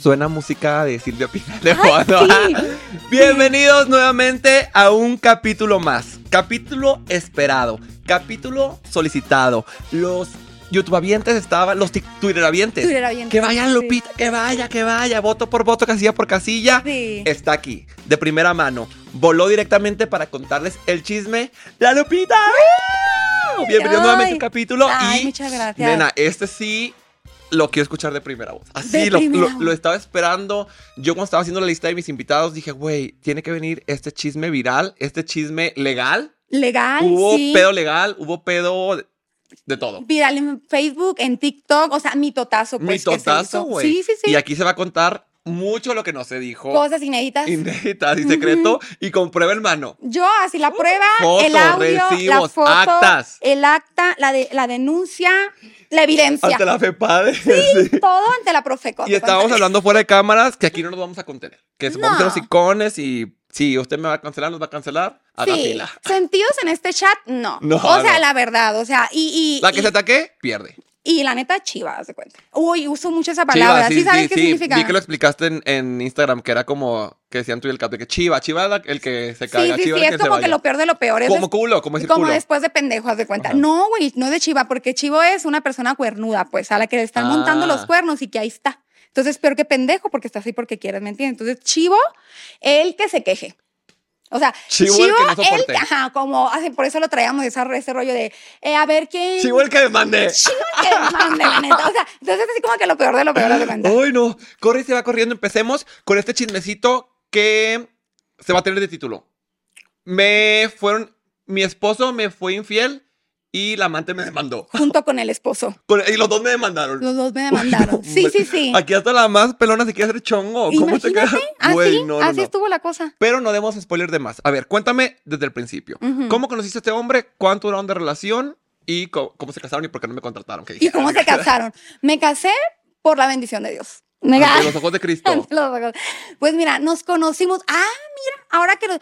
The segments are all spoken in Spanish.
Suena música de Silvia Pinal de fondo. Bienvenidos nuevamente a un capítulo más. Capítulo esperado. Capítulo solicitado. Los YouTubeavientes estaban, los Twitteravientes. Twitteravientes, Que vayan, sí. Lupita, que vaya, que vaya. Voto por voto, casilla por casilla. Sí. Está aquí, de primera mano. Voló directamente para contarles el chisme. ¡La Lupita! Bienvenidos Ay. nuevamente al capítulo. Ay, y, muchas gracias. Nena, este sí lo quiero escuchar de primera voz. Así lo, primera lo- voz. lo estaba esperando. Yo cuando estaba haciendo la lista de mis invitados dije, güey, tiene que venir este chisme viral, este chisme legal. Legal, hubo sí. pedo legal, hubo pedo de, todo. Viral en Facebook, en TikTok, o sea, mi totazo. Pues, Mi que se totazo, hizo. güey. Sí, sí, sí. Y aquí se va a contar mucho lo que no se dijo. Cosas inéditas. Inéditas y secreto. Y con prueba en mano. Yo, así la prueba, el audio, la recibos, foto, actas. el acta, la, de, la denuncia, la evidencia. Ante la fe padre. Sí. Todo ante la Profeco. Y estábamos hablando fuera de cámaras que aquí no nos vamos a contener. Que No. vamos a ser los icones y si usted me va a cancelar, nos va a cancelar, haga Sí, fila. sentidos en este chat, no. No, o sea, no. la verdad, o sea, y, y, La que y, se ataque, pierde. y la neta, chiva, haz de cuenta. Uy, uso mucho esa palabra. Chiva, ¿Sí, sabes qué significa? Vi que lo explicaste en, en Instagram, que era como que decían tú y el cap, de que chiva, chiva la- el que se Sí, caiga, sí, chiva sí, el que es se como que lo peor de lo peor. Es Como culo, como decir como culo. después de pendejo, haz de cuenta. Ajá. No, güey, no de chiva, porque chivo es una persona cuernuda, pues, a la que le están montando Ah. los cuernos y que ahí está. Entonces, peor que pendejo, porque estás ahí porque quieres, ¿me entiendes? Entonces, chivo, el que se queje. O sea, Chivo chivo, el que no soporte. ajá, como, así, por eso lo traíamos, ese rollo de, eh, a ver quién. Chivo el que demande. Chivo el que mande, la neta. O sea, entonces así como que lo peor de lo peor, de cuenta. Ay, no. Corre y se va corriendo. Empecemos con este chismecito que se va a tener de título. Me fueron. Mi esposo me fue infiel y la amante me demandó. Junto con el esposo. Con- Y los dos me demandaron. Los dos me demandaron. Uy, no, sí, sí, sí. Aquí hasta la más pelona se quiere hacer chongo. ¿Cómo te queda? Imagínate, así, no, no, así estuvo la cosa. Pero no demos spoiler de más. A ver, cuéntame desde el principio. ¿Cómo conociste a este hombre? ¿Cuánto duraron de relación? ¿Y cómo, se casaron y por qué no me contrataron? ¿Qué ¿Y cómo se casaron? Me casé por la bendición de Dios. Ante los ojos de Cristo. Los ojos. Pues mira, nos conocimos. Ah, mira, ahora que lo...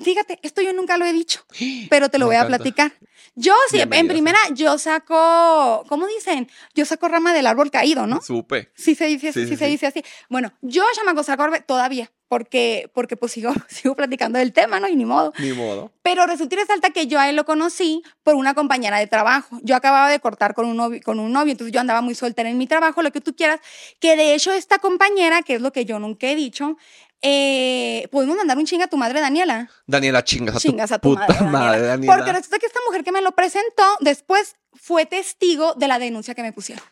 Fíjate, esto yo nunca lo he dicho, pero te lo Me voy a platicar. Yo sí, en primera, yo saco, ¿cómo dicen? Yo saco rama del árbol caído, ¿no? Supe. Sí se dice así, Sí, sí, sí, se dice así. Bueno, yo chamaco saco todavía, porque, porque pues sigo, sigo platicando del tema, ¿no? Y ni modo. Ni modo. Pero resulta y resalta que yo a él lo conocí por una compañera de trabajo. Yo acababa de cortar con un novio, con un novio entonces yo andaba muy soltera en mi trabajo, lo que tú quieras. Que de hecho esta compañera, que es lo que yo nunca he dicho, eh, podemos mandar un chinga a tu madre, Daniela. Daniela, chingas a Chingas tu a tu puta madre, madre, Daniela. Porque resulta que esta mujer que me lo presentó después fue testigo de la denuncia que me pusieron.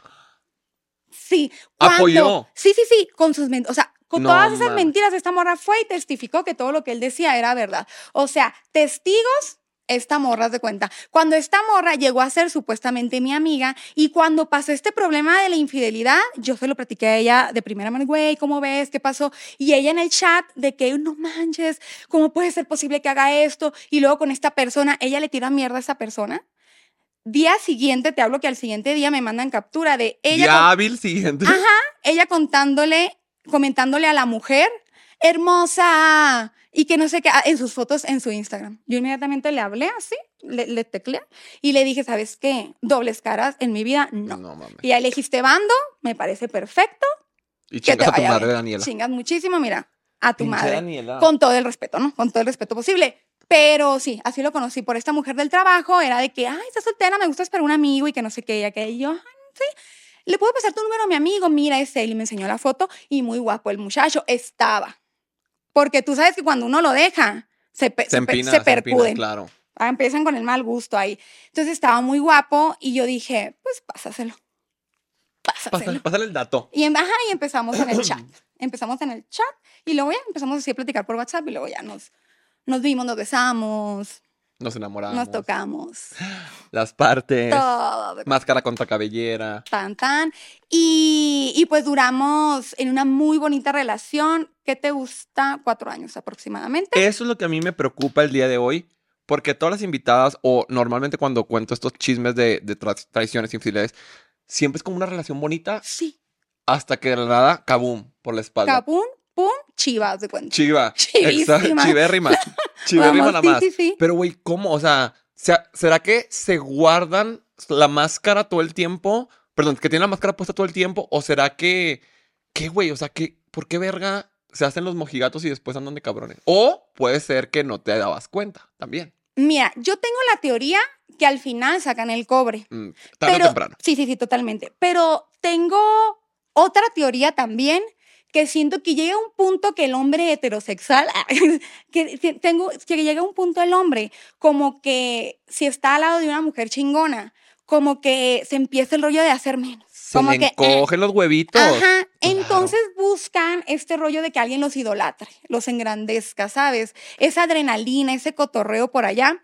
Sí. cuando- Apoyó. Sí, sí, sí, con sus mentiras. O sea, con No todas esas mentiras, esta morra fue y testificó que todo lo que él decía era verdad. O sea, testigos, esta morra de cuenta. Cuando esta morra llegó a ser supuestamente mi amiga y cuando pasó este problema de la infidelidad, yo se lo platiqué a ella de primera mano, güey, ¿cómo ves? ¿Qué pasó? Y ella en el chat de que no manches, ¿cómo puede ser posible que haga esto? Y luego con esta persona, ella le tira mierda a esa persona. Día siguiente, te hablo que al siguiente día me mandan captura de ella, Día con- hábil siguiente. ella contándole, comentándole a la mujer, hermosa, y que no sé qué, ah, en sus fotos en su Instagram. Yo inmediatamente le hablé así, le, le tecleé y le dije, ¿sabes qué? Dobles caras en mi vida, no. No mames. Y ya elegiste bando, me parece perfecto. Y Que te chingas a tu vaya madre, bien. Daniela. Chingas muchísimo, mira, a tu Pinche madre. Daniela. Con todo el respeto, ¿no? Con todo el respeto posible. Pero sí, así lo conocí por esta mujer del trabajo. Era de que, ay, está soltera, me gusta esperar un amigo y que no sé qué, y que y yo, ay, sí. Le puedo pasar tu número a mi amigo, mira, es él. Y me enseñó la foto y muy guapo el muchacho estaba. Porque tú sabes que cuando uno lo deja, se, pe- Se empina, se se empina, claro. Ah, empiezan con el mal gusto ahí. Entonces estaba muy guapo y yo dije, pues pásaselo. Pásaselo. Pásale, pásale el dato. Y, em- ajá, y empezamos en el chat. Empezamos en el chat y luego ya empezamos así a platicar por WhatsApp y luego ya nos, nos vimos, nos besamos, Nos enamoramos. nos tocamos. Las partes. Todo. Máscara contra cabellera. Tan, tan. Y, y pues duramos en una muy bonita relación. ¿Qué te gusta? Cuatro años aproximadamente. Eso es lo que a mí me preocupa el día de hoy. Porque todas las invitadas, o normalmente cuando cuento estos chismes de, de tra- traiciones, infidelidades, siempre es como una relación bonita Sí. hasta que de la nada, kabum, por la espalda. Capún, pum, chivas de cuenta. Chiva. Chivísima. Exacto, Chivérrima. Nada sí, más. sí, sí. Pero, güey, ¿cómo? O sea, ¿será que se guardan la máscara todo el tiempo? Perdón, que tienen la máscara puesta todo el tiempo. ¿O será que, qué güey? O sea, que, ¿por qué verga se hacen los mojigatos y después andan de cabrones? O puede ser que no te dabas cuenta también. Mira, yo tengo la teoría que al final sacan el cobre. Mm, tarde o Pero, temprano. sí, sí, sí, totalmente. Pero tengo otra teoría también que siento que llega un punto que el hombre heterosexual, que te- tengo, que llega un punto el hombre como que si está al lado de una mujer chingona, como que se empieza el rollo de hacer menos. Se como le que, eh, encogen los huevitos. Ajá, entonces buscan este rollo de que alguien los idolatre, los engrandezca, ¿sabes? Esa adrenalina, ese cotorreo por allá.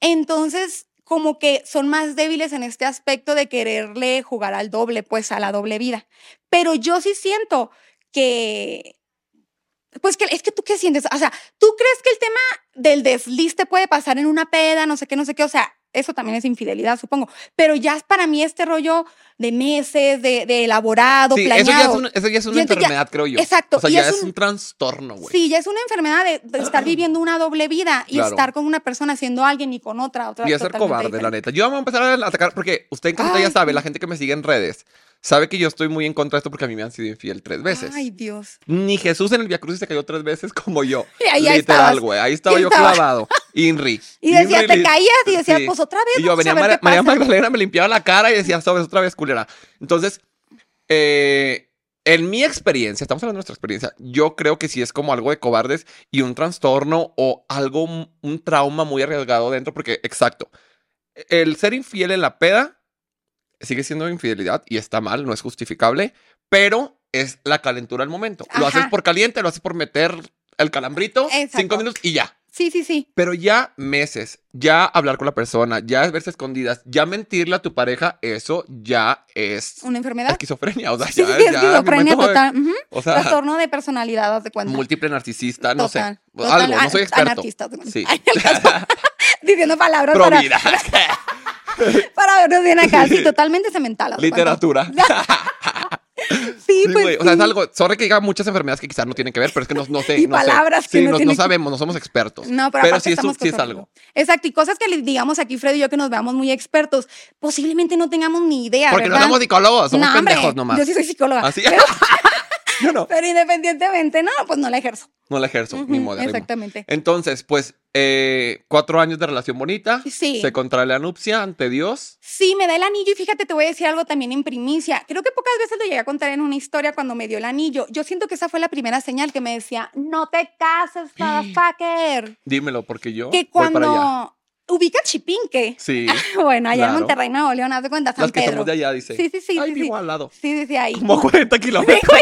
Entonces, como que son más débiles en este aspecto de quererle jugar al doble, pues a la doble vida. Pero yo sí siento que, pues que es que tú qué sientes, o sea, ¿tú crees que el tema del desliz te puede pasar en una peda, no sé qué, no sé qué? O sea, eso también es infidelidad, supongo. Pero ya es para mí este rollo de meses, de, de elaborado, Sí, eso ya es, planeado. un- eso ya es una Siento ya- enfermedad, creo yo. exacto, O sea, ya es es un- un trastorno, güey. Sí, ya es una enfermedad de, de estar viviendo una doble vida y Claro. estar con una persona siendo alguien y con otra, otra. Y es ser cobarde, la neta. Yo voy a empezar a atacar porque usted en casita ya sabe, la gente que me sigue en redes, sabe que yo estoy muy en contra de esto porque a mí me han sido infiel tres veces. Ay, Dios. Ni Jesús en el Via Crucis se cayó tres veces como yo. Y ahí- Literal, güey. Ahí estaba yo estaba. clavado. Inri. Y decía, Inri te caías y decías, Sí. pues otra vez. Y yo venía a ver María. Magdalena, me limpiaba la cara y decía, sabes, otra vez culera. Entonces, eh, en mi experiencia, estamos hablando de nuestra experiencia, yo creo que sí es como algo de cobardes y un trastorno o algo, un, un trauma muy arriesgado dentro, porque, exacto, el ser infiel en la peda sigue siendo infidelidad y está mal, no es justificable, pero es la calentura al momento. Lo haces por caliente, lo haces por meter el calambrito, Exacto. cinco minutos y ya. Sí, sí, sí. Pero ya meses, ya hablar con la persona, ya verse escondidas, ya mentirle a tu pareja, eso ya es Una enfermedad. esquizofrenia. O sea, Sí, ya, sí, ya, esquizofrenia momento de- total. ujú. O sea, Trastorno de personalidad, haz de cuenta. múltiple narcisista, no Total, sé. total, Algo, no soy experto. Anarquista. Sí. Diciendo palabras Provida. para vernos bien acá. Sí, totalmente cemental. Literatura. Sí, Sí, pues. O sea, es algo. Sorry que diga muchas enfermedades que quizás no tienen que ver, pero es que no, no sé. Y no sé. palabras que Sí, no no, tienen no sabemos, no somos expertos. No, pero, pero sí, es, sí es algo. Exacto, y cosas que digamos aquí, Fred y yo, que nos veamos muy expertos, posiblemente no tengamos ni idea, Porque no ¿verdad? somos psicólogos, somos No, hombre, pendejos nomás. Yo sí soy psicóloga. Así. Pero, Yo no. pero independientemente, no, pues no la ejerzo. No la ejerzo, ni modo. Exactamente. Entonces, pues, eh, cuatro años de relación bonita. Sí. Se contrae la nupcia ante Dios. Sí, me da el anillo y fíjate, te voy a decir algo también en primicia. Creo que pocas veces lo llegué a contar en una historia cuando me dio el anillo. Yo siento que esa fue la primera señal que me decía, no te cases, motherfucker. Dímelo, porque yo Que voy para allá. Ubica Chipinque. Sí. Bueno, allá Claro. en Monterrey, Nuevo León, haz de cuenta, San Las que Pedro. somos de allá, dice. Sí, sí, sí, Ay, sí, vivo sí. al lado. Sí, dice ahí. Como 40 kilómetros.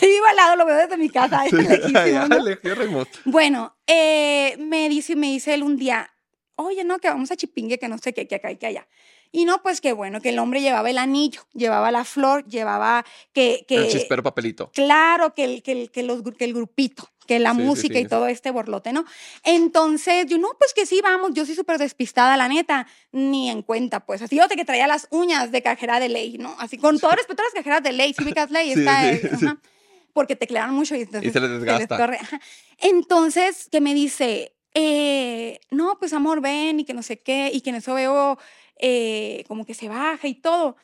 Sí, vivo al lado, lo veo desde mi casa. Sí, lejísimo, ¿no? Bueno, eh, me dice, me dice él un día, oye, no, que vamos a Chipingue, que no sé qué, que acá y que allá. Y no, pues qué bueno, que el hombre llevaba el anillo, llevaba la flor, llevaba que... que El chispero papelito. Claro, que el, que el, que los, gru- que el grupito, que la Sí, música sí. y todo este borlote, ¿no? Entonces, yo, no, pues que sí, vamos, yo soy súper despistada, la neta, ni en cuenta, pues. Así, yo te que traía las uñas de cajera de ley, ¿no? Así, con todo respeto a las cajeras de ley, si ubicas ley, está, sí, eh, ajá, porque teclean mucho y, entonces se les desgasta. Entonces, que me dice, eh, no, pues amor, ven y que no sé qué, y que en eso veo eh, como que se baja y todo.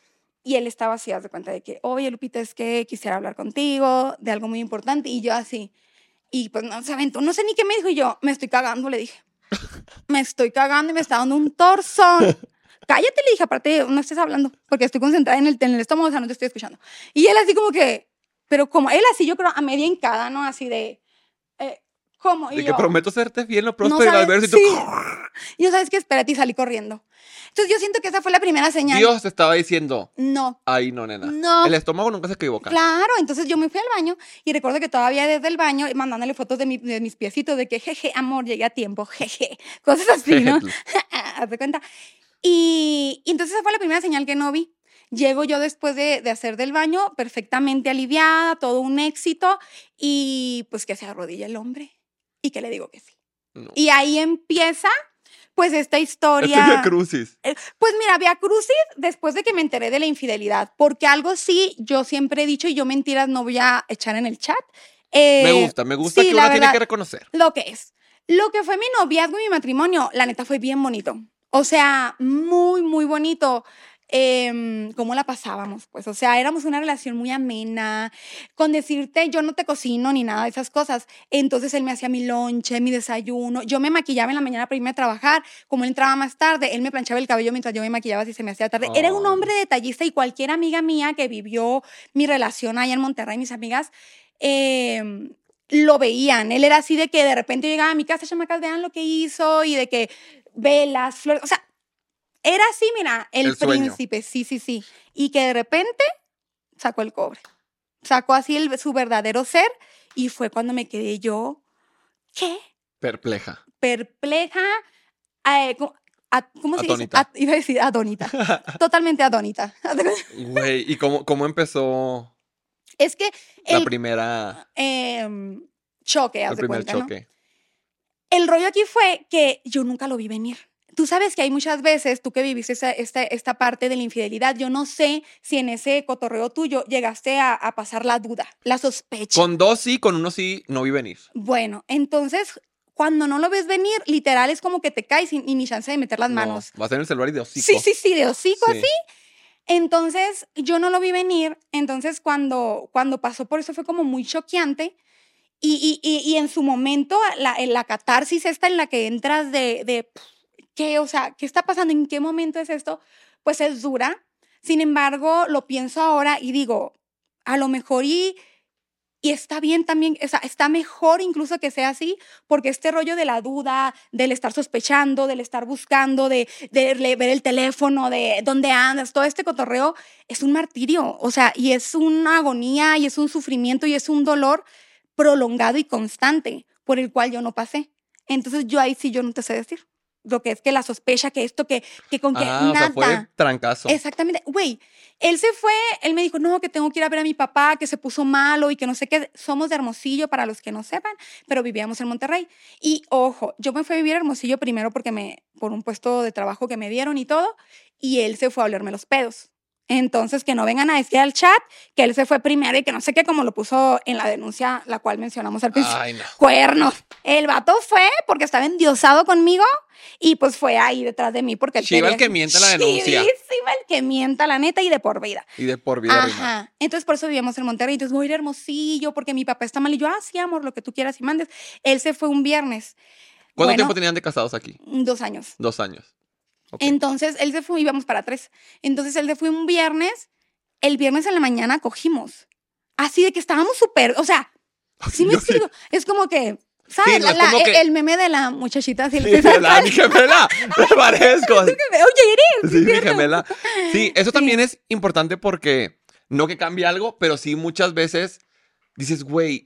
Y él estaba así, haz de cuenta de que, oye, Lupita, es que quisiera hablar contigo de algo muy importante. Y yo así, y pues no se aventó, no sé ni qué me dijo. Y yo, me estoy cagando, le dije. Me estoy cagando y me está dando un torzón. Cállate, le dije, aparte, no estés hablando, porque estoy concentrada en el, en el estómago, o sea, no te estoy escuchando. Y él así como que, pero como él así, yo creo, a media hincada, ¿no? Así de, ¿cómo? Y De que yo, prometo serte fiel, no no próspero al sabes, y tú. sí. Y yo, ¿sabes qué? Espérate, y salí corriendo. Entonces yo siento que esa fue la primera señal. Dios te estaba diciendo, No. ay, no, nena. No. El estómago nunca se equivoca. Claro, entonces yo me fui al baño y recuerdo que todavía desde el baño mandándole fotos de, mi- de mis piecitos de que, jeje, amor, llegué a tiempo, jeje, cosas así, ¿no? Haz de cuenta. Y, y entonces esa fue la primera señal que no vi. Llego yo después de, de hacer del baño perfectamente aliviada, todo un éxito, y pues que se arrodilla el hombre y que le digo que sí. No. Y ahí empieza pues esta historia. Este Via Crucis. Eh, Pues mira, Via Crucis, después de que me enteré de la infidelidad, porque algo sí, yo siempre he dicho y yo mentiras no voy a echar en el chat. eh, me gusta, me gusta sí, que uno tiene que reconocer. Lo que es. Lo que fue mi noviazgo y mi matrimonio, la neta fue bien bonito. O sea, muy, muy bonito. Em, cómo la pasábamos, pues, o sea, éramos una relación muy amena, con decirte, yo no te cocino ni nada de esas cosas, entonces él me hacía mi lonche, mi desayuno, yo me maquillaba en la mañana para irme a trabajar, como él entraba más tarde, él me planchaba el cabello mientras yo me maquillaba si se me hacía tarde, era un hombre detallista y cualquier amiga mía que vivió mi relación allá en Monterrey, mis amigas, em, lo veían. Él era así de que de repente llegaba a mi casa, chamacas, vean lo que hizo y de que velas, flores, o sea, era así, mira, el, príncipe, sí, sí, sí. Y que de repente sacó el cobre. Sacó así el- su verdadero ser y fue cuando me quedé yo, ¿qué? Perpleja. Perpleja, eh, ¿cómo se dice? Iba a decir adónita. Totalmente adónita. Güey, ¿y cómo, cómo empezó Es que la el primera, em, choque, el primer cuenta, ¿no? choque? El rollo aquí fue que yo nunca lo vi venir. Tú sabes que hay muchas veces, tú que viviste esa- esta, esta parte de la infidelidad, yo no sé si en ese cotorreo tuyo llegaste a, a pasar la duda, la sospecha. Con dos sí, con uno sí, no vi venir. Bueno, entonces, cuando no lo ves venir, literal es como que te caes y, y ni chance de meter las manos. No, vas en el celular y de hocico. Sí, sí, sí, de hocico Sí. así. Entonces, yo no lo vi venir. Entonces, cuando, cuando pasó por eso fue como muy choqueante. Y, y, y, y en su momento, la, en la catarsis esta en la que entras de, de pff, ¿qué? O sea, ¿qué está pasando? ¿En qué momento es esto? Pues es dura. Sin embargo, lo pienso ahora y digo, a lo mejor y, y está bien también, o sea, está mejor incluso que sea así, porque este rollo de la duda, del estar sospechando, del estar buscando, de, de ver el teléfono, de dónde andas, todo este cotorreo es un martirio, o sea, y es una agonía, y es un sufrimiento, y es un dolor prolongado y constante por el cual yo no pasé. Entonces yo ahí sí yo no te sé decir lo que es que la sospecha, que esto, que, que con que Ah, o nada. sea, fue trancazo. Exactamente. Güey, él se fue, él me dijo, no, que tengo que ir a ver a mi papá, que se puso malo y que no sé qué. Somos de Hermosillo, para los que no sepan, pero vivíamos en Monterrey. Y ojo, yo me fui a vivir a Hermosillo primero porque me, por un puesto de trabajo que me dieron y todo, y él se fue a olerme los pedos. Entonces, que no vengan a decir al chat que él se fue primero y que no sé qué, como lo puso en la denuncia, la cual mencionamos al principio. Ay, no. Cuernos. El vato fue porque estaba endiosado conmigo y pues fue ahí detrás de mí porque él Chiva el que miente la denuncia. El que mienta, la neta, y de por vida. Y de por vida rima. Ajá. Entonces, por eso vivíamos en Monterrey. Entonces, voy a ir a Hermosillo porque mi papá está mal. Y yo, ah, sí, amor, lo que tú quieras y mandes. Él se fue un viernes. ¿Cuánto Bueno, tiempo tenían de casados aquí? Dos años. Dos años. Entonces, él se fue, íbamos para tres. Entonces, él se fue un viernes. El viernes en la mañana cogimos. Así de que estábamos súper, o sea, sí me explico. Es como que, ¿sabes? Sí, no, La- es la- como que- El meme de la muchachita así. Sí, la, mi gemela. Me parezco. Oye. Sí, mi gemela. Sí, eso también es importante porque no que cambie algo, pero sí muchas veces dices, güey,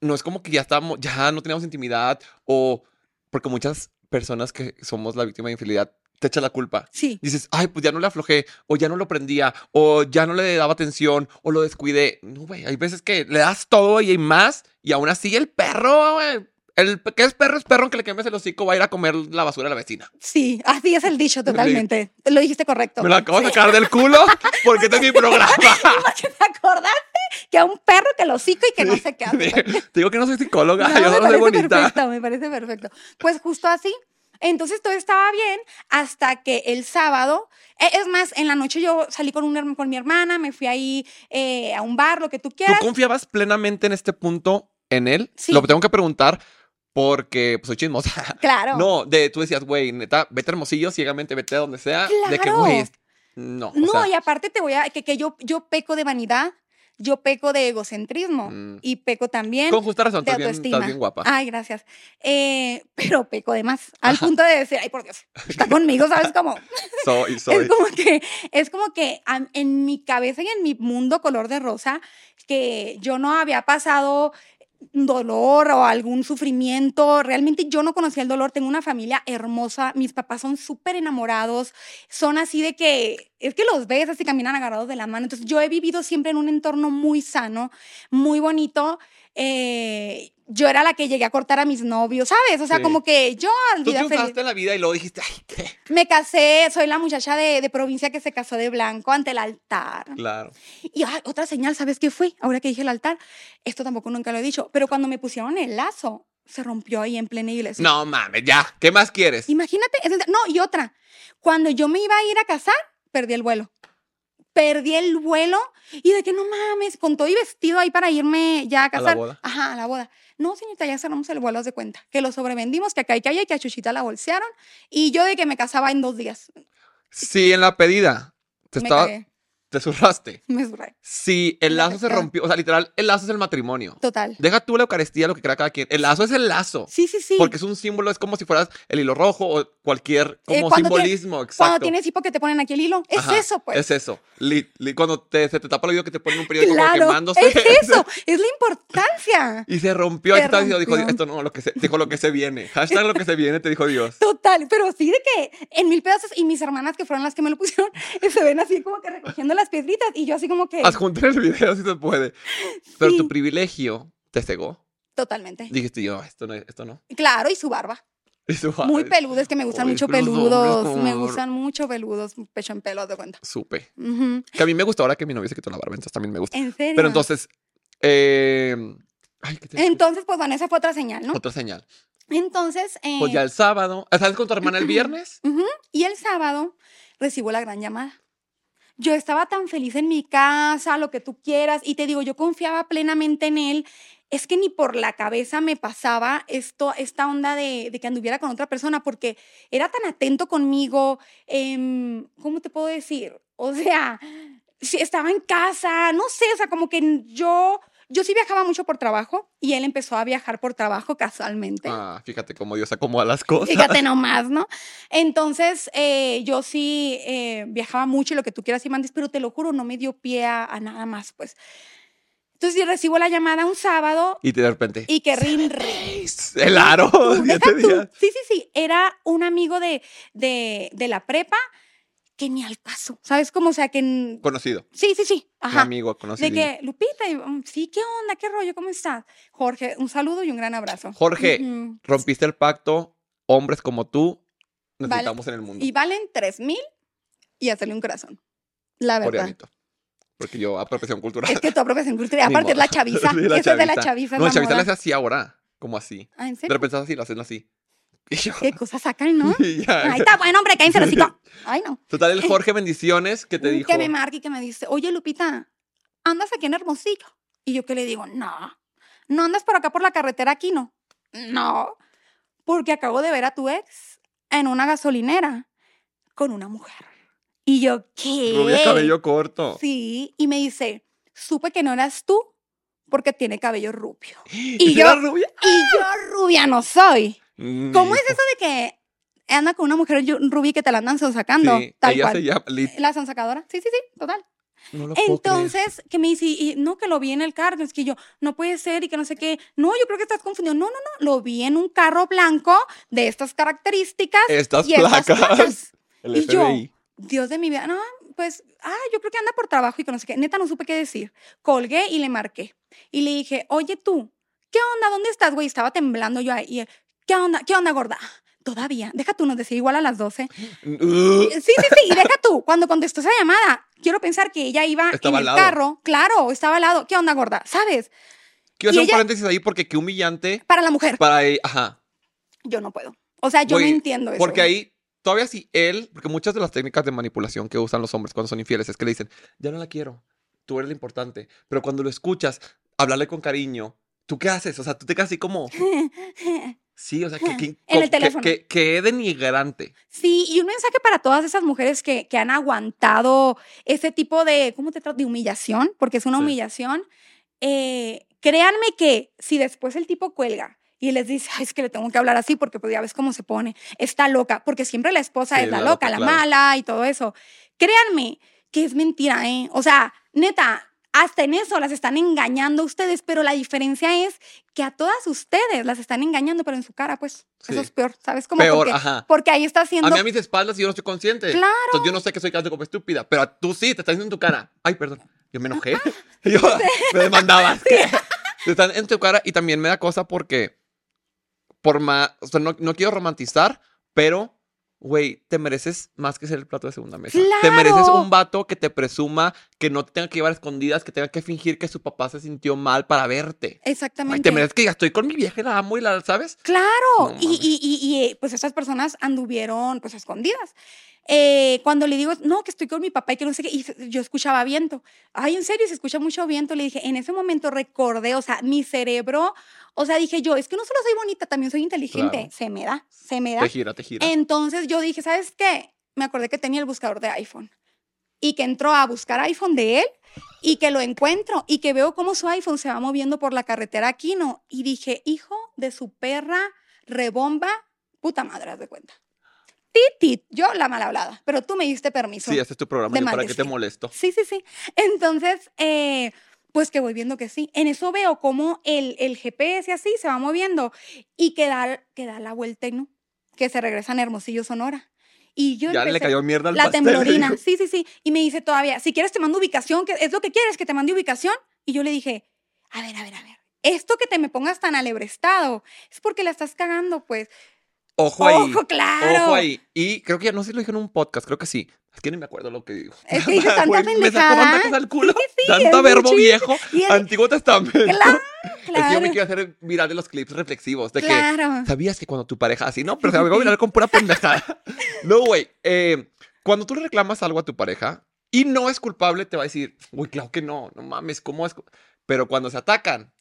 no es como que ya estamos, ya no teníamos intimidad o porque muchas personas que somos la víctima de infidelidad te echan la culpa. Sí. Dices, ay, pues ya no le aflojé, o ya no lo prendía, o ya no le daba atención, o lo descuidé. No, güey, hay veces que le das todo y hay más, y aún así el perro, güey, el que es perro es perro, aunque le quemes el hocico, va a ir a comer la basura a la vecina. Sí, así es el dicho totalmente. Lo dijiste correcto. Me lo acabo de sacar del culo porque este es mi programa. ¿Te acordaste? Que a un perro que lo hocico y que no se qué. Te digo que no soy psicóloga, No, yo me no soy bonita. perfecto, me parece perfecto. Pues justo así. Entonces todo estaba bien hasta que el sábado, eh, es más, en la noche yo salí con, un, con mi hermana, me fui ahí eh, a un bar, lo que tú ¿Tú quieras. confiabas plenamente en este punto en él? Sí. Lo tengo que preguntar porque pues, soy chismosa. Claro. No, de tú decías, güey, neta, vete a Hermosillo, ciegamente, vete a donde sea. De que, Claro. güey, es- no. o No, sea, y aparte te voy a, que, que yo, yo peco de vanidad, yo peco de egocentrismo Mm. y peco también con justa razón, de estás bien, autoestima. estás bien guapa. Ay, gracias. Eh, pero peco de más, al Ajá. punto de decir, ay, por Dios, está conmigo, ¿sabes cómo? Soy, soy. Es como que, es como que en mi cabeza y en mi mundo color de rosa, que yo no había pasado dolor o algún sufrimiento. Realmente yo no conocía el dolor. Tengo una familia hermosa. Mis papás son súper enamorados. Son así de que, es que los ves así caminan agarrados de la mano. Entonces yo he vivido siempre en un entorno muy sano, muy bonito. Eh, yo era la que llegué a cortar a mis novios, ¿sabes? O sea, Sí. como que yo al Tú vida feliz. triunfaste en la vida y luego dijiste, ay, ¿qué? Me casé, soy la muchacha de, de provincia que se casó de blanco ante el altar. Claro. Y ay, otra señal, ¿sabes qué fue? Ahora que dije el altar, esto tampoco nunca lo he dicho, pero cuando me pusieron el lazo, se rompió ahí en plena iglesia. No mames, ya. ¿Qué más quieres? Imagínate, no, y otra. Cuando yo me iba a ir a casar, perdí el vuelo. Perdí el vuelo y de que no mames, con todo y vestido ahí para irme ya a la casar. boda? Ajá, a la boda. No, señorita, ya cerramos el vuelo, haz de cuenta. Que lo sobrevendimos, que acá hay que y que a Chuchita la bolsearon. Y yo de que me casaba en dos días. Sí, en la pedida. Te estaba. Te zurraste. me zurré. Sí, el lazo se rompió. O sea, literal, el lazo es el matrimonio. Total. Deja tú la Eucaristía, lo que crea cada quien. El lazo es el lazo. Sí, sí, sí. Porque es un símbolo, es como si fueras el hilo rojo o cualquier Eh, como tiene- simbolismo, exacto. Cuando tienes hipo que te ponen aquí el hilo. Es Ajá, eso, pues. Es eso. Li- li- cuando te, se te tapa el oído que te ponen un periódico como Claro, quemándose. es eso, es la importancia. Y se rompió. Se diciendo, dijo, rompió. esto no, lo que se, dijo lo que se viene. Hashtag lo que se viene, te dijo Dios. Total, pero sí de que en mil pedazos y mis hermanas que fueron las que me lo pusieron, se ven así como que recogiendo las piedritas y yo así como que Adjunté el video si se puede. Pero Sí. tu privilegio te cegó. totalmente. Dijiste yo, esto no, esto no. Claro, y su barba. Y tú, Muy ay, peluda, es que me gustan mucho hombres peludos, me gustan mucho peludos, pecho en pelo, de cuenta. Supe. Que a mí me gusta ahora que mi novio se quitó la barba, entonces también me gusta. En serio. Pero entonces, eh, ay, ¿qué te Entonces, pues bueno, esa fue otra señal, ¿no? Otra señal. Entonces, eh, Pues ya el sábado, ¿sales con tu hermana el viernes? Y el sábado recibo la gran llamada. Yo estaba tan feliz en mi casa, lo que tú quieras, y te digo, yo confiaba plenamente en él. Es que ni por la cabeza me pasaba esto, esta onda de, que anduviera con otra persona, porque era tan atento conmigo. em, ¿Cómo te puedo decir? O sea, si estaba en casa, no sé, o sea, como que yo, yo sí viajaba mucho por trabajo y él empezó a viajar por trabajo casualmente. Ah, fíjate cómo Dios acomoda las cosas. Fíjate nomás, ¿no? Entonces, eh, yo sí eh, viajaba mucho y lo que tú quieras y mandes, pero te lo juro, no me dio pie a, a nada más, pues. Entonces, yo recibo la llamada un sábado Y de repente, y que rin, rin. el aro, Tú, tú. Sí, sí, sí. Era un amigo de, de, de la prepa que ni al caso. ¿Sabes cómo? O sea, que. Conocido, Sí, sí, sí. un Ajá. amigo conocido. De que, Lupita, y, mm, sí, ¿qué onda? ¿Qué rollo? ¿Cómo estás? Jorge, un saludo y un gran abrazo. Jorge, Ujú. rompiste el pacto, hombres como tú Vale. necesitamos en el mundo. Y valen tres mil y hacerle un corazón. La verdad. Coreanito. Porque yo, apropiación cultural. Es que tu apropiación cultural. Aparte es la chaviza. Sí, la Esa es de la chaviza. chaviza. No, la moda. le hace así ahora, como así. Ah, ¿en De serio? repente así, lo hacen así. Yo, ¿Qué cosas sacan, no? ya. Ahí está, bueno, hombre, cállense, recito. Ay, no. Total, el Jorge Bendiciones que te dijo. Que me marque y que me dice, oye, Lupita, ¿andas aquí en Hermosillo? Y yo que le digo, no. ¿No andas por acá por la carretera aquí, no? No. Porque acabo de ver a tu ex en una gasolinera con una mujer. Y yo, ¿qué? Rubia cabello corto. Sí, y me dice, supe que no eras tú porque tiene cabello rubio. ¿Y yo- rubia? Y yo rubia no soy. ¿Cómo Ni- es eso de que anda con una mujer y que te la andan sacando? Sí, Tal ella cual. se llama. ¿La sonsacadora? Sí, sí, sí, total. No lo. Entonces, que me dice, y, no, que lo vi en el carro, es que yo, no puede ser y que no sé qué. No, yo creo que estás confundido. No, no, no, lo vi en un carro blanco de estas características. Estas y estas placas. placas. El Y yo. Dios de mi vida, no, pues, ah, yo creo que anda por trabajo y que no sé qué. Neta, no supe qué decir. Colgué y le marqué. Y le dije, oye tú, ¿qué onda? ¿Dónde estás, güey? Estaba temblando yo ahí. ¿Qué onda? ¿Qué onda, gorda? Todavía, deja tú, nos decía igual a las 12. Uh, Sí, sí, sí, y deja tú, cuando contestó esa llamada, quiero pensar que ella iba Estaba en al el lado. carro, claro, estaba al lado. ¿Qué onda, gorda? ¿Sabes? Quiero hacer un ella- paréntesis ahí porque qué humillante Para la mujer, para ella. Ajá. yo no puedo. O sea, yo Güey, no entiendo eso. Porque ahí, todavía si él, porque muchas de las técnicas de manipulación que usan los hombres cuando son infieles es que le dicen, ya no la quiero, tú eres lo importante. Pero cuando lo escuchas, hablarle con cariño, ¿tú qué haces? O sea, tú te quedas así como, sí, o sea, que, que, En el que- teléfono. que, que denigrante. Sí, y un mensaje para todas esas mujeres que, que han aguantado ese tipo de, ¿cómo te trato? De humillación, porque es una Sí. humillación. Eh, créanme que si después el tipo cuelga y les dice, Ay, es que le tengo que hablar así porque pues ya ves cómo se pone, está loca, porque siempre la esposa Sí, es la, la loca, loca, la claro. mala y todo eso. Créanme que es mentira, ¿eh? O sea, neta, hasta en eso las están engañando a ustedes, pero la diferencia es que a todas ustedes las están engañando, pero en su cara, pues, Sí. eso es peor, ¿sabes? Como Peor, porque, ajá. porque ahí está haciendo A mí a mis espaldas y yo no estoy consciente. Claro. Entonces yo no sé que soy casi como estúpida, pero a- tú sí, te están diciendo en tu cara. Ay, perdón, yo me enojé. yo me demandabas. Te están en tu cara y también me da cosa porque, por más, o sea, no, no quiero romantizar, pero, güey, te mereces más que ser el plato de segunda mesa. Te ¡Claro! mereces un vato que te presuma, que no te tenga que llevar a escondidas, que tenga que fingir que su papá se sintió mal para verte. Ay, Exactamente. te mereces que ya estoy con mi vieja la amo y la, ¿sabes? Claro, No y, y, y, y, eh, pues esas personas anduvieron pues escondidas. Eh, cuando le digo, no, que estoy con mi papá y que no sé qué, y yo escuchaba viento. Ay, en serio, se escucha mucho viento. Le dije, en ese momento recordé, o sea, mi cerebro, o sea, dije yo, es que no solo soy bonita, también soy inteligente. Claro. Se me da, se me da. Te gira, te gira. Entonces yo dije, ¿sabes qué? Me acordé que tenía el buscador de iPhone y que entró a buscar iPhone de él y que lo encuentro y que veo cómo su iPhone se va moviendo por la carretera Aquino y dije, hijo de su perra, rebomba, puta madre, haz de cuenta. Titi, yo la mal hablada, pero tú me diste permiso. Sí, este es tu programa, de yo para qué te molesto. Sí, sí, sí. Entonces, eh, pues que voy viendo que sí. En eso veo cómo el, el GPS así se va moviendo y que da, que da la vuelta, ¿no? Que se regresa en Hermosillo, Sonora. Y yo Ya le empecé- cayó mierda al la pastel. temblorina. Sí, sí, sí. Y me dice todavía, si quieres te mando ubicación, que es lo que quieres, que te mande ubicación. Y yo le dije, a ver, a ver, a ver. Esto que te me pongas tan alebrestado es porque la estás cagando, pues. Ojo ahí. Ojo, claro. Ojo ahí. Y creo que ya no sé si lo dije en un podcast, creo que sí. Es que ni me acuerdo lo que digo. Es que dices tanta Güey, Me sacó pendejada. tanta al culo. Sí, sí, Tanto es verbo viejo. El- Antiguo Testamento. Claro, Es que yo claro. me quiero hacer viral de los clips reflexivos. De que Claro. ¿Sabías que cuando tu pareja así? No, pero se me va a viral con pura pendejada. No, güey. eh, cuando tú le reclamas algo a tu pareja y no es culpable, te va a decir, uy, claro que no, no mames, ¿cómo es? cu-?" Pero cuando se atacan,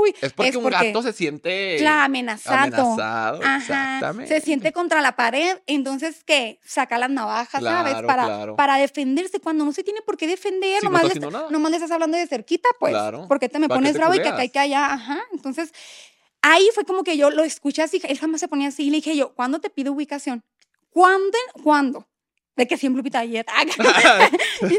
Uy, es porque es un porque- gato se siente Claro, amenazado. amenazado. Ajá, Exactamente. se siente contra la pared, entonces ¿qué? Saca las navajas, ¿sabes? Para, claro. para defenderse cuando no se tiene por qué defender, no nomás, está le, nomás le estás hablando de cerquita, pues. Claro. ¿Por qué te me ¿Para qué pones te bravo y que acá y que allá? Ajá. Entonces, ahí fue como que yo lo escuché así, él jamás se ponía así y le dije yo, ¿cuándo te pido ubicación? ¿Cuándo? ¿Cuándo? De que siempre Lupita y,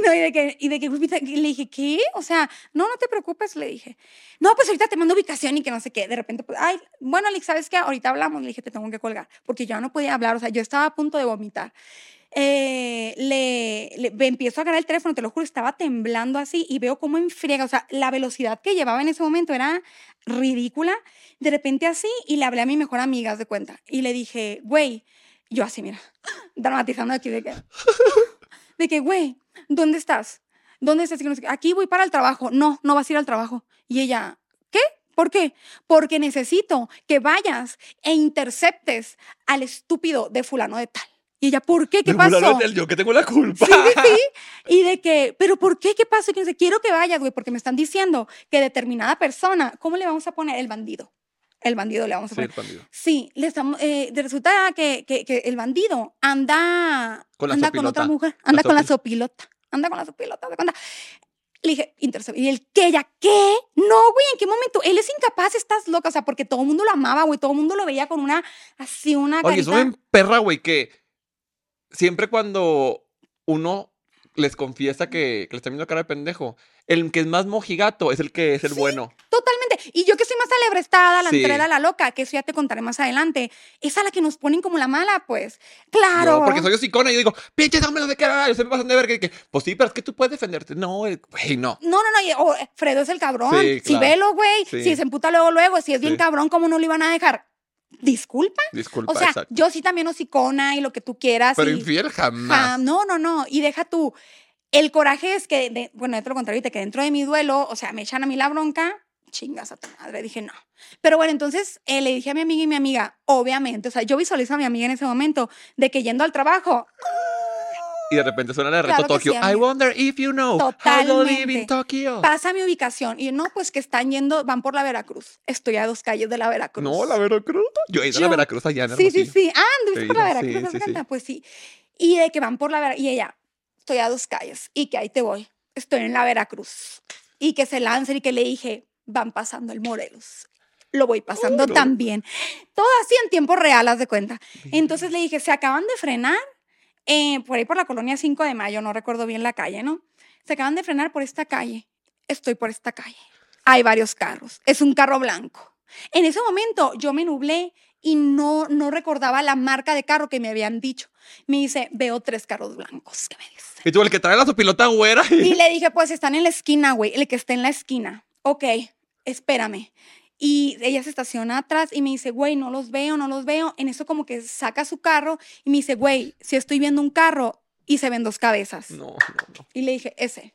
no, y de que, y de que Lupita, y le dije, ¿qué? O sea, no, no te preocupes, le dije. No, pues ahorita te mando ubicación y que no sé qué. De repente, pues, ay, bueno, Alex, ¿sabes qué? Ahorita hablamos. Le dije, te tengo que colgar, porque yo no podía hablar. O sea, yo estaba a punto de vomitar. Eh, le, le- me empiezo a agarrar el teléfono, te lo juro, estaba temblando así y veo cómo enfriega. O sea, la velocidad que llevaba en ese momento era ridícula. De repente así, y le hablé a mi mejor amiga, de cuenta. Y le dije, güey, yo así, mira, dramatizando aquí de que, de que, güey, ¿dónde estás? ¿Dónde estás? Aquí voy para el trabajo. No, no vas a ir al trabajo. Y ella, ¿qué? ¿Por qué? Porque necesito que vayas e interceptes al estúpido de fulano de tal. Y ella, ¿por qué? ¿Qué fulano pasó? de tal, Yo que tengo la culpa. Sí, sí, sí. Y de que, ¿pero por qué? ¿Qué pasó? Y que sé, quiero que vayas, güey, porque me están diciendo que determinada persona, ¿cómo le vamos a poner? El bandido. El bandido le vamos a Sí, poner. el bandido. Sí, le estamos, eh, resulta que, que, que el bandido anda, Con la anda con otra mujer, anda con la sopil- sopilota, anda con la sopilota, ¿de cuenta? Le dije, intercepto. Y él, ¿qué? ¿Ya qué? No, güey, ¿en qué momento? Él es incapaz, estás loca. O sea, porque todo el mundo lo amaba, güey. Todo el mundo lo veía con una, así, una Oye, carita. me perra, güey, que siempre cuando uno les confiesa que, que le está viendo cara de pendejo, el que es más mojigato es el que es el bueno. Totalmente. Y yo que soy más alebrestada, la Sí. entrela, la loca, que eso ya te contaré más adelante. Es a la que nos ponen como la mala, pues. Claro. Yo, porque soy hocicona y yo digo, hombres, no sé qué, yo se me pasan de ver que, pues sí, pero es que tú puedes defenderte. No, güey, no. No, no, no. y- oh, Fredo es el cabrón. Sí, Si claro. velo, güey. Sí. Si se emputa luego, luego. Si es bien cabrón, ¿cómo no lo iban a dejar? Disculpa. Disculpa, O sea, exacto. yo sí también hocicona y lo que tú quieras. Pero y- infiel Ja, jamás. no, no, no. Y deja tú. El coraje es que, de- bueno, te lo contaré ahorita, que dentro de mi duelo, o sea, me echan a mí la bronca, chingas a tu madre. Dije, no. Pero bueno, entonces eh, le dije a mi amiga y mi amiga, obviamente, o sea, yo visualizo a mi amiga en ese momento de que yendo al trabajo, Y de repente suena reto Claro Tokio. sí, I wonder if you know how to live Totalmente. in Tokyo. pasa mi ubicación. Y yo, no, pues que están yendo, van por la Veracruz. Estoy a dos calles de la Veracruz. No, la Veracruz. Yo he ido a la Yo- Veracruz allá en Sí, sí, sí. Ah, anduviste por la Veracruz, ¿te sí, sí. Pues sí. Y de que van por la Veracruz. Y ella, estoy a dos calles. Y que ahí te voy. Estoy en la Veracruz. Y que se lancen y que le dije, van pasando el Morelos. Lo voy pasando también. Todo así en tiempo real, haz de cuenta. Entonces le dije, se acaban de frenar eh, por ahí por la colonia 5 de mayo, no recuerdo bien la calle, ¿no? Se acaban de frenar por esta calle. Estoy por esta calle. Hay varios carros. Es un carro blanco. En ese momento yo me nublé y no, no recordaba la marca de carro que me habían dicho. Me dice, veo tres carros blancos. ¿Qué me dice? Y tú, el que trae la sopilota güera. Y le dije, pues están en la esquina, güey, el que está en la esquina. Ok, espérame. Y ella se estaciona atrás y me dice, güey, no los veo, no los veo. En eso como que saca su carro y me dice, güey, si estoy viendo un carro y se ven dos cabezas. No, no, no. Y le dije, ese.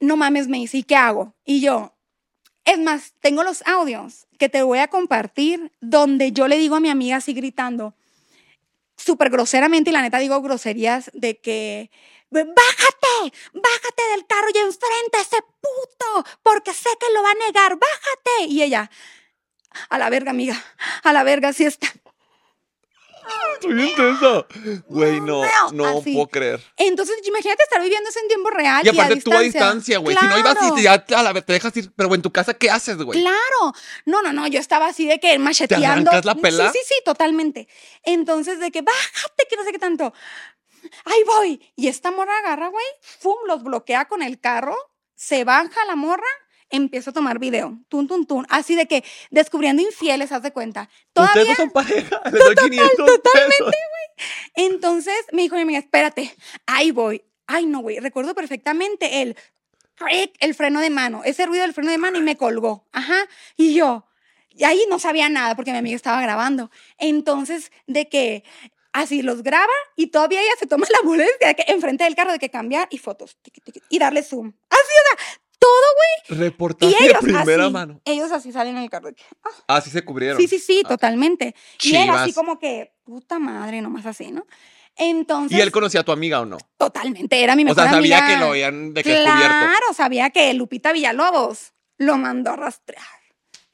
No mames, me dice, ¿y qué hago? Y yo, es más, tengo los audios que te voy a compartir donde yo le digo a mi amiga así gritando, súper groseramente, y la neta digo groserías de que, bájate, bájate del carro y enfrenta a ese puto, porque sé que lo va a negar, bájate. Y ella, a la verga, amiga, a la verga, sí está. Estoy intensa. Güey, no, No, no así. puedo creer. Entonces, imagínate estar viviendo eso en tiempo real. Y aparte tú a distancia, distancia, güey. Si no ibas y te, ya te, a la te dejas ir. Pero, en tu casa, ¿qué haces, güey? Claro. No, no, no, yo estaba así de que macheteando. arrancas la pela? Sí, sí, sí, totalmente. Entonces, de que bájate, que no sé qué tanto. Ahí voy. Y esta morra agarra, güey, fum, los bloquea con el carro, se baja la morra, empieza a tomar video. Tun, tun, tun. Así de que descubriendo infieles, haz de cuenta. Todavía. Ustedes no son pareja. Le doy 500 totalmente, pesos. Entonces me dijo mi amiga, espérate, ahí voy. Ay, no, güey, recuerdo perfectamente el, el freno de mano, ese ruido del freno de mano y me colgó. Ajá. Y yo, y ahí no sabía nada porque mi amiga estaba grabando. Entonces, de que así los graba y todavía ella se toma la molestia de que enfrente del carro de que cambiar y fotos tiqui, tiqui, y darle zoom. Así, o sea, todo, Reportaje güey. Y ellos de primera así, mano. ellos así salen en el carro. de que, ah, Así se cubrieron. Sí, sí, sí, Ah. totalmente. Y él así Chivas. como que, puta madre, nomás así, ¿no? Entonces, ¿Y él conocía a tu amiga o no? totalmente, era mi O mejor sea, sabía amiga. que lo habían de que. Claro, sabía que Lupita Villalobos lo mandó a rastrear.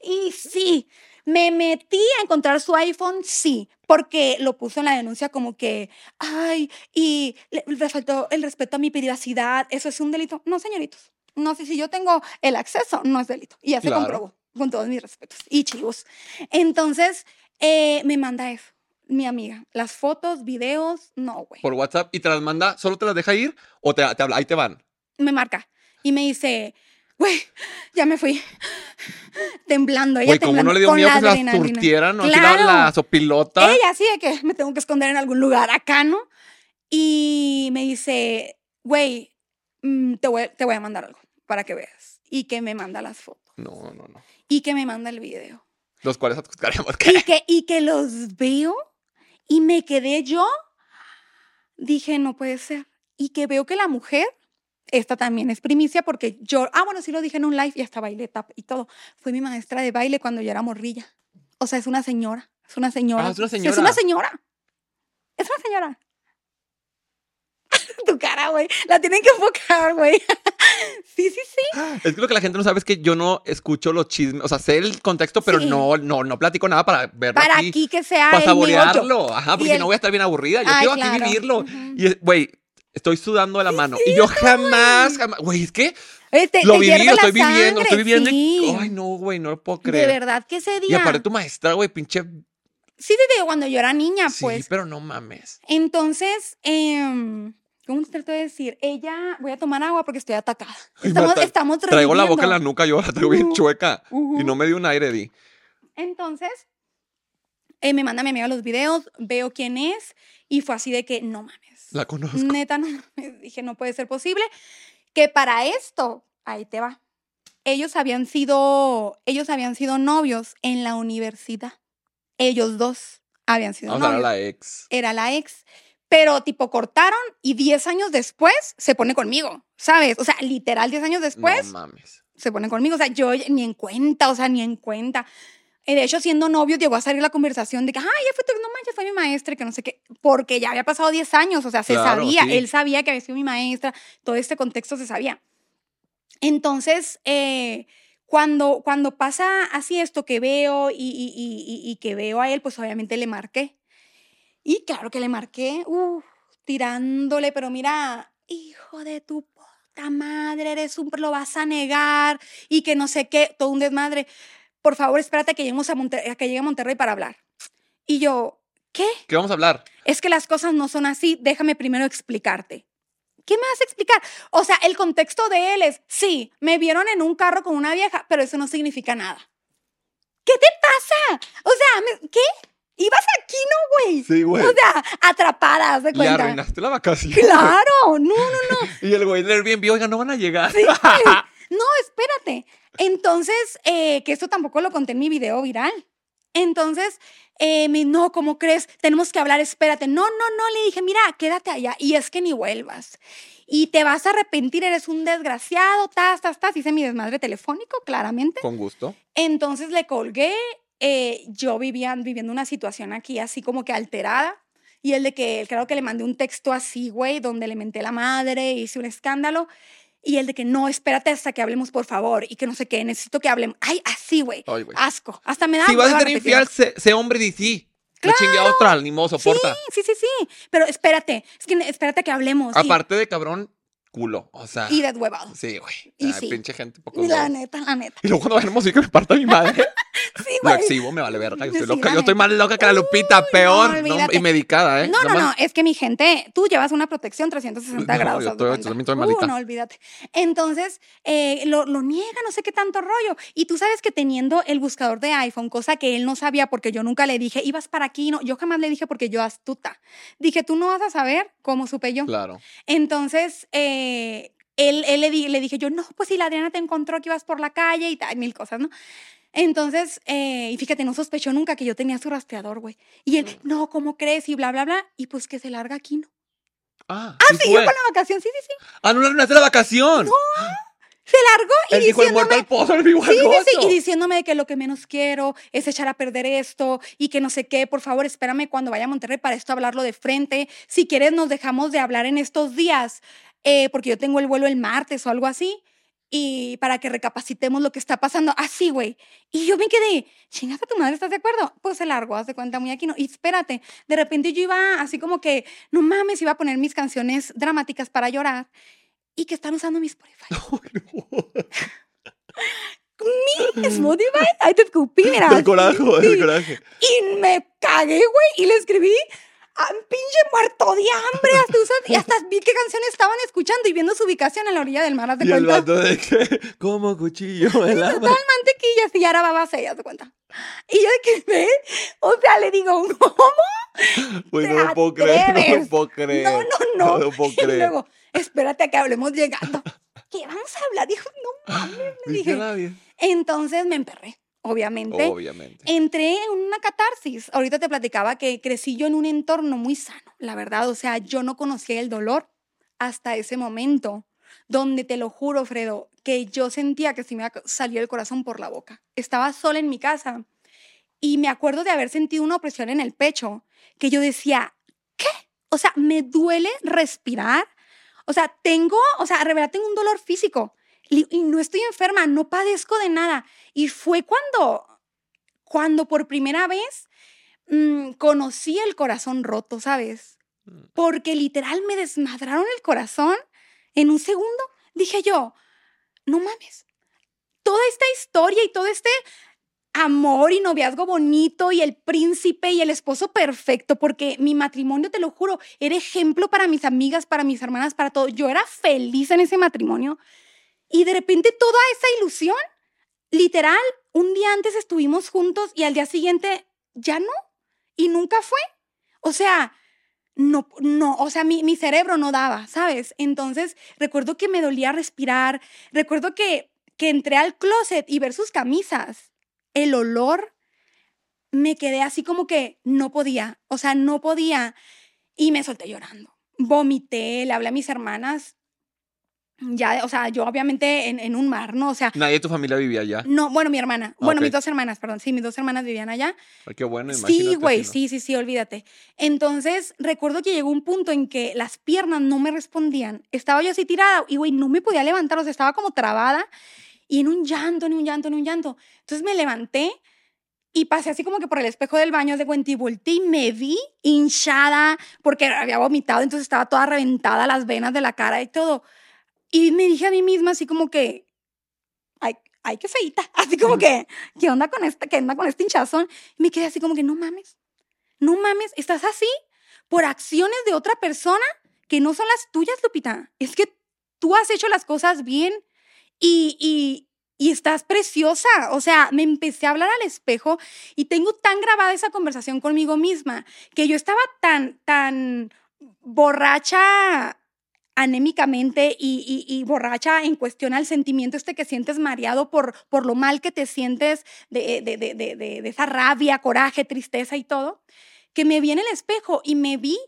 Y sí, me metí a encontrar su iPhone, sí, porque lo puso en la denuncia como que, ay, y le, le faltó el respeto a mi privacidad, eso es un delito. No, señoritos, no sé si yo tengo el acceso, no es delito. Y ya se Claro. comprobó, con todos mis respetos. Y chivos. Entonces, eh, me manda eso, mi amiga. Las fotos, videos, no, güey. Por WhatsApp y te las manda, ¿solo te las deja ir o te, te habla? Ahí te van. me marca y me dice, güey, ya me fui. Temblando, ella Güey, como temblando no le dio con miedo la que se las adrenalina. Así Claro. la, la sopilota. Ella sí de que me tengo que esconder en algún lugar acá, ¿no? Y me dice, güey, mm, te, voy, te voy a mandar algo para que veas. Y que me manda las fotos. No, no, no. Y que me manda el video. Los cuales buscaremos. Y que, y que los veo y me quedé yo. Dije, no puede ser. Y que veo que la mujer, esta también es primicia porque yo, ah, bueno, sí lo dije en un live y hasta bailé tap y todo. Fue mi maestra de baile cuando yo era morrilla. O sea, es una señora. Es una señora. Ah, es una Sí, Es señora. una señora. Es una señora. tu cara, güey. La tienen que enfocar, güey. sí, sí, sí. Es que lo que la gente no sabe es que yo no escucho los chismes. O sea, sé el contexto, pero Sí. no, no, no platico nada para verlo Para aquí. aquí que sea para el saborearlo. Ajá, porque el- no voy a estar bien aburrida. Yo Ay, quiero aquí claro. vivirlo. Ujú. Y, güey, estoy sudando de la mano. y yo jamás, jamás. Güey, es que lo viví, lo estoy viviendo, lo estoy viviendo. y- sí. Ay, no, güey, no lo puedo De creer. verdad que ese Y día. aparte tu maestra, güey, pinche. Sí, te digo, cuando yo era niña, Sí, pues. pero no mames. Entonces, em, ¿cómo te trato de decir? Ella, voy a tomar agua porque estoy atacada. Estamos, Marta, estamos Traigo la boca en la nuca, yo la traigo bien chueca. Y no me dio un aire, di. Entonces, eh, me manda mi amiga los videos, veo quién es y fue así de que no mames. La conozco. Neta, no. Dije, no puede ser posible. Que para esto, ahí te va. Ellos habían sido, ellos habían sido novios en la universidad. Ellos dos habían sido Vamos a ver a novios. la ex. era la ex. Pero tipo cortaron y 10 años después se pone conmigo, ¿sabes? O sea, literal 10 años después No mames. se pone conmigo. O sea, yo ni en cuenta, o sea, ni en cuenta. De hecho, siendo novios llegó a salir la conversación de que, ay, ya fue tu, no manches, fue mi maestra, que no sé qué, porque ya había pasado 10 años, o sea, se Claro, sabía, sí. él sabía que había sido mi maestra, todo este contexto se sabía. Entonces, eh, cuando, cuando pasa así esto que veo y, y- y- y- que veo a él, pues obviamente le marqué. Y claro que le marqué, uf, tirándole, pero mira, hijo de tu puta madre, eres un, lo vas a negar y que no sé qué, todo un desmadre. Por favor, espérate a que, lleguemos a, Monte- a que llegue a Monterrey para hablar. Y yo, ¿qué? ¿Qué vamos a hablar? Es que las cosas no son así, déjame primero explicarte. ¿Qué me vas a explicar? O sea, el contexto de él es, sí, me vieron en un carro con una vieja, pero eso no significa nada. ¿Qué te pasa? O sea, ¿qué? Ibas aquí, ¿no, güey? Sí, güey. O sea, atrapadas, de Le cuenta. arruinaste la vacación. Claro, no, no, no. Y el güey del Airbnb, oiga, no van a llegar. Sí. No, espérate. Entonces, eh, que esto tampoco lo conté en mi video viral. Entonces, eh, me, no, ¿cómo crees? Tenemos que hablar, espérate. No, no, no, le dije, mira, quédate allá. Y es que ni vuelvas. Y te vas a arrepentir, eres un desgraciado, tas, tas, tas. Hice mi desmadre telefónico, claramente. Con gusto. Entonces le colgué. eh, yo vivía viviendo una situación aquí así como que alterada. Y el de que, creo que le mandé un texto así, güey, donde le menté la madre, hice un escándalo. Y el de que no, espérate hasta que hablemos, por favor. Y que no sé qué, necesito que hablemos. Ay, así, güey. Asco. Hasta me da. Si vas a ser infiel, sé, sé hombre y sí. Le chingue a otra, ni modo, soporta. Sí, sí, sí, sí. Pero espérate, es que espérate que hablemos. y- Aparte de cabrón, culo. O sea. Y, deshuevado. Sí, güey. Y Ay, sí. pinche gente poco. La neta, la neta. Y luego cuando vayamos a que me parta mi madre. Sí, Lo güey. exhibo, me vale verga. Yo estoy loca. Yo estoy más loca que la Lupita, no, peor. ¿no? olvídate. Y medicada, ¿eh? No, no, no, es que mi gente, tú llevas una protección 360 No, grados. yo estoy- también estoy Uh, no, olvídate. Entonces, eh, lo, lo niega, no sé qué tanto rollo. Y tú sabes que teniendo el buscador de iPhone, cosa que él no sabía porque yo nunca le dije, ibas para aquí, no, yo jamás le dije porque yo astuta. Dije, tú no vas a saber cómo supe yo. Claro. Entonces, eh, él, él le, di- le dije yo, no, pues si la Adriana te encontró que ibas por la calle y tal, mil cosas, ¿no? Entonces, eh, y fíjate, no sospechó nunca que yo tenía su rastreador, güey. Y él, no, ¿cómo crees? Y bla, bla, bla. Y pues que se larga aquí, ¿no? Ah, Ah, sí fue. con la vacación, sí, sí, sí. Ah, no le arruinaste la vacación. Se largó y Él dijo el muerto diciéndome... al pozo, al Sí, sí, sí, y diciéndome que lo que menos quiero es echar a perder esto y que no sé qué, por favor, espérame cuando vaya a Monterrey para esto hablarlo de frente. Si quieres, nos dejamos de hablar en estos días, eh, porque yo tengo el vuelo el martes o algo así, y para que recapacitemos lo que está pasando. Así, güey. Y yo me quedé, chingas a tu madre, ¿estás de acuerdo? Pues se largó, haz de cuenta, muy aquí, ¿no? Y espérate, de repente yo iba así como que, no mames, iba a poner mis canciones dramáticas para llorar y que están usando mi Spotify. mi Spotify. Ay, te escupí, mira. Del coraje, del coraje. Y me cagué, güey, y le escribí a un pinche muerto de hambre. Hasta, usas- y hasta vi qué canciones estaban escuchando y viendo su ubicación en la orilla del mar, haz de Y el cuenta. vato de que, como cuchillo mano. Total mantequillas y ya era babasa, ya de cuenta. Y yo de que ve, o sea, le digo, ¿cómo? Te no lo puedo creer, no lo puedo creer. No, no, no. No lo puedo Y luego, espérate a que hablemos llegando. ¿Qué vamos a hablar? Dijo, no mames, ¿Viste dije. Entonces me emperré, obviamente. Obviamente. Entré en una catarsis. Ahorita te platicaba que crecí yo en un entorno muy sano, la verdad. O sea, yo no conocía el dolor hasta ese momento, donde te lo juro, Fredo, que yo sentía que se me salía el corazón por la boca. Estaba sola en mi casa y me acuerdo de haber sentido una opresión en el pecho, que yo decía, ¿qué? O sea, me duele respirar. O sea, tengo, o sea, de verdad tengo un dolor físico y no estoy enferma, no padezco de nada. Y fue cuando, cuando por primera vez mm, conocí el corazón roto, ¿sabes? Mm. Porque literal me desmadraron el corazón en un segundo. Dije yo, no mames, toda esta historia y todo este amor y noviazgo bonito y el príncipe y el esposo perfecto, porque mi matrimonio, te lo juro, era ejemplo para mis amigas, para mis hermanas, para todo. Yo era feliz en ese matrimonio. Y de repente toda esa ilusión, literal, un día antes estuvimos juntos y al día siguiente ya no. Y nunca fue. O sea, no, no, o sea, mi, mi cerebro no daba, ¿sabes? Entonces, recuerdo que me dolía respirar, recuerdo que, que entré al closet y ver sus camisas, el olor, me quedé así como que no podía, o sea, no podía. Y me solté llorando. Vomité, le hablé a mis hermanas. Ya, o sea, yo obviamente en, en un mar, ¿no? O sea, Nadie de tu familia vivía allá. no, bueno, mi hermana. Bueno, Ok. mis dos hermanas, perdón. Sí, mis dos hermanas vivían allá. Ay, qué bueno, Sí, imagínate güey, si no. sí, sí, sí, olvídate. Entonces, recuerdo que llegó un punto en que las piernas no me respondían. Estaba yo así tirada y, güey, no me podía levantar, o sea, estaba como trabada y en un llanto, en un llanto, en un llanto. Entonces me levanté y pasé así como que por el espejo del baño de cuenta y volteé y me vi hinchada porque había vomitado, entonces estaba toda reventada las venas de la cara y todo. Y me dije a mí misma así como que, ay, ay, qué feita. Así como que, ¿qué onda con esta, qué onda con este hinchazón? Y me quedé así como que, no mames, no mames, estás así por acciones de otra persona que no son las tuyas, Lupita. Es que tú has hecho las cosas bien y, y, y estás preciosa. O sea, me empecé a hablar al espejo y tengo tan grabada esa conversación conmigo misma que yo estaba tan, tan borracha anémicamente y, y, y, borracha en cuestión al sentimiento este que sientes mareado por, por lo mal que te sientes de, de, de, de, esa rabia, coraje, tristeza y todo, que me vi en el espejo y me vi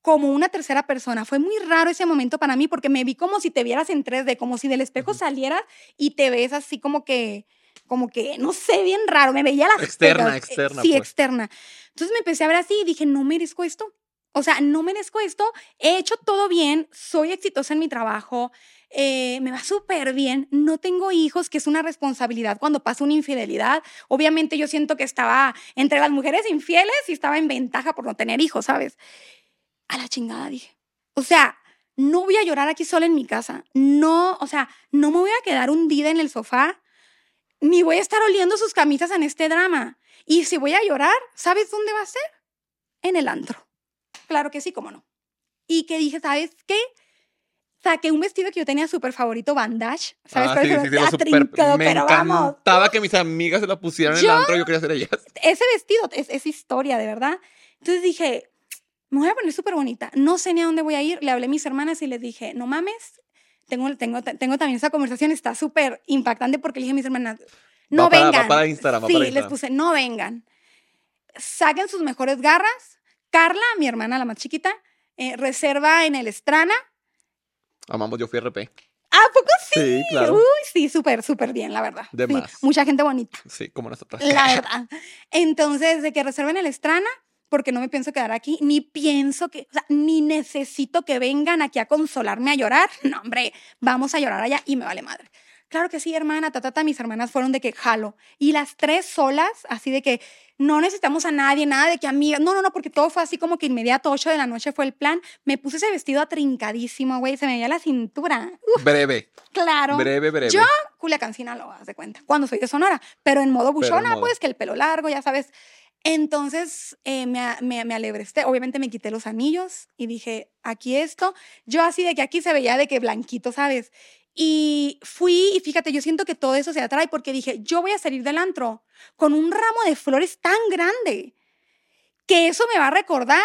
como una tercera persona. Fue muy raro ese momento para mí porque me vi como si te vieras en 3D, como si del espejo salieras y te ves así como que, como que, no sé, bien raro. Me veía la externa, externa. Sí, pues. externa. Entonces me empecé a ver así y dije, no merezco esto. O sea, no merezco esto. He hecho todo bien, soy exitosa en mi trabajo, eh, me va súper bien, no tengo hijos, que es una responsabilidad cuando pasa una infidelidad. Obviamente yo siento que estaba entre las mujeres infieles y estaba en ventaja por no tener hijos, ¿sabes? a la chingada, dije. O sea, no voy a llorar aquí sola en mi casa. No, o sea, no me voy a quedar hundida en el sofá, ni voy a estar oliendo sus camisas en este drama. Y si voy a llorar, ¿sabes dónde va a ser? En el antro. Claro que sí, cómo no. Y que dije, ¿sabes qué? Saqué un vestido que yo tenía súper favorito, bandage. ¿Sabes? Ah, sí, sí, sí, super, me encantaba que mis amigas se lo pusieran en el antro, yo quería ser ellas. Ese vestido es, es historia, de verdad. Entonces dije, me voy a poner súper bonita. No sé ni a dónde voy a ir. Le hablé a mis hermanas y les dije, no mames. Tengo, tengo, tengo también esa conversación, está súper impactante porque le dije a mis hermanas, no vengan. para Instagram, sí, les puse, no vengan. Saquen sus mejores garras. Carla, mi hermana, la más chiquita, eh, reserva en el Estrana. Amamos, yo fui RP. ¿Ah, poco sí? Sí, claro. Uy, sí, súper, súper bien, la verdad. De sí, más. Mucha gente bonita. Sí, como nosotros. La verdad. Entonces, de que reserven el Estrana, porque no me pienso quedar aquí, ni pienso que, o sea, ni necesito que vengan aquí a consolarme a llorar. No, hombre, vamos a llorar allá y me vale madre. Claro que sí, hermana, tatata, mis hermanas fueron de que jalo. Y las tres solas, así de que no necesitamos a nadie, nada de que amigas. No, no, no, porque todo fue así como que inmediato, 8 de la noche fue el plan. Me puse ese vestido atrincadísimo, güey, se me veía la cintura. breve. Claro. Breve, breve. Yo, Culiacán, lo haz de cuenta, cuando soy de Sonora. Pero en modo buchona, pues, que el pelo largo, ya sabes. Entonces eh, me, me, me alebresté, obviamente me quité los anillos y dije, aquí esto, yo así de que aquí se veía de que blanquito, ¿sabes? Y fui y fíjate, yo siento que todo eso se atrae porque dije, yo voy a salir del antro con un ramo de flores tan grande que eso me va a recordar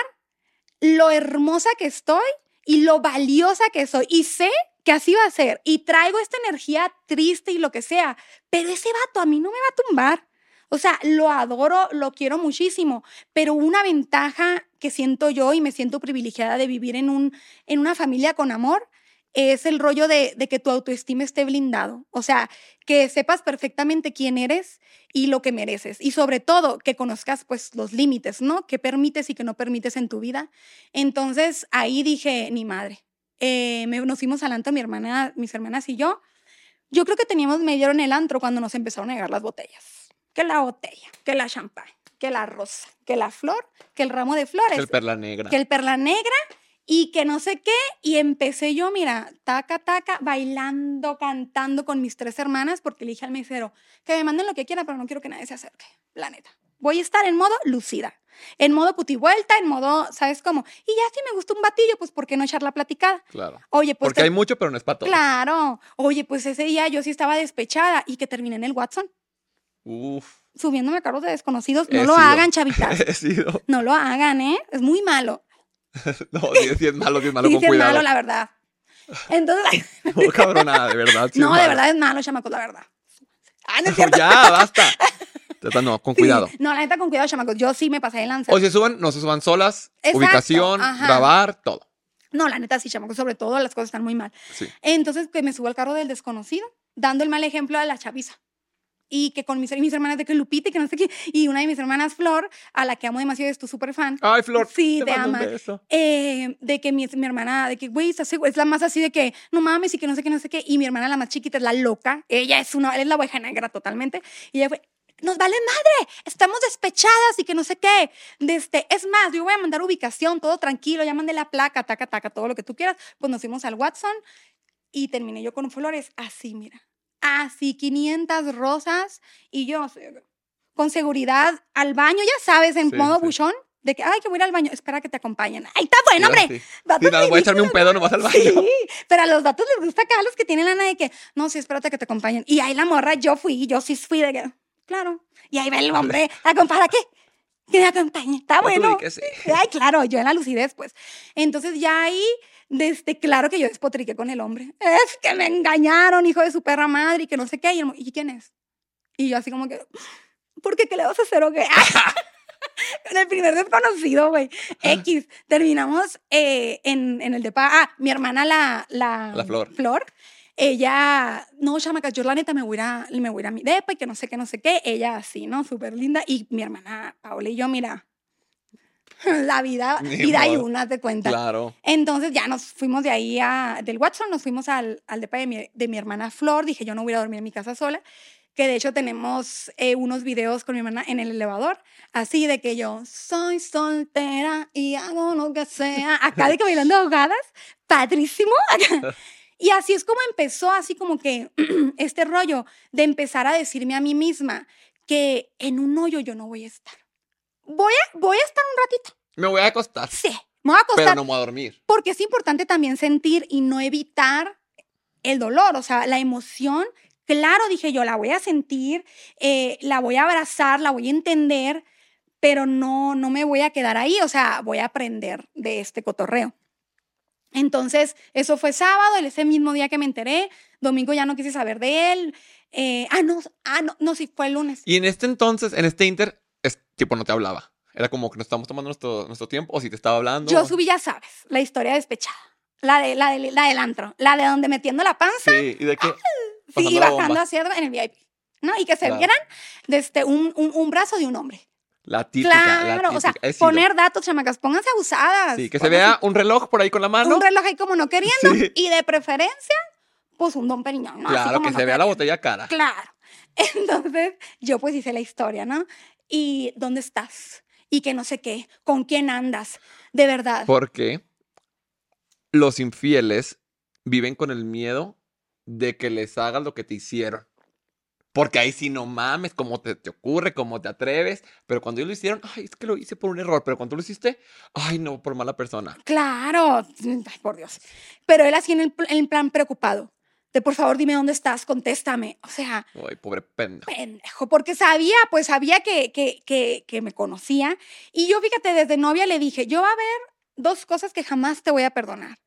lo hermosa que estoy y lo valiosa que soy. Y sé que así va a ser. Y traigo esta energía triste y lo que sea. Pero ese vato a mí no me va a tumbar. O sea, lo adoro, lo quiero muchísimo, pero una ventaja que siento yo y me siento privilegiada de vivir en, un, en una familia con amor es el rollo de, de, que tu autoestima esté blindado. O sea, que sepas perfectamente quién eres y lo que mereces. Y sobre todo, que conozcas pues los límites, ¿no? Que permites y que no permites en tu vida. Entonces, ahí dije, ni madre. Eh, nos fuimos al antro, mi hermana, mis hermanas y yo. Yo creo que teníamos medio en el antro cuando nos empezaron a llegar las botellas que la botella, que la champán, que la rosa, que la flor, que el ramo de flores. Que el perla negra. Que el perla negra y que no sé qué. Y empecé yo, mira, taca, taca, bailando, cantando con mis tres hermanas porque le dije al mesero que me manden lo que quieran, pero no quiero que nadie se acerque, la neta. Voy a estar en modo lucida, en modo putivuelta, en modo, ¿sabes cómo? Y ya si me gusta un batillo, pues ¿por qué no echar la platicada? Claro. Oye, pues. Porque hay mucho, pero no es para. Claro. Oye, pues ese día yo sí estaba despechada y que terminé en el Watson. Uf. Subiéndome a carros de desconocidos. No lo hagan, chavitas. No lo hagan, ¿eh? Es muy malo. no, sí, es malo, sí es malo, sí, con sí es cuidado. malo, la verdad. Entonces. no, cabronada, de verdad. Sí no, de verdad es malo, chamacos, la verdad. Ah, no es cierto. ya, basta. No, con Sí. cuidado. No, la neta, con cuidado, chamacos. Yo sí me pasé de lanza. O se suban, no se suban solas, Exacto, ubicación, ajá. grabar, todo. No, la neta, sí, chamacos. Sobre todo, las cosas están muy mal. Sí. Entonces, que me subo al carro del desconocido, dando el mal ejemplo a la chaviza. Y que con mis, mis hermanas de que Lupita, y que no sé qué. Y una de mis hermanas, Flor, a la que amo demasiado, es tu súper fan. Ay, Flor. Sí, te, un ama. Eh, de que mi, mi hermana, de que, güey, es la más así de que, no mames, y que no sé qué, no sé qué. Y mi hermana, la más chiquita, es la loca. Ella es una, es la oveja negra totalmente. Y ella fue, nos vale madre, estamos despechadas y que no sé qué. De este, es más, yo voy a mandar ubicación, todo tranquilo, ya mandé la placa, taca, taca, todo lo que tú quieras. Pues nos fuimos al Watson y terminé yo con flores así, mira. Así, 500 rosas y yo con seguridad al baño, ya sabes, en Sí, modo sí. buchón, de que, ay, que voy a ir al baño, espera que te acompañen. Ay, está bueno, Sí, hombre. sí. Nada, voy a echarme un pedo nomás al baño. Sí, pero a los datos les gusta acá, a los que tienen lana de que, no, sí, espérate que te acompañen. Y ahí la morra, yo fui, yo sí fui de que, claro. Y ahí va el hombre, ¿a ¿para qué? que me acompañe. Está bueno. dije que sí. Ay, claro, yo en la lucidez, pues. Entonces ya ahí, desde, claro que yo despotriqué con el hombre. Es que me engañaron, hijo de su perra madre, y que no sé qué. Y, el ¿y quién es? Y yo así como que, ¿por qué? ¿Qué le vas a hacer o qué? con el primer desconocido, güey. X. Terminamos eh, en, en el de Ah, mi hermana, la, la, La Flor. Flor. Ella, no, chamacas, yo la neta me voy, a, me voy a mi depa y que no sé qué, no sé qué. Ella así, ¿no? Súper linda. Y mi hermana Paola y yo, mira, la vida, Ni vida y modo. una, te cuenta. Claro. Entonces ya nos fuimos de ahí a, del Watson, nos fuimos al, al depa de mi, de mi hermana Flor. Dije, yo no voy a ir a dormir en mi casa sola. Que de hecho tenemos eh, unos videos con mi hermana en el elevador, así de que yo soy soltera y hago lo que sea. Acá de que bailando ahogadas, padrísimo. Y así es como empezó, así como que este rollo de empezar a decirme a mí misma que en un hoyo yo no voy a estar. Voy a, voy a estar un ratito. Me voy a acostar. Sí, me voy a acostar Pero no me voy a dormir. porque es importante también sentir y no evitar el dolor, o sea, la emoción. Claro, dije yo, la voy a sentir, eh, la voy a abrazar, la voy a entender, pero no, no me voy a quedar ahí, o sea, voy a aprender de este cotorreo. Entonces, eso fue sábado, ese mismo día que me enteré, domingo ya no quise saber de él. eh, ah, no, ah, no, no, sí, fue el lunes. Y en este entonces, en este inter, tipo no te hablaba. Era como que nos estábamos tomando nuestro, nuestro tiempo, o si te estaba hablando. Yo subí, ya sabes, la historia despechada, la, de, la, de, la del antro, la de donde metiendo la panza. Sí, y de que. Sí, pasando y la bajando hacia en el VIP. ¿No? Y que se Claro. vieran desde un, un, un brazo de un hombre. La típica. la claro, o sea, típica. He sido. poner datos, chamacas, pónganse abusadas. Sí, que se vea un reloj por ahí con la mano. un reloj ahí como no queriendo Sí. y de preferencia, pues un don Periñón, ¿no? Claro, que no se vea la botella cara. Claro. Entonces, yo pues hice la historia, ¿no? Y ¿dónde estás? Y que no sé qué, con quién andas, de verdad. Porque los infieles viven con el miedo de que les hagas lo que te hicieron. Porque ahí sí no mames, cómo te, te ocurre, cómo te atreves. Pero cuando ellos lo hicieron, ay, es que lo hice por un error. Pero cuando tú lo hiciste, ay, no, por mala persona. Claro, ay, por Dios. Pero él así en el en plan preocupado. De por favor, dime dónde estás, contéstame. O sea, Ay, pobre pendejo. pendejo, porque sabía, pues sabía que, que, que, que me conocía. Y yo, fíjate, desde novia le dije, yo va a haber dos cosas que jamás te voy a perdonar.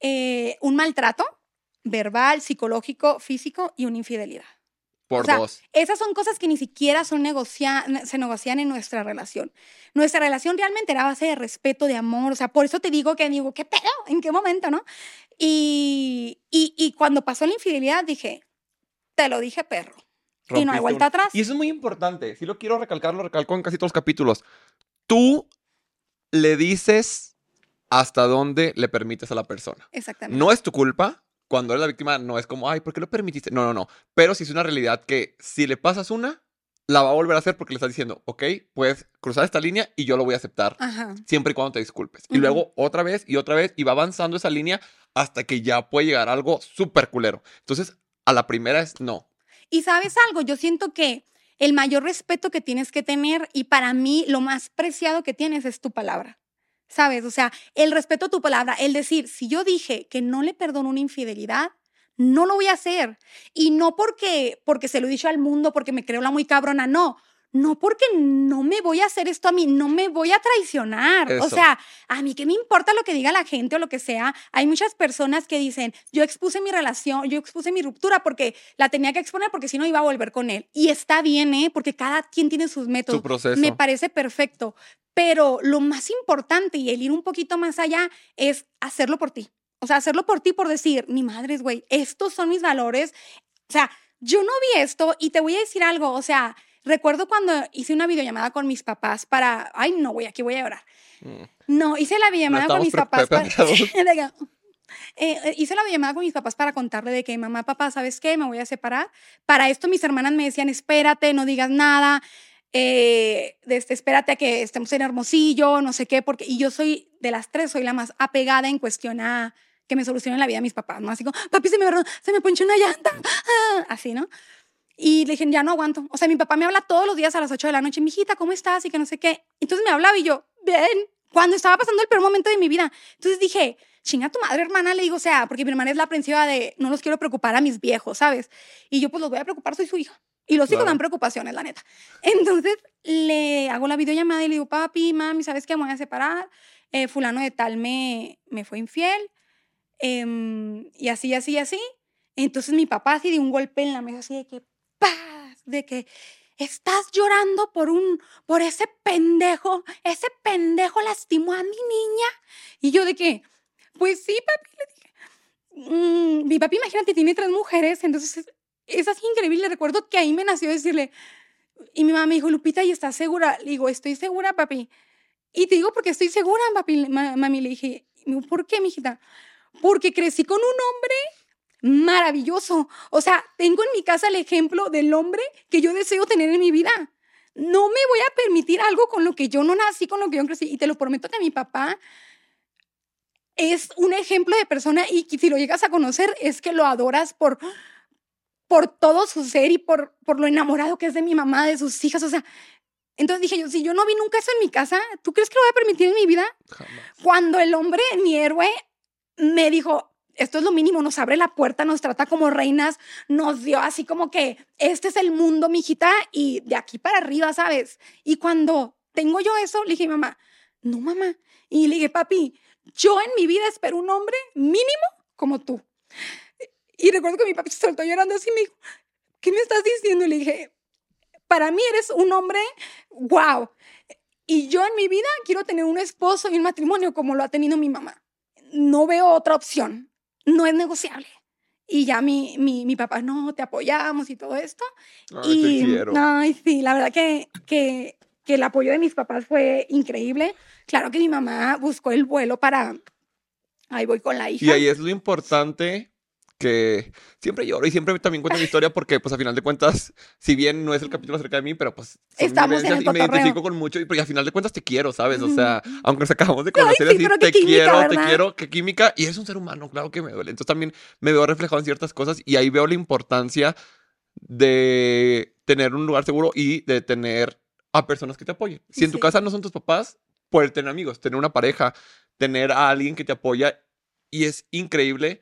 Eh, un maltrato verbal, psicológico, físico y una infidelidad. Por o sea, dos. Esas son cosas que ni siquiera son negocia se negocian en nuestra relación. Nuestra relación realmente era base de respeto, de amor. O sea, por eso te digo que digo, ¿qué pedo? ¿En qué momento, no? Y, y, y cuando pasó la infidelidad dije, te lo dije, perro. Y no hay Rompiste vuelta un- atrás. Y eso es muy importante. Si lo quiero recalcar, lo recalco en casi todos los capítulos. Tú le dices hasta dónde le permites a la persona. Exactamente. No es tu culpa. Cuando eres la víctima, no es como, ay, ¿por qué lo permitiste? No, no, no. Pero sí es una realidad que si le pasas una, la va a volver a hacer porque le estás diciendo, ok, puedes cruzar esta línea y yo lo voy a aceptar. Ajá. Siempre y cuando te disculpes. Y luego otra vez y otra vez y va avanzando esa línea hasta que ya puede llegar algo súper culero. Entonces, a la primera es no. Y sabes algo, yo siento que el mayor respeto que tienes que tener y para mí lo más preciado que tienes es tu palabra. ¿Sabes? O sea, el respeto a tu palabra, el decir, si yo dije que no le perdono una infidelidad, no lo voy a hacer. Y no porque, porque se lo he dicho al mundo, porque me creo la muy cabrona, no. No porque no me voy a hacer esto a mí, no me voy a traicionar. O sea, a mí qué me importa lo que diga la gente o lo que sea. Hay muchas personas que dicen, yo expuse mi relación, yo expuse mi ruptura porque la tenía que exponer porque si no iba a volver con él. Y está bien, ¿eh? Porque cada quien tiene sus métodos. Su proceso. Me parece perfecto. Pero lo más importante y el ir un poquito más allá es hacerlo por ti. O sea, hacerlo por ti por decir, ni madres, güey, estos son mis valores. O sea, yo no vi esto y te voy a decir algo. O sea, recuerdo cuando hice una videollamada con mis papás para, ay, no, güey, aquí voy a llorar. Mm. No, hice la videollamada con estamos mis papás. para- Eh, eh, hice la videollamada con mis papás para contarle de que mamá, papá, ¿sabes qué? Me voy a separar. Para esto mis hermanas me decían, espérate, no digas nada, eh, este, espérate a que estemos en Hermosillo, no sé qué, porque y yo soy de las tres, soy la más apegada en cuestión a que me solucionen la vida mis papás, ¿no? Así como, papi, se me, se me ponchó una llanta, ah, así, ¿no? Y le dije, ya no aguanto. O sea, mi papá me habla todos los días a las 8 de la noche, mijita, ¿cómo estás? Y que no sé qué. Entonces me hablaba y yo, bien, cuando estaba pasando el peor momento de mi vida. Entonces dije, chinga tu madre, hermana, le digo, o sea, porque mi hermana es la aprensiva de, no los quiero preocupar a mis viejos, ¿sabes? Y yo, pues los voy a preocupar, soy su hija. Y los hijos Claro. dan preocupaciones, la neta. Entonces le hago la videollamada y le digo, papi, mami, ¿sabes qué? Me voy a separar. Eh, fulano de tal me, me fue infiel. em, y así, así, así. Entonces mi papá así de un golpe en la mesa, así de que, de que estás llorando por un, por ese pendejo, ese pendejo lastimó a mi niña. Y yo de que, pues sí, papi, le dije. "Mm, mi papi, imagínate, tiene tres mujeres, entonces es, así increíble. Recuerdo que ahí me nació decirle, y mi mamá me dijo, Lupita, ¿y estás segura? Le digo, estoy segura, papi. Y te digo porque estoy segura, papi, ma- mami. Le dije, "Me dijo, ¿por qué, mijita? Porque crecí con un hombre maravilloso. O sea, tengo en mi casa el ejemplo del hombre que yo deseo tener en mi vida. No me voy a permitir algo con lo que yo no nací, con lo que yo crecí. Y te lo prometo que mi papá es un ejemplo de persona y si lo llegas a conocer es que lo adoras por, por todo su ser y por, por lo enamorado que es de mi mamá, de sus hijas. O sea, entonces dije yo, si yo no vi nunca eso en mi casa, ¿tú crees que lo voy a permitir en mi vida? Jamás. Cuando el hombre, mi héroe, me dijo, esto es lo mínimo, nos abre la puerta, nos trata como reinas, nos dio así como que este es el mundo, mijita, y de aquí para arriba, ¿sabes? Y cuando tengo yo eso, le dije, mamá, no, mamá. Y le dije, papi, yo en mi vida espero un hombre mínimo como tú. Y recuerdo que mi papi se soltó llorando así me dijo, ¿qué me estás diciendo? Y le dije, para mí eres un hombre, wow. Y yo en mi vida quiero tener un esposo y un matrimonio como lo ha tenido mi mamá. No veo otra opción. No es negociable. Y ya mi, mi, mi papá, no, te apoyamos y todo esto. Ay, y, te quiero. Ay, sí, la verdad que, que, que el apoyo de mis papás fue increíble. Claro que mi mamá buscó el vuelo para... Ahí voy con la hija. Y ahí es lo importante siempre lloro y siempre también cuento mi historia porque pues a final de cuentas, si bien no es el capítulo acerca de mí, pero pues son Estamos en el y me cotorreo. identifico con mucho y porque a final de cuentas te quiero, ¿sabes? O sea, aunque nos acabamos de conocer sí, así, pero qué te química, quiero, te ¿verdad? quiero, qué química y eres un ser humano, claro que me duele. Entonces también me veo reflejado en ciertas cosas y ahí veo la importancia de tener un lugar seguro y de tener a personas que te apoyen. Si en tu Sí. casa no son tus papás, poder tener amigos, tener una pareja, tener a alguien que te apoya y es increíble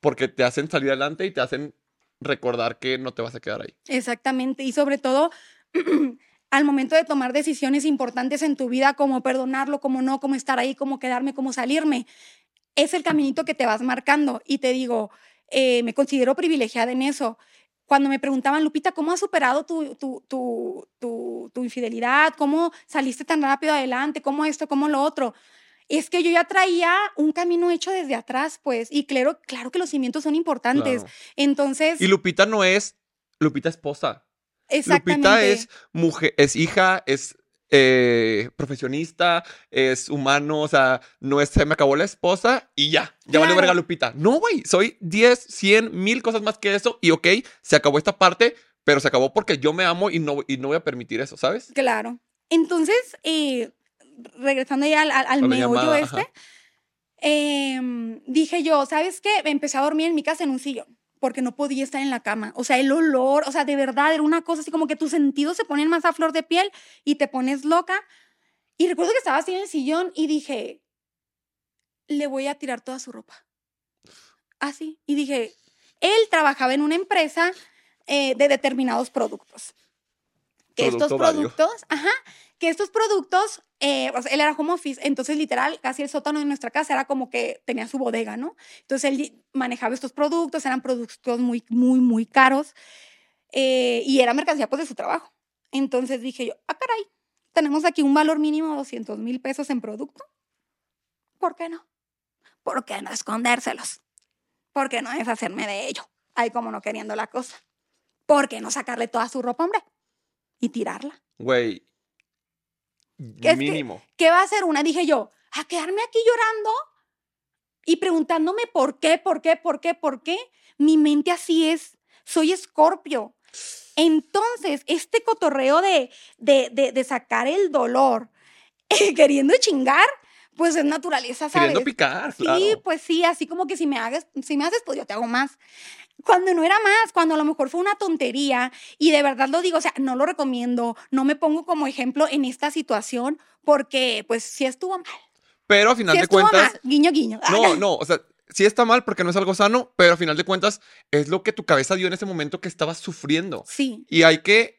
porque te hacen salir adelante y te hacen recordar que no te vas a quedar ahí. Exactamente. Y sobre todo, al momento de tomar decisiones importantes en tu vida, como perdonarlo, como no, como estar ahí, como quedarme, como salirme, es el caminito que te vas marcando. Y te digo, eh, me considero privilegiada en eso. Cuando me preguntaban, Lupita, ¿cómo has superado tu, tu, tu, tu, infidelidad? ¿Cómo saliste tan rápido adelante? ¿Cómo esto? ¿Cómo lo otro? Es que yo ya traía un camino hecho desde atrás, pues, y claro, claro que los cimientos son importantes. Claro. Entonces, Y Lupita no es Lupita esposa. exactamente. Lupita es mujer, es hija, es eh, profesionista, es humano, o sea, no es se me acabó la esposa y ya, ya valió Claro. verga Lupita. No, güey, soy 10, 100, mil cosas más que eso y ok, se acabó esta parte, pero se acabó porque yo me amo y no, y no voy a permitir eso, ¿sabes? Claro. Entonces, eh, regresando ya al, al, al meollo llamada, este, em, dije yo, ¿sabes qué? Empecé a dormir en mi casa en un sillón porque no podía estar en la cama. O sea, el olor, o sea, de verdad era una cosa así como que tus sentidos se ponen más a flor de piel y te pones loca. Y recuerdo que estaba así en el sillón y dije, le voy a tirar toda su ropa. Así. Y dije, él trabajaba en una empresa eh, de determinados productos. Que estos vario. productos, ajá, que estos productos, eh, o sea, él era home office, entonces literal, casi el sótano de nuestra casa era como que tenía su bodega, ¿no? Entonces él manejaba estos productos, eran productos muy, muy, muy caros eh, y era mercancía pues de su trabajo. Entonces dije yo, ah, caray, tenemos aquí un valor mínimo de 200 mil pesos en producto. ¿Por qué no? ¿Por qué no escondérselos? ¿Por qué no deshacerme de ello? Ahí como no queriendo la cosa. ¿Por qué no sacarle toda su ropa, hombre? Y tirarla. Güey, que- mínimo. ¿Qué va a hacer una? Dije yo, a quedarme aquí llorando y preguntándome por qué, por qué, por qué, por qué. Mi mente así es. Soy escorpio. Entonces, este cotorreo de, de, de, de sacar el dolor queriendo chingar, pues es naturaleza, ¿sabes? Queriendo picar, Sí, claro. pues sí, así como que si me hagas, si me haces, pues yo te hago más. Cuando no era más, cuando a lo mejor fue una tontería, y de verdad lo digo, o sea, no lo recomiendo, no me pongo como ejemplo en esta situación, porque pues sí estuvo mal. Pero a final Sí de cuentas, mal. Guiño, guiño. No, no, o sea, sí está mal porque no es algo sano, pero al final de cuentas es lo que tu cabeza dio en ese momento que estabas sufriendo. Sí. Y hay que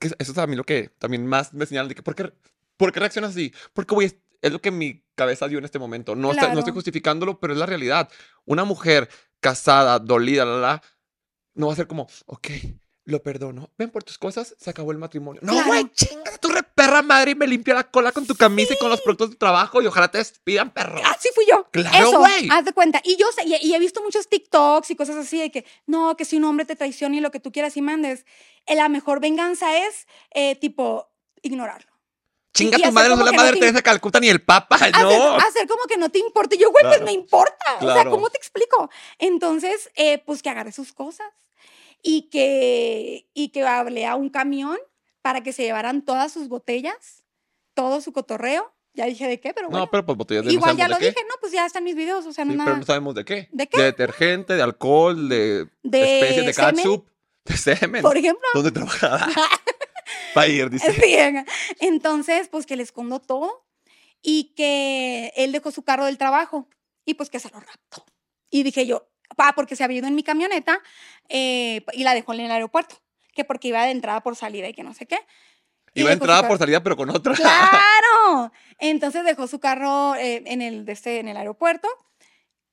eso es a mí lo que también más me señalan de que, ¿por qué, por qué reaccionas así? Porque, güey, es, lo que mi cabeza dio en este momento. No, está- no estoy Claro. justificándolo, pero es la realidad. Una mujer casada, dolida, la, la, no va a ser como, ok, lo perdono. Ven por tus cosas, se acabó el matrimonio. No, Claro. güey, chinga tu re perra madre y me limpia la cola con tu camisa y con los productos de trabajo y ojalá te despidan, perro. Así fui yo. Claro, güey. haz de cuenta. Y yo sé, y, y he visto muchos TikToks y cosas así de que, no, que si un hombre te traiciona y lo que tú quieras y mandes, eh, la mejor venganza es, eh, tipo, ignorarlo. Chinga tu madre, no la que no madre te- de Calcuta ni el Papa, Hacer, no. hacer como que no te importa. Y yo, güey, pues Claro. me importa. O sea, Claro. ¿cómo te explico? Entonces, eh, pues que agarre sus cosas y que, y que hablé a un camión para que se llevaran todas sus botellas, todo su cotorreo. Ya dije de qué, pero bueno. No, pero pues botellas de no Igual ya lo qué. dije, no, pues ya están mis videos, o sea, no Sí, nada. pero no sabemos de qué. ¿De qué? De detergente, de alcohol, de, De especies de semen, catsup, de semen. Por ejemplo. ¿Dónde trabajaba? Va a ir, dice. Sí, Entonces, pues que le escondo todo y que él dejó su carro del trabajo y pues que se lo raptó. Y dije yo, pa, porque se había ido en mi camioneta eh, y la dejó en el aeropuerto, que porque iba de entrada por salida y que no sé qué. Iba su entrada por salida, pero con otra. ¡Claro! Entonces dejó su carro eh, en, el, de este, en el aeropuerto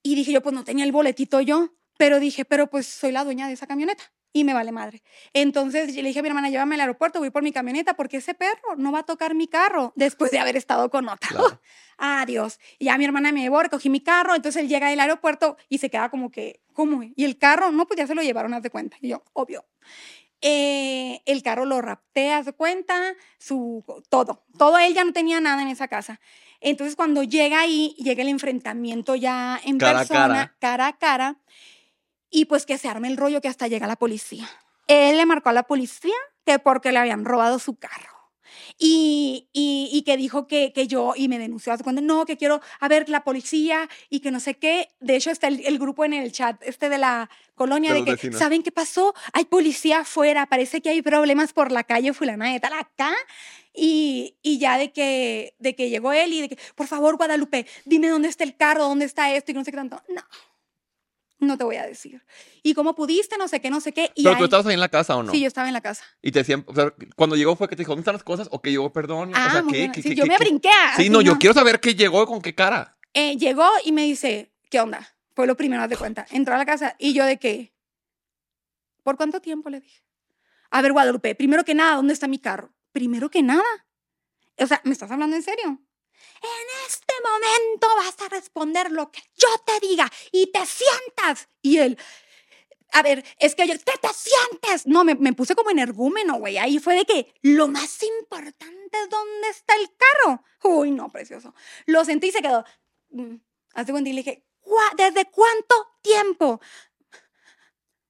y dije yo, pues no tenía el boletito yo, pero dije, pero pues soy la dueña de esa camioneta y me vale madre. Entonces le dije a mi hermana, llévame al aeropuerto, voy por mi camioneta porque ese perro no va a tocar mi carro después de haber estado con otra. Claro. Adiós. Y ya mi hermana me llevó, recogí mi carro, entonces él llega del aeropuerto y se queda como que, ¿cómo? Y el carro, no, pues ya se lo llevaron, haz de cuenta. Y yo, obvio. Eh, el carro lo rapté, haz de cuenta, su, todo. Todo él ya no tenía nada en esa casa. Entonces cuando llega ahí, llega el enfrentamiento ya en Cara a persona, cara a cara, y pues que se arme el rollo que hasta llega la policía. Él le marcó a la policía que porque le habían robado su carro. Y, y, y que dijo que, que yo, y me denunció, hace cuenta, no, que quiero, a ver, la policía y que no sé qué. De hecho, está el, el grupo en el chat, este de la colonia, De que, vecinos. ¿saben qué pasó? Hay policía afuera, parece que hay problemas por la calle fulana de tal acá. Y, y ya de que, de que llegó él y de que, por favor, Guadalupe, dime dónde está el carro, dónde está esto y no sé qué tanto. No, no te voy a decir. ¿Y cómo pudiste? No sé qué, no sé qué. Y Pero tú ahí- estabas ahí en la casa o no? Sí, yo estaba en la casa. Y te decían, o sea, cuando llegó fue que te dijo, ¿dónde están las cosas? O que llegó, perdón. Ah, o sea, muy ¿qué? buena. ¿Qué- Sí, qué- yo me qué? brinqué. Sí, no, yo quiero saber qué llegó con qué cara. Eh, llegó y me dice, ¿qué onda? Fue lo primero, de cuenta. Entró a la casa y yo de qué. ¿Por cuánto tiempo? Le dije. A ver, Guadalupe, primero que nada, ¿dónde está mi carro? Primero que nada. O sea, ¿me estás hablando en serio? En este momento vas a responder lo que yo te diga y te sientas. Y él, a ver, es que yo, ¿qué te sientes? No, me, me puse como energúmeno, güey. Ahí fue de que lo más importante es dónde está el carro. Uy, no, precioso. Lo sentí y se quedó. Mm, Haz de cuenta y le dije, "¿Cuá- ¿desde cuánto tiempo?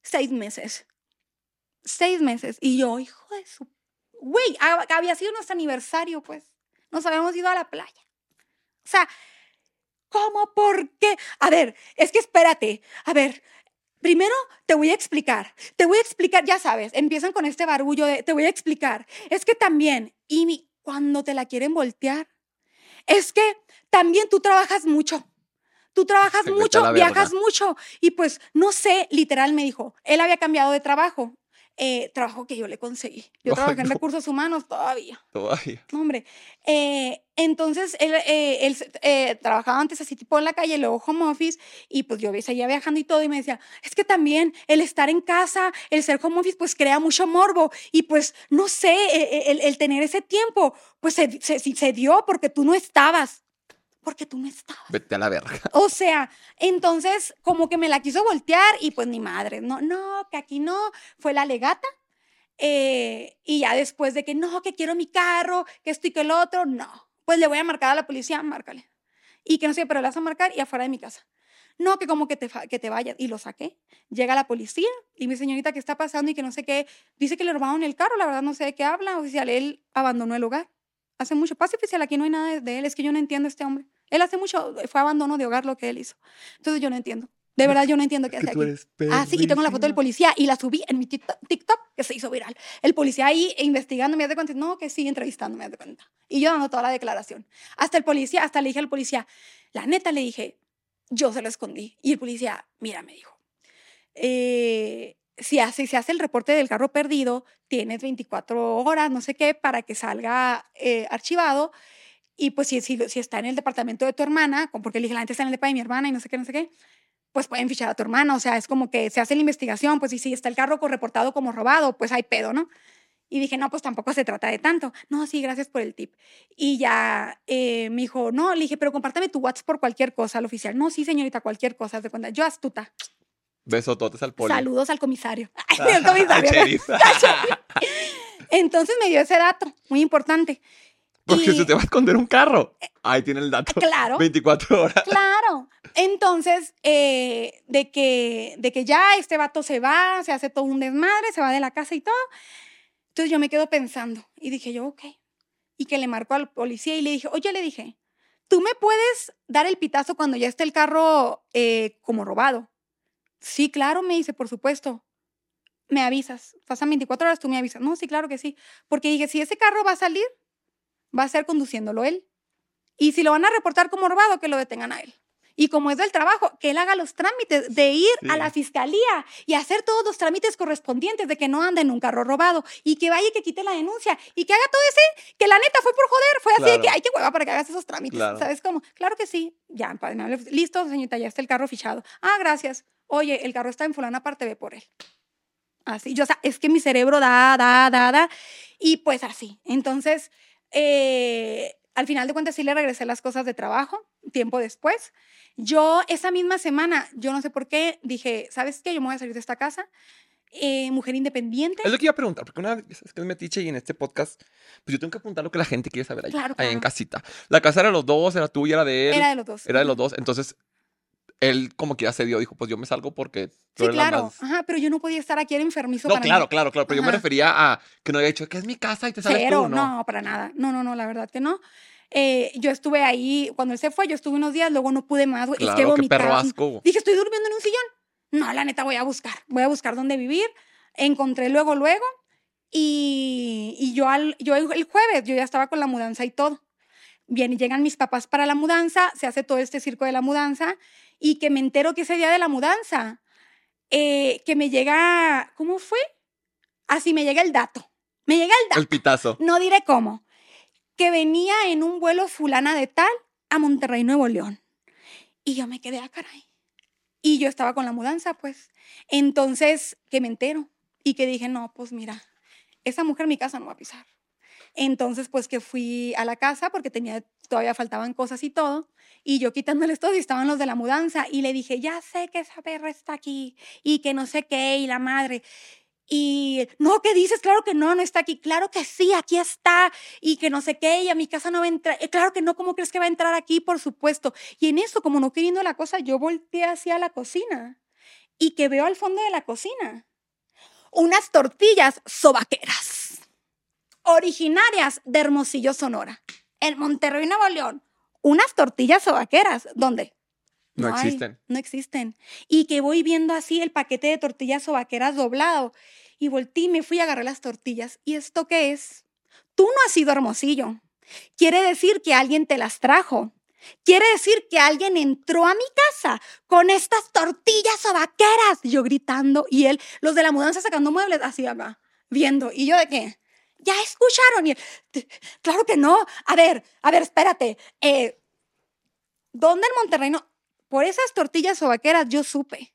Seis meses. Seis meses. Y yo, hijo de su... Güey, ha- había sido nuestro aniversario, pues. Nos habíamos ido a la playa. O sea, ¿cómo? ¿Por qué? A ver, es que espérate. A ver, primero te voy a explicar. Te voy a explicar, ya sabes, empiezan con este barullo de, te voy a explicar. Es que también, y mi- cuando te la quieren voltear, es que también tú trabajas mucho. Tú trabajas mucho, viajas mucho. Y pues, no sé, literal me dijo, él había cambiado de trabajo. Eh, trabajo que yo le conseguí. Yo Ay, trabajé en recursos humanos todavía. Todavía. No, hombre. Eh, entonces, él, eh, él eh, trabajaba antes así tipo en la calle, luego home office, y pues yo seguía viajando y todo, y me decía, es que también el estar en casa, el ser home office, pues crea mucho morbo, y pues no sé, eh, el, el tener ese tiempo, pues se, se, se dio porque tú no estabas, porque tú no estabas. Vete a la verga. O sea, entonces como que me la quiso voltear y pues ni madre, no, no, que aquí no, fue la legata. eh, y ya después de que no, que quiero mi carro, que esto y que el otro, no. Pues le voy a marcar a la policía, márcale. Y que no sé, pero le vas a marcar y afuera de mi casa. No, que como que te, que te vayas. Y lo saqué. Llega la policía y mi señorita, ¿qué está pasando? Y que no sé qué. Dice que le robaron el carro, la verdad no sé de qué habla. Oficial, él abandonó el hogar. Hace mucho. Pase oficial, aquí no hay nada de- él. Es que yo no entiendo a este hombre. Él hace mucho, fue abandono de hogar lo que él hizo. Entonces yo no entiendo. De verdad yo no entiendo qué hace aquí. Ah, sí, y tengo la foto del policía y la subí en mi TikTok, TikTok, que se hizo viral. El policía ahí investigando, me de cuenta, no, que sí, entrevistando, me de cuenta. Y yo dando toda la declaración. Hasta el policía, hasta le dije al policía, la neta le dije, yo se lo escondí. Y el policía, mira, me dijo, eh, si hace, se hace el reporte del carro perdido, tienes 24 horas, no sé qué, para que salga eh, archivado. Y pues si, está en el departamento de tu hermana, porque le dije, está en el departamento de mi hermana y no sé qué, no sé qué, pues pueden fichar a tu hermana. O sea, es como que se hace la investigación, pues y si está el carro reportado como robado, pues hay pedo, ¿no? Y dije, no, pues tampoco se trata de tanto. No, sí, gracias por el tip. Y ya eh, me dijo, no, le dije, pero compártame tu WhatsApp por cualquier cosa al oficial. No, sí, señorita, cualquier cosa. De cuenta, yo astuta. Besototes al poli. Saludos al comisario. al comisario. Entonces me dio ese dato, muy importante. Porque si te va a esconder un carro, ahí tiene el dato. Claro. 24 horas. Claro. Entonces, eh, de, que, de que ya este vato se va, se hace todo un desmadre, se va de la casa y todo. Entonces yo me quedo pensando y dije yo, ok. Y que le marco al policía y le dije, oye, le dije, ¿tú me puedes dar el pitazo cuando ya esté el carro eh, como robado? Sí, claro, me dice, por supuesto. Me avisas. Pasan 24 horas, tú me avisas. No, sí, claro que sí. Porque dije, si ese carro va a salir, va a ser conduciéndolo él. Y si lo van a reportar como robado, que lo detengan a él. Y como es del trabajo, que él haga los trámites de ir a la fiscalía y hacer todos los trámites correspondientes de que no ande en un carro robado y que vaya y que quite la denuncia y que haga todo ese, que la neta fue por joder, fue así de que hay que hueva para que hagas esos trámites. ¿Sabes cómo? Claro que sí. Ya, listo, señorita, ya está el carro fichado. Ah, gracias. Oye, el carro está en fulana parte, ve por él. Así, yo, o sea, es que mi cerebro da, da, da, da. Y pues así. Entonces, eh, al final de cuentas sí le regresé las cosas de trabajo, tiempo después. Yo esa misma semana, yo no sé por qué, dije, ¿sabes qué? Yo me voy a salir de esta casa. Eh, mujer independiente. Es lo que iba a preguntar, porque una vez que es metiche y en este podcast, pues yo tengo que apuntar lo que la gente quiere saber ahí, claro, ahí en casita. La casa era de los dos, era tuya, era de él. Era de los dos. Era de los dos. Entonces, él como que ya se dio, dijo, pues yo me salgo porque... Sí, claro, ajá, pero yo no podía estar aquí, era enfermizo. No, claro, claro, claro, pero yo me refería a que no había dicho que es mi casa y te sales tú, ¿no? no, para nada, no, no, no, la verdad que no. Eh, yo estuve ahí, cuando él se fue, yo estuve unos días, luego no pude más, güey. Claro, es que vomitaba. perro asco. Dije, estoy durmiendo en un sillón. No, la neta, voy a buscar, voy a buscar dónde vivir. Encontré luego, luego, y, y yo, al, yo el jueves, yo ya estaba con la mudanza y todo. Bien, llegan mis papás para la mudanza, se hace todo este circo de la mudanza, y que me entero que ese día de la mudanza, eh, que me llega, ¿cómo fue? Así me llega el dato. Me llega el dato. El pitazo. No diré cómo. Que venía en un vuelo fulana de tal a Monterrey, Nuevo León. Y yo me quedé a ah, caray. Y yo estaba con la mudanza, pues. Entonces, que me entero. Y que dije, no, pues mira, esa mujer en mi casa no va a pisar. Entonces, pues que fui a la casa porque tenía, todavía faltaban cosas y todo, y yo quitándoles todo y estaban los de la mudanza, y le dije, ya sé que esa perra está aquí, y que no sé qué, y la madre. Y no, ¿qué dices? Claro que no, no está aquí. Claro que sí, aquí está. Y que no sé qué, y a mi casa no va a entrar. Eh, claro que no, ¿cómo crees que va a entrar aquí? Por supuesto. Y en eso, como no queriendo la cosa, yo volteé hacia la cocina y que veo al fondo de la cocina unas tortillas sobaqueras originarias de Hermosillo, Sonora, en Monterrey, Nuevo León, unas tortillas sobaqueras, ¿dónde? No, existen. no existen. Y que voy viendo así el paquete de tortillas sobaqueras doblado. Y volteé y me fui a agarrar las tortillas. ¿Y esto qué es? Tú no has sido Hermosillo. Quiere decir que alguien te las trajo. Quiere decir que alguien entró a mi casa con estas tortillas sobaqueras. Yo gritando y él, los de la mudanza sacando muebles así acá, viendo. ¿Y yo de qué? Ya escucharon. Y claro que no. A ver, a ver, espérate. Eh, ¿Dónde en Monterrey no? Por esas tortillas sobaqueras yo supe.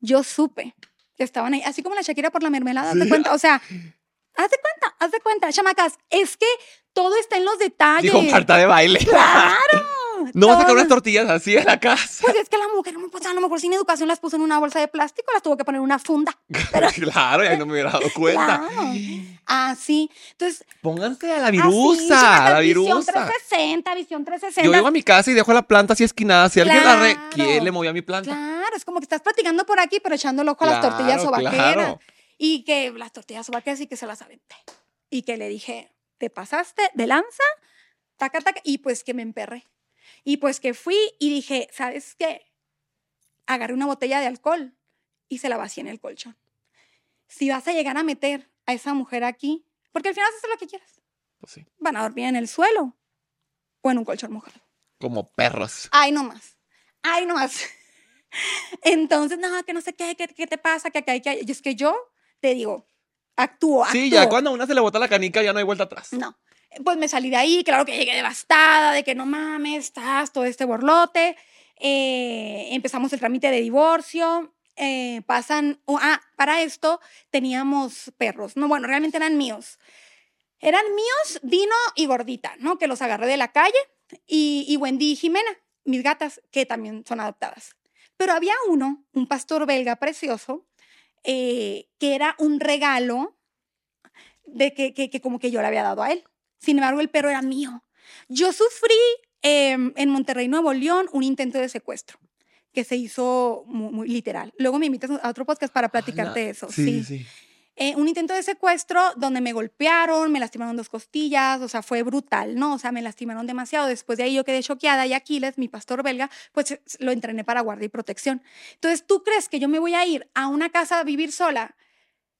Yo supe que estaban ahí. Así como la Shakira por la mermelada, ¿te cuenta? O sea, haz de cuenta, haz de cuenta, chamacas. Es que todo está en los detalles. Dijo falta de baile. ¡Claro! No vas a sacar unas tortillas así en la casa. Pues es que la mujer, pues, a lo mejor sin educación las puso en una bolsa de plástico, las tuvo que poner en una funda. claro, y ahí no me hubiera dado cuenta. Así. Entonces. Pónganse a la virusa, a la virusa. Visión 360, visión 360. Yo llego a mi casa y dejo la planta así esquinada. Si alguien la re... ¿Quién le movió a mi planta? Claro, es como que estás platicando por aquí, pero echando loco a las tortillas sobaqueras. Y que las tortillas sobaqueras y que se las aventé. Y que le dije, ¿te pasaste de lanza? Taca, taca. Y pues que me emperré. Y pues que fui y dije, ¿sabes qué? Agarré una botella de alcohol y se la vacié en el colchón. Si vas a llegar a meter a esa mujer aquí, porque al final haces lo que quieras. Pues sí. Van a dormir en el suelo o en un colchón mojado. Como perros. Ay, no más. Ay, no más. Entonces, no, que no sé qué, qué, qué te pasa, que hay que... Y es que yo te digo, actúo, Sí, actúo. ya cuando a una se le bota la canica ya no hay vuelta atrás. No. Pues me salí de ahí, claro que llegué devastada, de que no mames, estás todo este borlote. Eh, empezamos el trámite de divorcio. eh, pasan, oh, ah, para esto teníamos perros. No, bueno, realmente eran míos. Eran míos, Dino y Gordita, ¿no? Que los agarré de la calle. Y, y Wendy y Jimena, mis gatas, que también son adoptadas. Pero había uno, un pastor belga precioso, eh, que era un regalo de que, que, que como que yo le había dado a él. Sin embargo, el perro era mío. Yo sufrí em, en Monterrey, Nuevo León, un intento de secuestro que se hizo muy, muy literal. Luego me invitas a otro podcast para platicarte Ala, eso. Sí, sí. Eh, un intento de secuestro donde me golpearon, me lastimaron dos costillas, o sea, fue brutal, ¿no? O sea, me lastimaron demasiado. Después de ahí yo quedé choqueada y Aquiles, mi pastor belga, pues eh, lo entrené para guardia y protección. Entonces, ¿tú crees que yo me voy a ir a una casa a vivir sola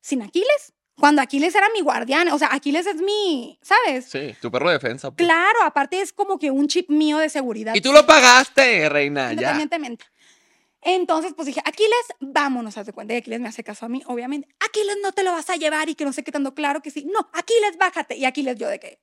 sin Aquiles? Cuando Aquiles era mi guardián, o sea, Aquiles es mi, ¿sabes? Sí, tu perro de defensa. pues. Claro, aparte es como que un chip mío de seguridad. Y tú lo pagaste, reina, ya. Independientemente. Entonces, pues dije, Aquiles, vámonos, haz de cuenta. Y Aquiles me hace caso a mí, obviamente. Aquiles, no te lo vas a llevar y que no sé qué tanto. Claro que sí. No, Aquiles, bájate. Y Aquiles, yo de qué.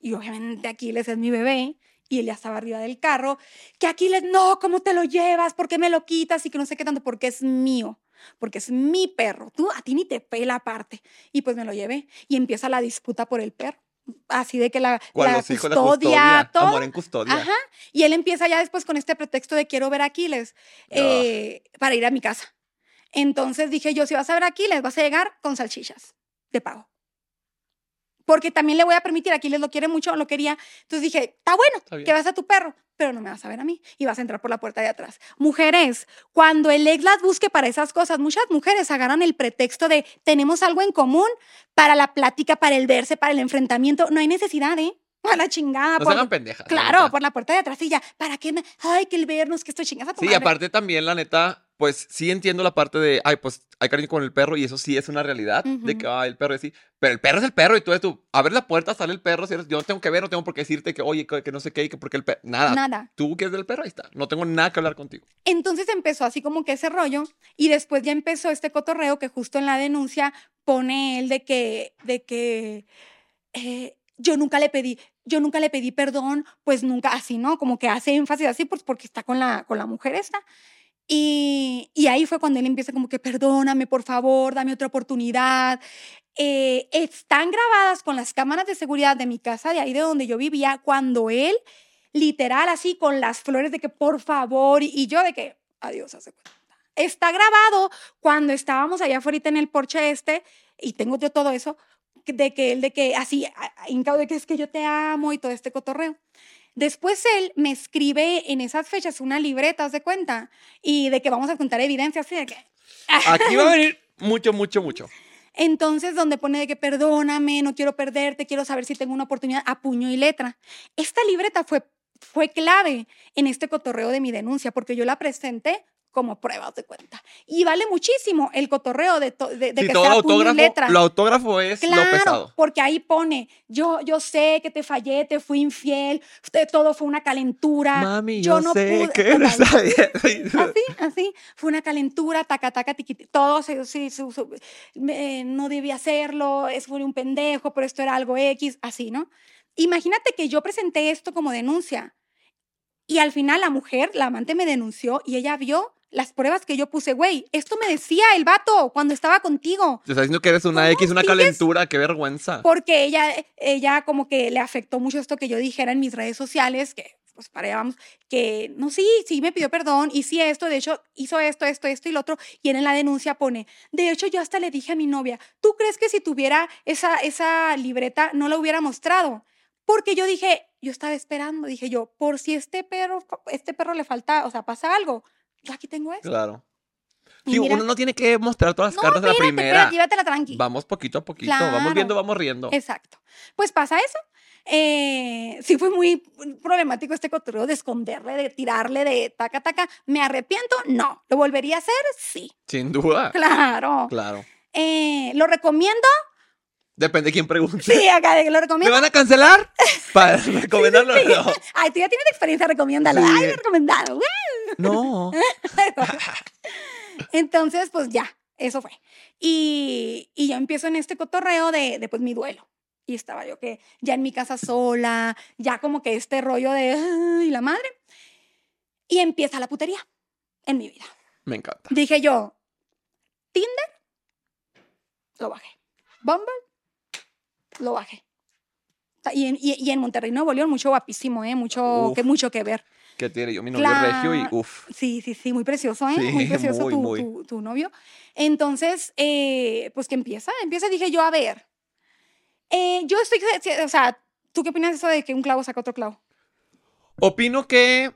Y obviamente Aquiles es mi bebé y él ya estaba arriba del carro. Que Aquiles, no, ¿cómo te lo llevas? ¿Por qué me lo quitas? Y que no sé qué tanto, porque es mío. Porque es mi perro. Tú, a ti ni te pela aparte. Y pues me lo llevé. Y empieza la disputa por el perro. Así de que la, Con la los hijos, la custodia, todo. Amor en custodia. Ajá. Y él empieza ya después con este pretexto de quiero ver a Aquiles eh, para ir a mi casa. Entonces dije yo, si vas a ver a Aquiles, vas a llegar con salchichas de pago. Porque también le voy a permitir, Aquiles lo quiere mucho, lo quería. Entonces dije, está bueno, Está que vas a tu perro, pero no me vas a ver a mí y vas a entrar por la puerta de atrás. Mujeres, cuando el ex las busque para esas cosas, muchas mujeres agarran el pretexto de tenemos algo en común para la plática, para el verse, para el enfrentamiento. No hay necesidad, ¿eh? A la chingada. No por- hagan pendejas. la Claro, por la puerta de atrás y ya. ¿Para qué me.? Ay, que el vernos, que estoy chingada. Sí, madre. aparte también, la neta, pues sí entiendo la parte de, ay, pues hay cariño con el perro y eso sí es una realidad, de Ujú. que, ay, el perro es así, pero el perro es el perro y tú, tú abres la puerta, sale el perro, si eres- yo no tengo que ver, no tengo por qué decirte que, oye, que, que no sé qué, que porque el perro, nada, Nada. tú que es del perro, ahí está, no tengo nada que hablar contigo. Entonces empezó así como que ese rollo y después ya empezó este cotorreo que justo en la denuncia pone él de que, de que eh, yo nunca le pedí, yo nunca le pedí perdón, pues nunca así, ¿no? Como que hace énfasis así, pues porque está con la, con la mujer esta. Y, ahí fue cuando él empieza como que perdóname, por favor, dame otra oportunidad. Eh, están grabadas con las cámaras de seguridad de mi casa, de ahí de donde yo vivía, cuando él, literal, así con las flores de que por favor, y, yo de que adiós, hace cuenta. Está grabado cuando estábamos allá afuera en el porche este, y tengo yo todo eso, de que él, de que así, hincado de que es que yo te amo y todo este cotorreo. Después él me escribe en esas fechas una libreta, de cuenta, y de que vamos a contar evidencia, así de que. Aquí va a venir mucho, mucho, mucho. Entonces, donde pone de que perdóname, no quiero perderte, quiero saber si tengo una oportunidad a puño y letra. Esta libreta fue, fue clave en este cotorreo de mi denuncia, porque yo la presenté como prueba de cuenta. Y vale muchísimo el cotorreo de, to- de, de Si que todo sea autógrafo, letra. lo autógrafo es lo Claro, pesado. porque ahí pone, yo, yo sé que te fallé, te fui infiel, todo fue una calentura. Mami, yo yo, no sé pude- que. Así, así. Fue una calentura, taca, taca, tiqui, todo se, sí, su- su- me- no debía hacerlo, es fue un pendejo, pero esto era algo X, así, ¿no? Imagínate que yo presenté esto como denuncia y al final la mujer, la amante me denunció y ella vio las pruebas que yo puse, güey, esto me decía el vato cuando estaba contigo. Te está diciendo que eres una ¿Cómo X, una sigues? calentura, qué vergüenza. Porque ella, ella como que le afectó mucho esto que yo dijera en mis redes sociales, que pues para allá vamos, que no, sí, sí me pidió perdón, y sí esto, de hecho hizo esto, esto, esto y lo otro, y él en la denuncia pone, de hecho yo hasta le dije a mi novia, ¿tú crees que si tuviera esa, esa libreta no la hubiera mostrado? Porque yo dije, yo estaba esperando, dije yo, por si este perro, este perro le falta, o sea, pasa algo, aquí tengo esto. Claro. Sí, mira- uno no tiene que mostrar todas las No, cartas de la primera. llévatela tranqui. Vamos poquito a poquito, Claro. vamos viendo, vamos riendo. Exacto. Pues pasa eso. Eh, sí fue muy problemático este cotorreo de esconderle, de tirarle, de taca, taca. ¿Me arrepiento? No. ¿Lo volvería a hacer? Sí. Sin duda. Claro. Claro. Eh, ¿Lo recomiendo? Depende de quién pregunte. Sí, acá de que lo ¿Me recomiendo. van a cancelar? Para recomendarlo. No. Ay, tú ya tienes experiencia, recomiéndalo. Sí. Ay, recomendado. No. Entonces, pues ya, eso fue. Y, y yo empiezo en este cotorreo de, de pues mi duelo. Y estaba yo que ya en mi casa sola, ya como que este rollo de, ay, la madre. Y empieza la putería en mi vida. Me encanta. Dije yo, Tinder, lo bajé. Bumble, lo bajé. Y en, y, y en Monterrey, Nuevo León, mucho guapísimo, ¿eh? Mucho, Uf. que, mucho que ver. Que tiene yo mi novio Claro. regio y uff. Sí, sí, sí, muy precioso, ¿eh? Sí, muy precioso muy, tu, muy. Tu, tu novio. Entonces, eh, pues que empieza, empieza, dije yo, a ver, eh, yo estoy, o sea, ¿tú qué opinas de eso de que un clavo saca otro clavo? Opino que.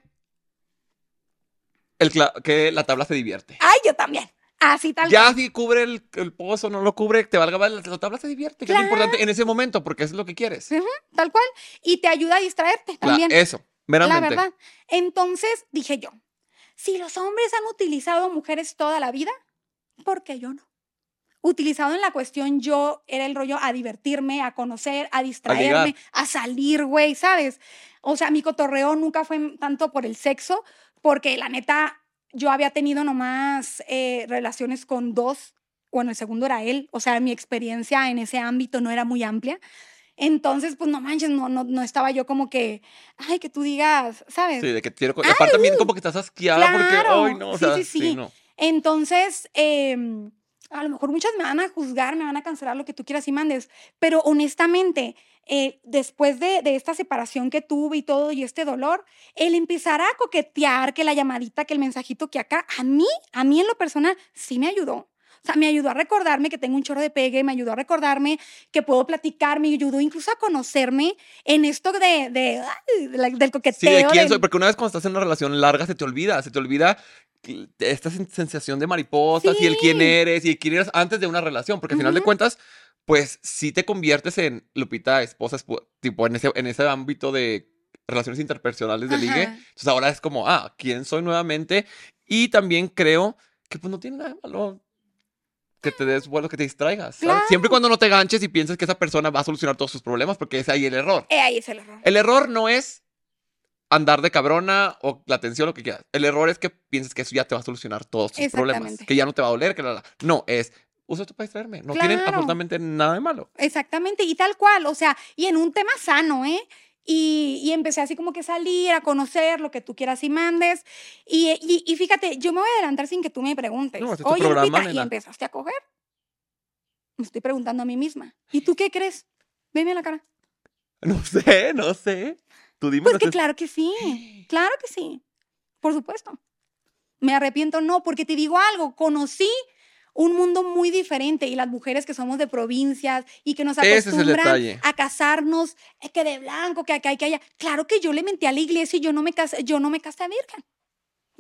El que la tabla se divierte. Ay, yo también. Así tal Ya si cubre el, el pozo, no lo cubre, te valga mal, la tabla se divierte, que es lo importante en ese momento, porque eso es lo que quieres. Tal cual. Y te ayuda a distraerte también. eso, La meramente. verdad. Entonces dije yo, si los hombres han utilizado a mujeres toda la vida, ¿por qué yo no? Utilizado en la cuestión, yo era el rollo a divertirme, a conocer, a distraerme, a, salir, güey, ¿sabes? O sea, mi cotorreo nunca fue tanto por el sexo, porque la neta, yo había tenido nomás eh, relaciones con dos, bueno, el segundo era él, o sea, mi experiencia en ese ámbito no era muy amplia. Entonces, pues no manches, no, no, no estaba yo como que, ay, que tú digas, ¿sabes? Sí, de que quiero. aparte también como que estás asqueada porque, ay, no, o Sí, sí, sí. no. Entonces, em, a lo mejor muchas me van a juzgar, me van a cancelar lo que tú quieras y mandes, pero honestamente, eh, después de, de esta separación que tuve y todo y este dolor, el empezar a coquetear, que la llamadita, que el mensajito, que acá, a mí, a mí en lo personal, sí me ayudó. O sea, me ayudó a recordarme que tengo un chorro de pegue, me ayudó a recordarme que puedo platicar, me ayudó incluso a conocerme en esto de, de, de la- del Sí, coqueteo. de quién de- soy, porque una vez cuando estás en una relación larga se te olvida, se te olvida esta sen- sensación de mariposas y el quién Sí. eres y el quién eres antes de una relación, porque al final de Ujú. cuentas, pues sí te conviertes en Lupita, esposa, espo- tipo en ese, en ese ámbito de relaciones interpersonales de ligue. Ajá. Entonces ahora es como, ah, ¿quién soy nuevamente? Y también creo que pues no tiene nada de malo que te des vuelo, que te distraigas. ¿sabes? Claro. Siempre y cuando no te ganches y pienses que esa persona va a solucionar todos sus problemas, porque es ahí el error. Eh, ahí es el error. El error no es andar de cabrona o la atención, lo que quieras. El error es que pienses que eso ya te va a solucionar todos tus problemas. Que ya no te va a doler, que la, la. No, es usa esto para distraerme. No tienen Claro. absolutamente nada de malo. Exactamente, y tal cual, o sea, y en un tema sano, ¿eh? Y, y empecé así como que salir a conocer lo que tú quieras y mandes. Y, y, y fíjate, yo me voy a adelantar sin que tú me preguntes. No, este Oye, programa, Lupita, ¿y nena". empezaste a coger? Me estoy preguntando a mí misma. ¿Y tú qué crees? Veme a la cara. No sé, no sé. Tú dime. Pues que claro que sí, claro que sí, por supuesto. Me arrepiento, no, porque te digo algo, conocí un mundo muy diferente y las mujeres que somos de provincias y que nos es acostumbran a casarnos, eh, que de blanco, que acá y que allá. Claro que yo le mentí a la iglesia y yo no me casé, yo no me casé virgen.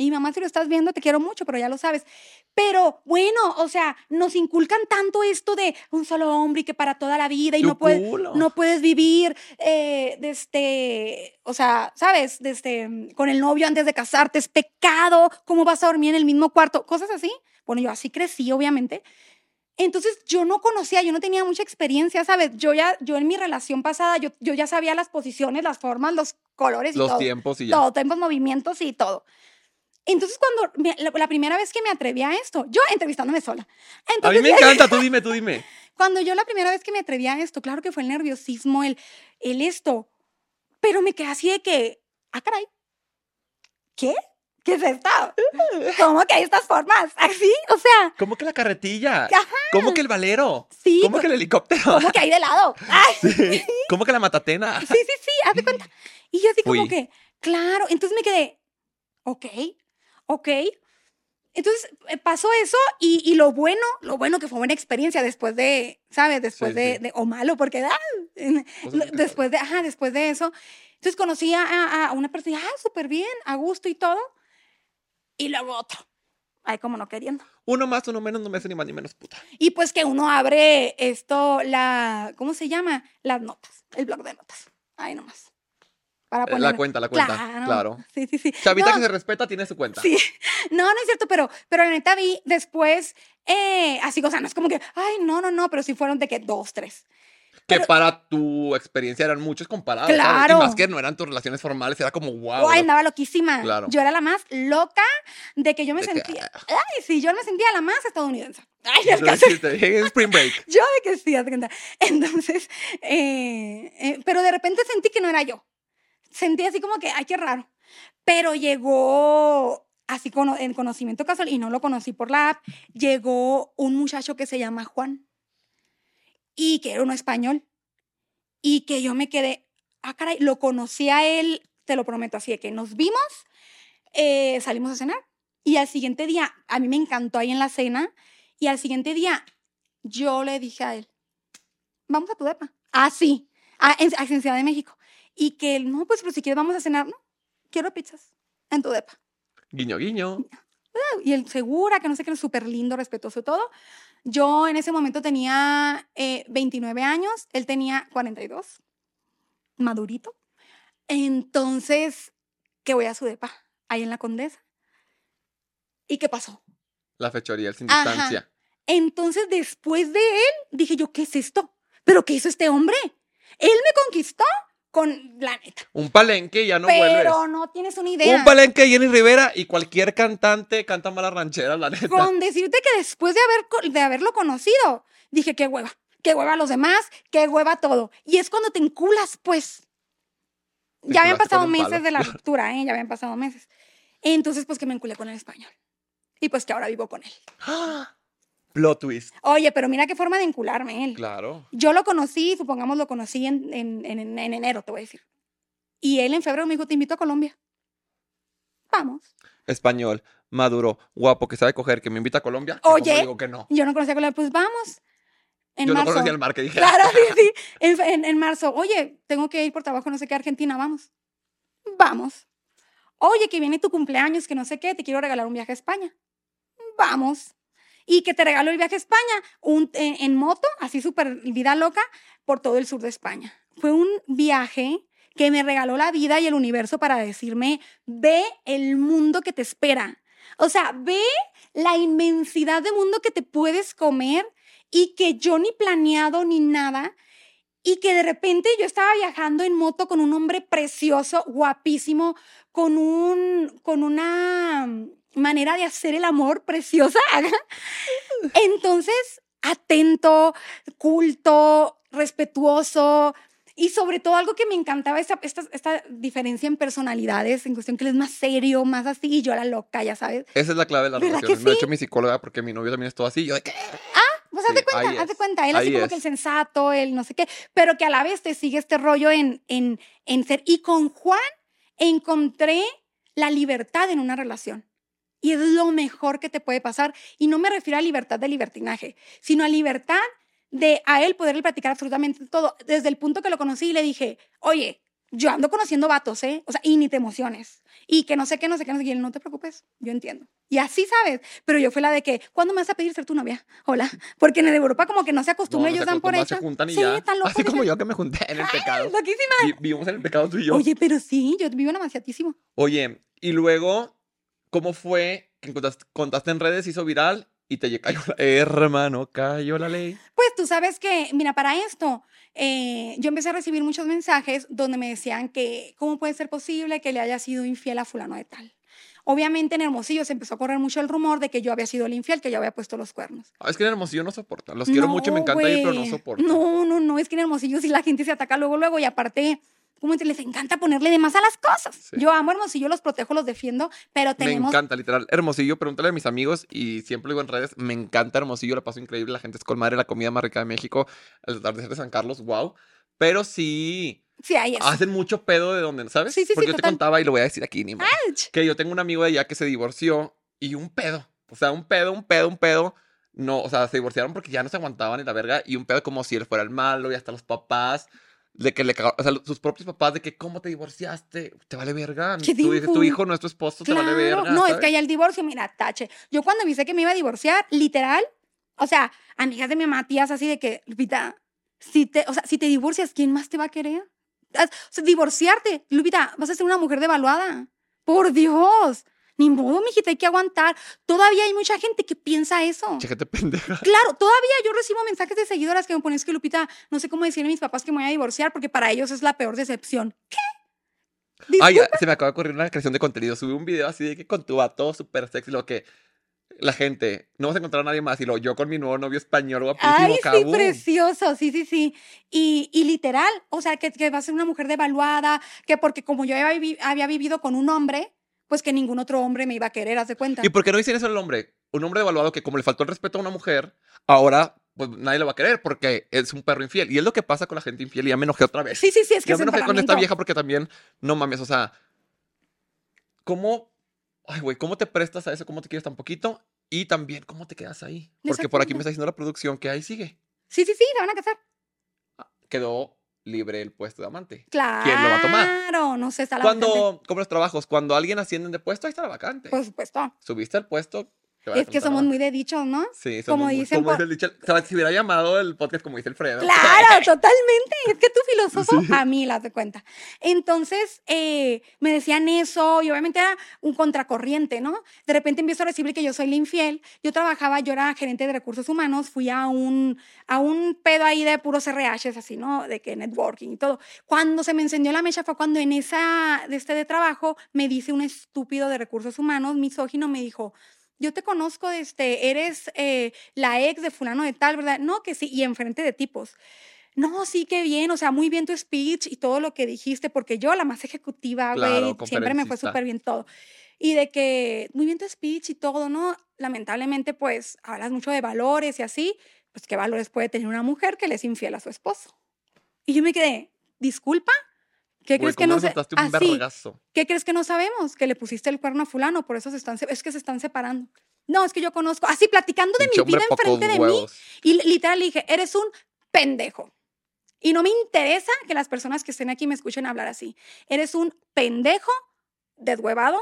Y mamá, si lo estás viendo, te quiero mucho, pero ya lo sabes. Pero bueno, o sea, nos inculcan tanto esto de un solo hombre y que para toda la vida y no puedes, no puedes vivir eh, desde, o sea, ¿sabes? Desde con el novio antes de casarte, es pecado, ¿cómo vas a dormir en el mismo cuarto? Cosas así. Bueno, yo así crecí, obviamente. Entonces yo no conocía, yo no tenía mucha experiencia, ¿sabes? Yo ya, yo en mi relación pasada, yo, yo ya sabía las posiciones, las formas, los colores y Los todo. tiempos y ya. Todo, tiempos, movimientos y todo. Entonces, cuando me- la, la primera vez que me atreví a esto, yo entrevistándome sola. A mí Entonces, me encanta. Tú dime, tú dime. cuando yo la primera vez que me atreví a esto, claro que fue el nerviosismo, el, el esto, pero me quedé así de que, ah, caray, ¿qué? ¿Qué es esto? ¿Cómo que hay estas formas? ¿Así? O sea, ¿Cómo que la carretilla? Ajá. ¿Cómo que el valero? sí, ¿Cómo que el helicóptero? ¿cómo que hay de lado? Ay, Sí. ¿Cómo que la matatena? sí, sí, sí, haz de cuenta. Y yo así como que, claro, entonces me quedé, ok, ok. Entonces eh, pasó eso y, y lo bueno, lo bueno que fue una experiencia después de, ¿sabes? Después Sí, de, sí. de- o malo, porque ah, que después de, ajá, después de eso. Entonces conocí a, a- a una persona, ah, súper bien, a gusto y todo. Y luego otro, ay, como no queriendo. Uno más, uno menos, no me hace ni más ni menos puta. Y pues que uno abre esto, la, ¿cómo se llama? Las notas, el blog de notas. Ahí nomás. Para Eh, La cuenta, la cuenta. Claro. Sí, sí, sí. Chavita No, que se respeta tiene su cuenta. Sí, no, no es cierto, pero, pero la neta vi después, eh, así, o sea, no es como que, ay, no, no, no, pero sí fueron de que dos, tres. Que Pero- para tu experiencia eran muchos comparados. ¿sabes? Claro. Y más que no eran tus relaciones formales, era como wow. Ay, andaba loquísima. Claro. Yo era la más loca de que yo me De que, sentía. Ay, sí, yo me sentía la más estadounidense. Ay, el caso- dije, Spring Break. Yo de que sí. Entonces, eh, eh, pero de repente sentí que no era yo. Sentí así como que, ay, qué raro. Pero llegó, así cono- en conocimiento casual, y no lo conocí por la app, llegó un muchacho que se llama Juan y que era uno español. Y que yo me quedé, ah, caray, lo conocí a él, te lo prometo, así de que nos vimos, eh, salimos a cenar. Y al siguiente día, a mí me encantó ahí en la cena, y al siguiente día yo le dije a él, vamos a tu depa. Ah, en, en Ciudad de México. Y que él, no, pues, pero si quieres vamos a cenar, no, quiero pizzas en tu depa. Guiño, guiño. Y él segura, que no sé qué, súper lindo, respetuoso todo. Yo en ese momento tenía eh, 29 años, él tenía 42, madurito. Entonces, que voy a su depa, ahí en la Condesa. ¿Y qué pasó? La fechoría, el sin Ajá. distancia. Entonces, después de él, dije yo, ¿qué es esto? ¿Pero qué hizo este hombre? Él me conquistó con la neta. Un palenque ya no pero vuelves. no tienes una idea. Un palenque de Jenny Rivera y cualquier cantante canta malas rancheras, la neta. Con decirte que después de, haber, de haberlo conocido, dije, qué hueva, qué hueva a los demás, qué hueva todo. Y es cuando te enculas, pues. Te Ya habían pasado meses palo. de la ruptura, ¿eh? Ya habían pasado meses. Entonces, pues que me enculé con el español. Y pues que ahora vivo con él. Plot twist. Oye, pero mira qué forma de encularme él. Claro. Yo lo conocí, supongamos lo conocí en, en, en- en enero, te voy a decir. Y él en febrero me dijo, te invito a Colombia. Vamos. Español, maduro, guapo, que sabe coger, que me invita a Colombia. Oye. como digo que no. Yo no conocía Colombia, pues vamos. En Yo no marzo. conocía el mar que dije. Claro, sí, sí. En, en- en marzo, oye, tengo que ir por trabajo, no sé qué, a Argentina, vamos. Vamos. Oye, que viene tu cumpleaños, que no sé qué, te quiero regalar un viaje a España. Vamos. Y que te regalo el viaje a España un, en, en moto, así súper vida loca, por todo el sur de España. Fue un viaje que me regaló la vida y el universo para decirme, ve el mundo que te espera. O sea, ve la inmensidad de mundo que te puedes comer y que yo ni planeado ni nada. Y que de repente yo estaba viajando en moto con un hombre precioso, guapísimo, con, un, con una manera de hacer el amor preciosa. Entonces, atento, culto, respetuoso. Y sobre todo algo que me encantaba, esta, esta, esta diferencia en personalidades, en cuestión que él es más serio, más así, y yo la loca, ya sabes. Esa es la clave de las ¿Verdad que relaciones. Ha sí? dicho mi psicóloga porque mi novio también es todo así. Yo de que. Pues haz Sí, de cuenta, haz de cuenta, él así ahí como es. que el sensato, el no sé qué, pero que a la vez te sigue este rollo en, en, en ser. Y con Juan encontré la libertad en una relación. Y es lo mejor que te puede pasar. Y no me refiero a libertad de libertinaje, sino a libertad de a él poderle platicar absolutamente todo. Desde el punto que lo conocí y le dije, oye, yo ando conociendo vatos, ¿eh? O sea, y ni te emociones. Y que no sé qué, no sé qué, no sé qué. Y él, no te preocupes, yo entiendo. Y así, ¿sabes? Pero yo fui la de que, ¿cuándo me vas a pedir ser tu novia? Hola. Porque en Europa como que no se acostumbra, no ellos se dan por se hecho. juntan y sí, ya. tan loco. Así como yo que me junté en el pecado. Loquísima. Vi- vivimos en el pecado tú y yo. Oye, pero sí, yo vivo demasiadísimo. Oye, y luego, ¿cómo fue que contaste, contaste en redes, hizo viral y te cayó la... Hermano, cayó la ley. Pues tú sabes que, mira, para esto, eh, yo empecé a recibir muchos mensajes donde me decían que cómo puede ser posible que le haya sido infiel a fulano de tal. Obviamente en Hermosillo se empezó a correr mucho el rumor de que yo había sido el infiel, que yo había puesto los cuernos. Ah, es que en Hermosillo no soporta. Los quiero mucho, me encanta ir, pero no güey. soporto. No, no, no, es que en Hermosillo sí la gente se ataca luego, luego y aparte, como te les encanta ponerle de más a las cosas. Sí. Yo amo Hermosillo, los protejo, los defiendo, pero Me tenemos encanta, literal. Hermosillo, pregúntale a mis amigos y siempre digo en redes, me encanta Hermosillo, la paso increíble, la gente es con madre, la comida más rica de México, el atardecer de San Carlos, wow. Pero sí, Sí, ahí es. hacen mucho pedo de donde, ¿sabes? Sí, sí, sí, Porque yo te contaba y lo voy a decir aquí, ni Ouch. que yo tengo un amigo de allá que se divorció y un pedo, o sea, un pedo, un pedo, un pedo. No, o sea, se divorciaron porque ya no se aguantaban en la verga y un pedo como si él fuera el malo y hasta los papás de que le cagaron, o sea, sus propios papás de que cómo te divorciaste, te vale verga, tu, tu hijo no es tu esposo, te vale Claro, verga. no, es ¿sabes? que allá el divorcio, mira, tache. Yo cuando avisé que me iba a divorciar, literal, o sea, amigas de mi mamá, tías así de que, Lupita, si te, o sea, si te divorcias, ¿quién más te va a querer? O sea, divorciarte, Lupita, vas a ser una mujer devaluada. Por Dios. Ni modo, mijita, hay que aguantar. Todavía hay mucha gente que piensa eso. Che, gente pendeja. Claro, todavía yo recibo mensajes de seguidoras que me ponen "Es que Lupita, no sé cómo decirle a mis papás que me voy a divorciar porque para ellos es la peor decepción. ¿Qué? Ay, se me acaba de ocurrir una creación de contenido. Subí un video así de que con tu vato súper sexy, lo que la gente, no vas a encontrar a nadie más. Y lo yo con mi nuevo novio español guapísimo, Ay, sí, precioso, sí, sí, sí. Y, y literal, o sea, que, que va a ser una mujer devaluada, que porque como yo había vivido con un hombre, pues que ningún otro hombre me iba a querer, haz de cuenta. ¿Y por qué no dicen eso al hombre? Un hombre devaluado que como le faltó el respeto a una mujer, ahora pues nadie lo va a querer porque es un perro infiel. Y es lo que pasa con la gente infiel. Y ya me enojé otra vez. Sí, sí, sí, es que ya es me enojé con esta vieja porque también, no mames, o sea, ¿cómo, ay, güey, cómo te prestas a eso? ¿Cómo te quieres tan poquito? Y también, ¿cómo te quedas ahí? Porque por aquí me está diciendo la producción que ahí sigue. Sí, sí, sí, la van a casar. Quedó libre el puesto de amante. Claro. ¿Quién lo va a tomar? Claro, no sé, está la vacante. Cuando, como los trabajos, cuando alguien asciende de puesto, ahí está la vacante. Por supuesto. Subiste al puesto. Es que somos muy de dichos, ¿no? Sí, como somos muy- dicen como por- dice el dicho- o sea, si hubiera llamado el podcast como dice Alfredo. Claro, totalmente. Es que tu filósofo Sí. a mí las de cuenta. Entonces, eh, me decían eso y obviamente era un contracorriente, ¿no? De repente empiezo a recibir que yo soy la infiel. Yo trabajaba, yo era gerente de recursos humanos, fui a un, a un pedo ahí de puros RHs, así, ¿no? De que networking y todo. Cuando se me encendió la mecha fue cuando en esa, de este de trabajo, me dice un estúpido de recursos humanos, misógino, me dijo, yo te conozco, este, eres eh, la ex de fulano de tal, ¿verdad? No, que sí, y enfrente de tipos. No, sí, qué bien, o sea, muy bien tu speech y todo lo que dijiste, porque yo, la más ejecutiva, güey, Claro, siempre me fue súper bien todo. Y de que, muy bien tu speech y todo, ¿no? Lamentablemente, pues, hablas mucho de valores y así, pues, ¿qué valores puede tener una mujer que le es infiel a su esposo? Y yo me quedé, ¿disculpa? ¿Qué Güey, crees que ¿cómo no le Así, vergazo? ¿Qué crees que no sabemos? Que le pusiste el cuerno a fulano, por eso se están, es que se están separando. No, es que yo conozco, así platicando de Pinche mi vida enfrente de mí. huevos. Y li- literal le dije, eres un pendejo. Y no me interesa que las personas que estén aquí me escuchen hablar así. Eres un pendejo, deshuevado,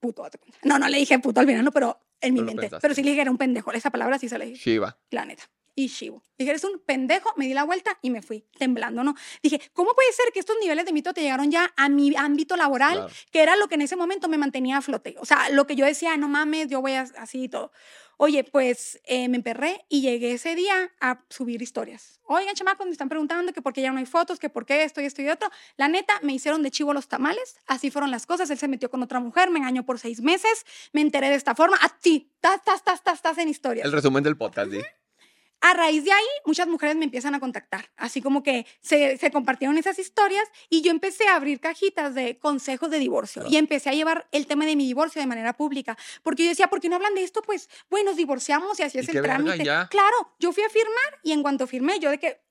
puto. No, no le dije puto al verano, pero en mi Pero mente. Pero sí le dije, era un pendejo. Esa palabra sí se la dije Shiva. la neta. Y Shivo. Dije, eres un pendejo, me di la vuelta y me fui temblando, ¿no? Dije, ¿cómo puede ser que estos niveles de mito te llegaron ya a mi ámbito laboral, Claro. que era lo que en ese momento me mantenía a flote? O sea, lo que yo decía, no mames, yo voy así y todo. Oye, pues eh, me emperré y llegué ese día a subir historias. Oigan, chamacos, me están preguntando que por qué ya no hay fotos, que por qué esto y esto y otro. La neta, me hicieron de chivo los tamales, así fueron las cosas. Él se metió con otra mujer, me engañó por seis meses, me enteré de esta forma. A ti, estás, estás, estás, estás, estás en historias. El resumen del podcast, ¿sí? A raíz de ahí, muchas mujeres me empiezan a contactar, así como que se, se compartieron esas historias y yo empecé a abrir cajitas de consejos de divorcio Claro. y empecé a llevar el tema de mi divorcio de manera pública, porque yo decía, ¿por qué no hablan de esto? Pues, bueno, nos divorciamos y así Y es el trámite. Claro, yo fui a firmar y en cuanto firmé, yo de que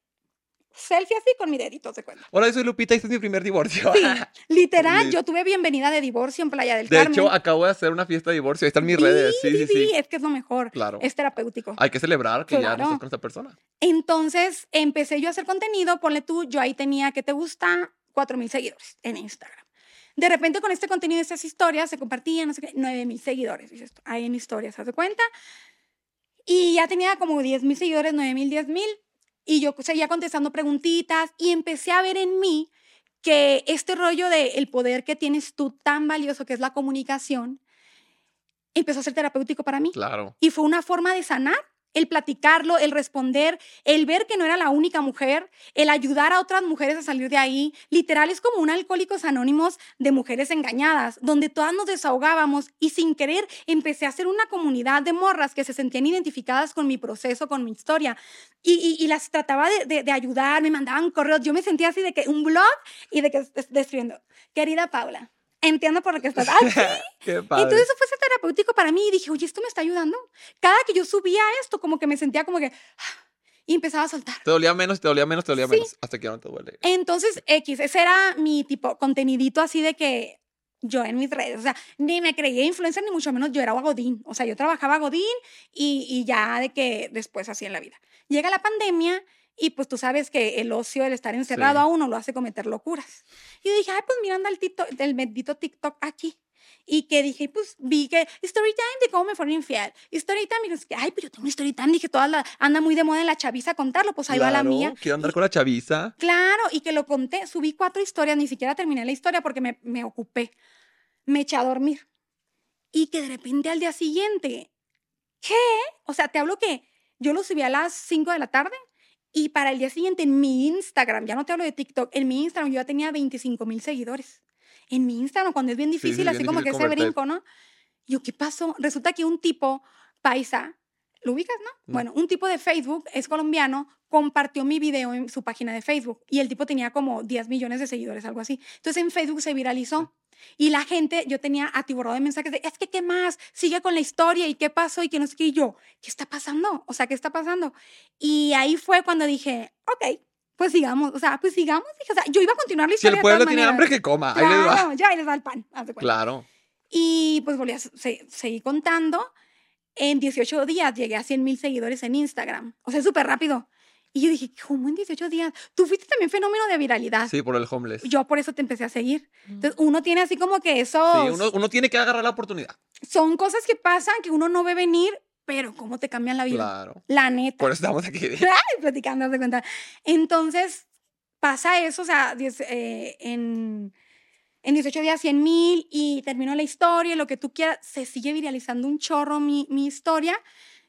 selfie así con mi dedito, se cuenta. Hola, soy Lupita y este es mi primer divorcio. Sí, literal, Lit. yo tuve bienvenida de divorcio en Playa del De Carmen. hecho, acabo de hacer una fiesta de divorcio. Ahí están mis redes. Sí, sí, sí. es que es lo mejor. Claro. Es terapéutico. Hay que celebrar que ya no Claro. estás con esta persona. Entonces empecé yo a hacer contenido, ponle tú, yo ahí tenía, que te gusta? 4 mil seguidores en Instagram. De repente con este contenido, estas historias se compartían, no sé qué, 9 mil seguidores, dices ahí en historias, ¿haz de cuenta? Y ya tenía como 10 mil seguidores, 9 mil, 10 mil, y yo seguía contestando preguntitas y empecé a ver en mí que este rollo de el poder que tienes tú tan valioso, que es la comunicación, empezó a ser terapéutico para mí. Claro. Y fue una forma de sanar, el platicarlo, el responder, el ver que no era la única mujer, el ayudar a otras mujeres a salir de ahí. Literal es como un alcohólicos anónimos de mujeres engañadas, donde todas nos desahogábamos y sin querer empecé a hacer una comunidad de morras que se sentían identificadas con mi proceso, con mi historia. Y, y- las trataba de, de- de ayudar, me mandaban correos. Yo me sentía así de que un blog y de que describiendo. Querida Paula, entiendo por lo que estás. ¡Ay, sí! Qué padre. Entonces eso fue ser terapéutico para mí y dije, oye, esto me está ayudando. Cada que yo subía esto, como que me sentía como que... Y empezaba a soltar. Te dolía menos, te dolía menos, te dolía Sí. menos. Hasta que no te duele. Entonces, X, ese era mi tipo contenidito así de que yo en mis redes, o sea, ni me creía influencer, ni mucho menos yo era Godín. O sea, yo trabajaba Godín y, y ya de que después así en la vida. Llega la pandemia y pues tú sabes que el ocio, el estar encerrado Sí. a uno lo hace cometer locuras. Y yo dije, ay, pues mirando el, tito, el bendito TikTok aquí. Y que dije, pues vi que story time de cómo me fueron infiel. Story time, y qué, ay, pues yo tengo un story time. Dije, toda la, anda muy de moda en la chaviza contarlo, pues ahí va la Claro, mía. Quiero andar Y- con la chaviza. Claro, y que lo conté, subí cuatro historias, ni siquiera terminé la historia porque me, me ocupé. Me eché a dormir. y que de repente al día siguiente, ¿qué? O sea, te hablo que yo lo subí a las 5 de la tarde y para el día siguiente en mi Instagram, ya no te hablo de TikTok, en mi Instagram yo ya tenía 25 mil seguidores. En mi Instagram, cuando es bien Sí, sí, difícil, bien así como que ese brinco, ¿no? Yo, ¿qué pasó? Resulta que un tipo paisa, ¿lo ubicas, no? No. Bueno, un tipo de Facebook, es colombiano, compartió mi video en su página de Facebook y el tipo tenía como 10 millones de seguidores, algo así. Entonces en Facebook se viralizó. Y la gente, yo tenía atiborrado de mensajes de, es que, ¿qué más? Sigue con la historia y qué pasó y que no sé qué. Y yo, ¿qué está pasando? O sea, ¿qué está pasando? Y ahí fue cuando dije, ok, pues sigamos. O sea, pues sigamos. Dije, o sea, yo iba a continuar la Si el historia. de pueblo todas tiene hambre, maneras. que coma. Ahí les va. Claro, ya ahí les da el pan. de. Claro. Y pues volví a se- seguir contando. En 18 días llegué a 100 mil seguidores en Instagram. O sea, súper rápido. Y yo dije, ¿cómo en 18 días? Tú fuiste también fenómeno de viralidad. Sí, por el homeless. Yo por eso te empecé a seguir. Entonces, uno tiene así como que eso. Sí, uno, uno tiene que agarrar la oportunidad. Son cosas que pasan que uno no ve venir, pero cómo te cambian la vida. Claro. La neta. Por eso estamos aquí. Ay, platicando, de cuenta. Entonces, pasa eso, o sea, eh, en, en 18 días 100 mil y terminó la historia, lo que tú quieras, se sigue viralizando un chorro mi, mi historia.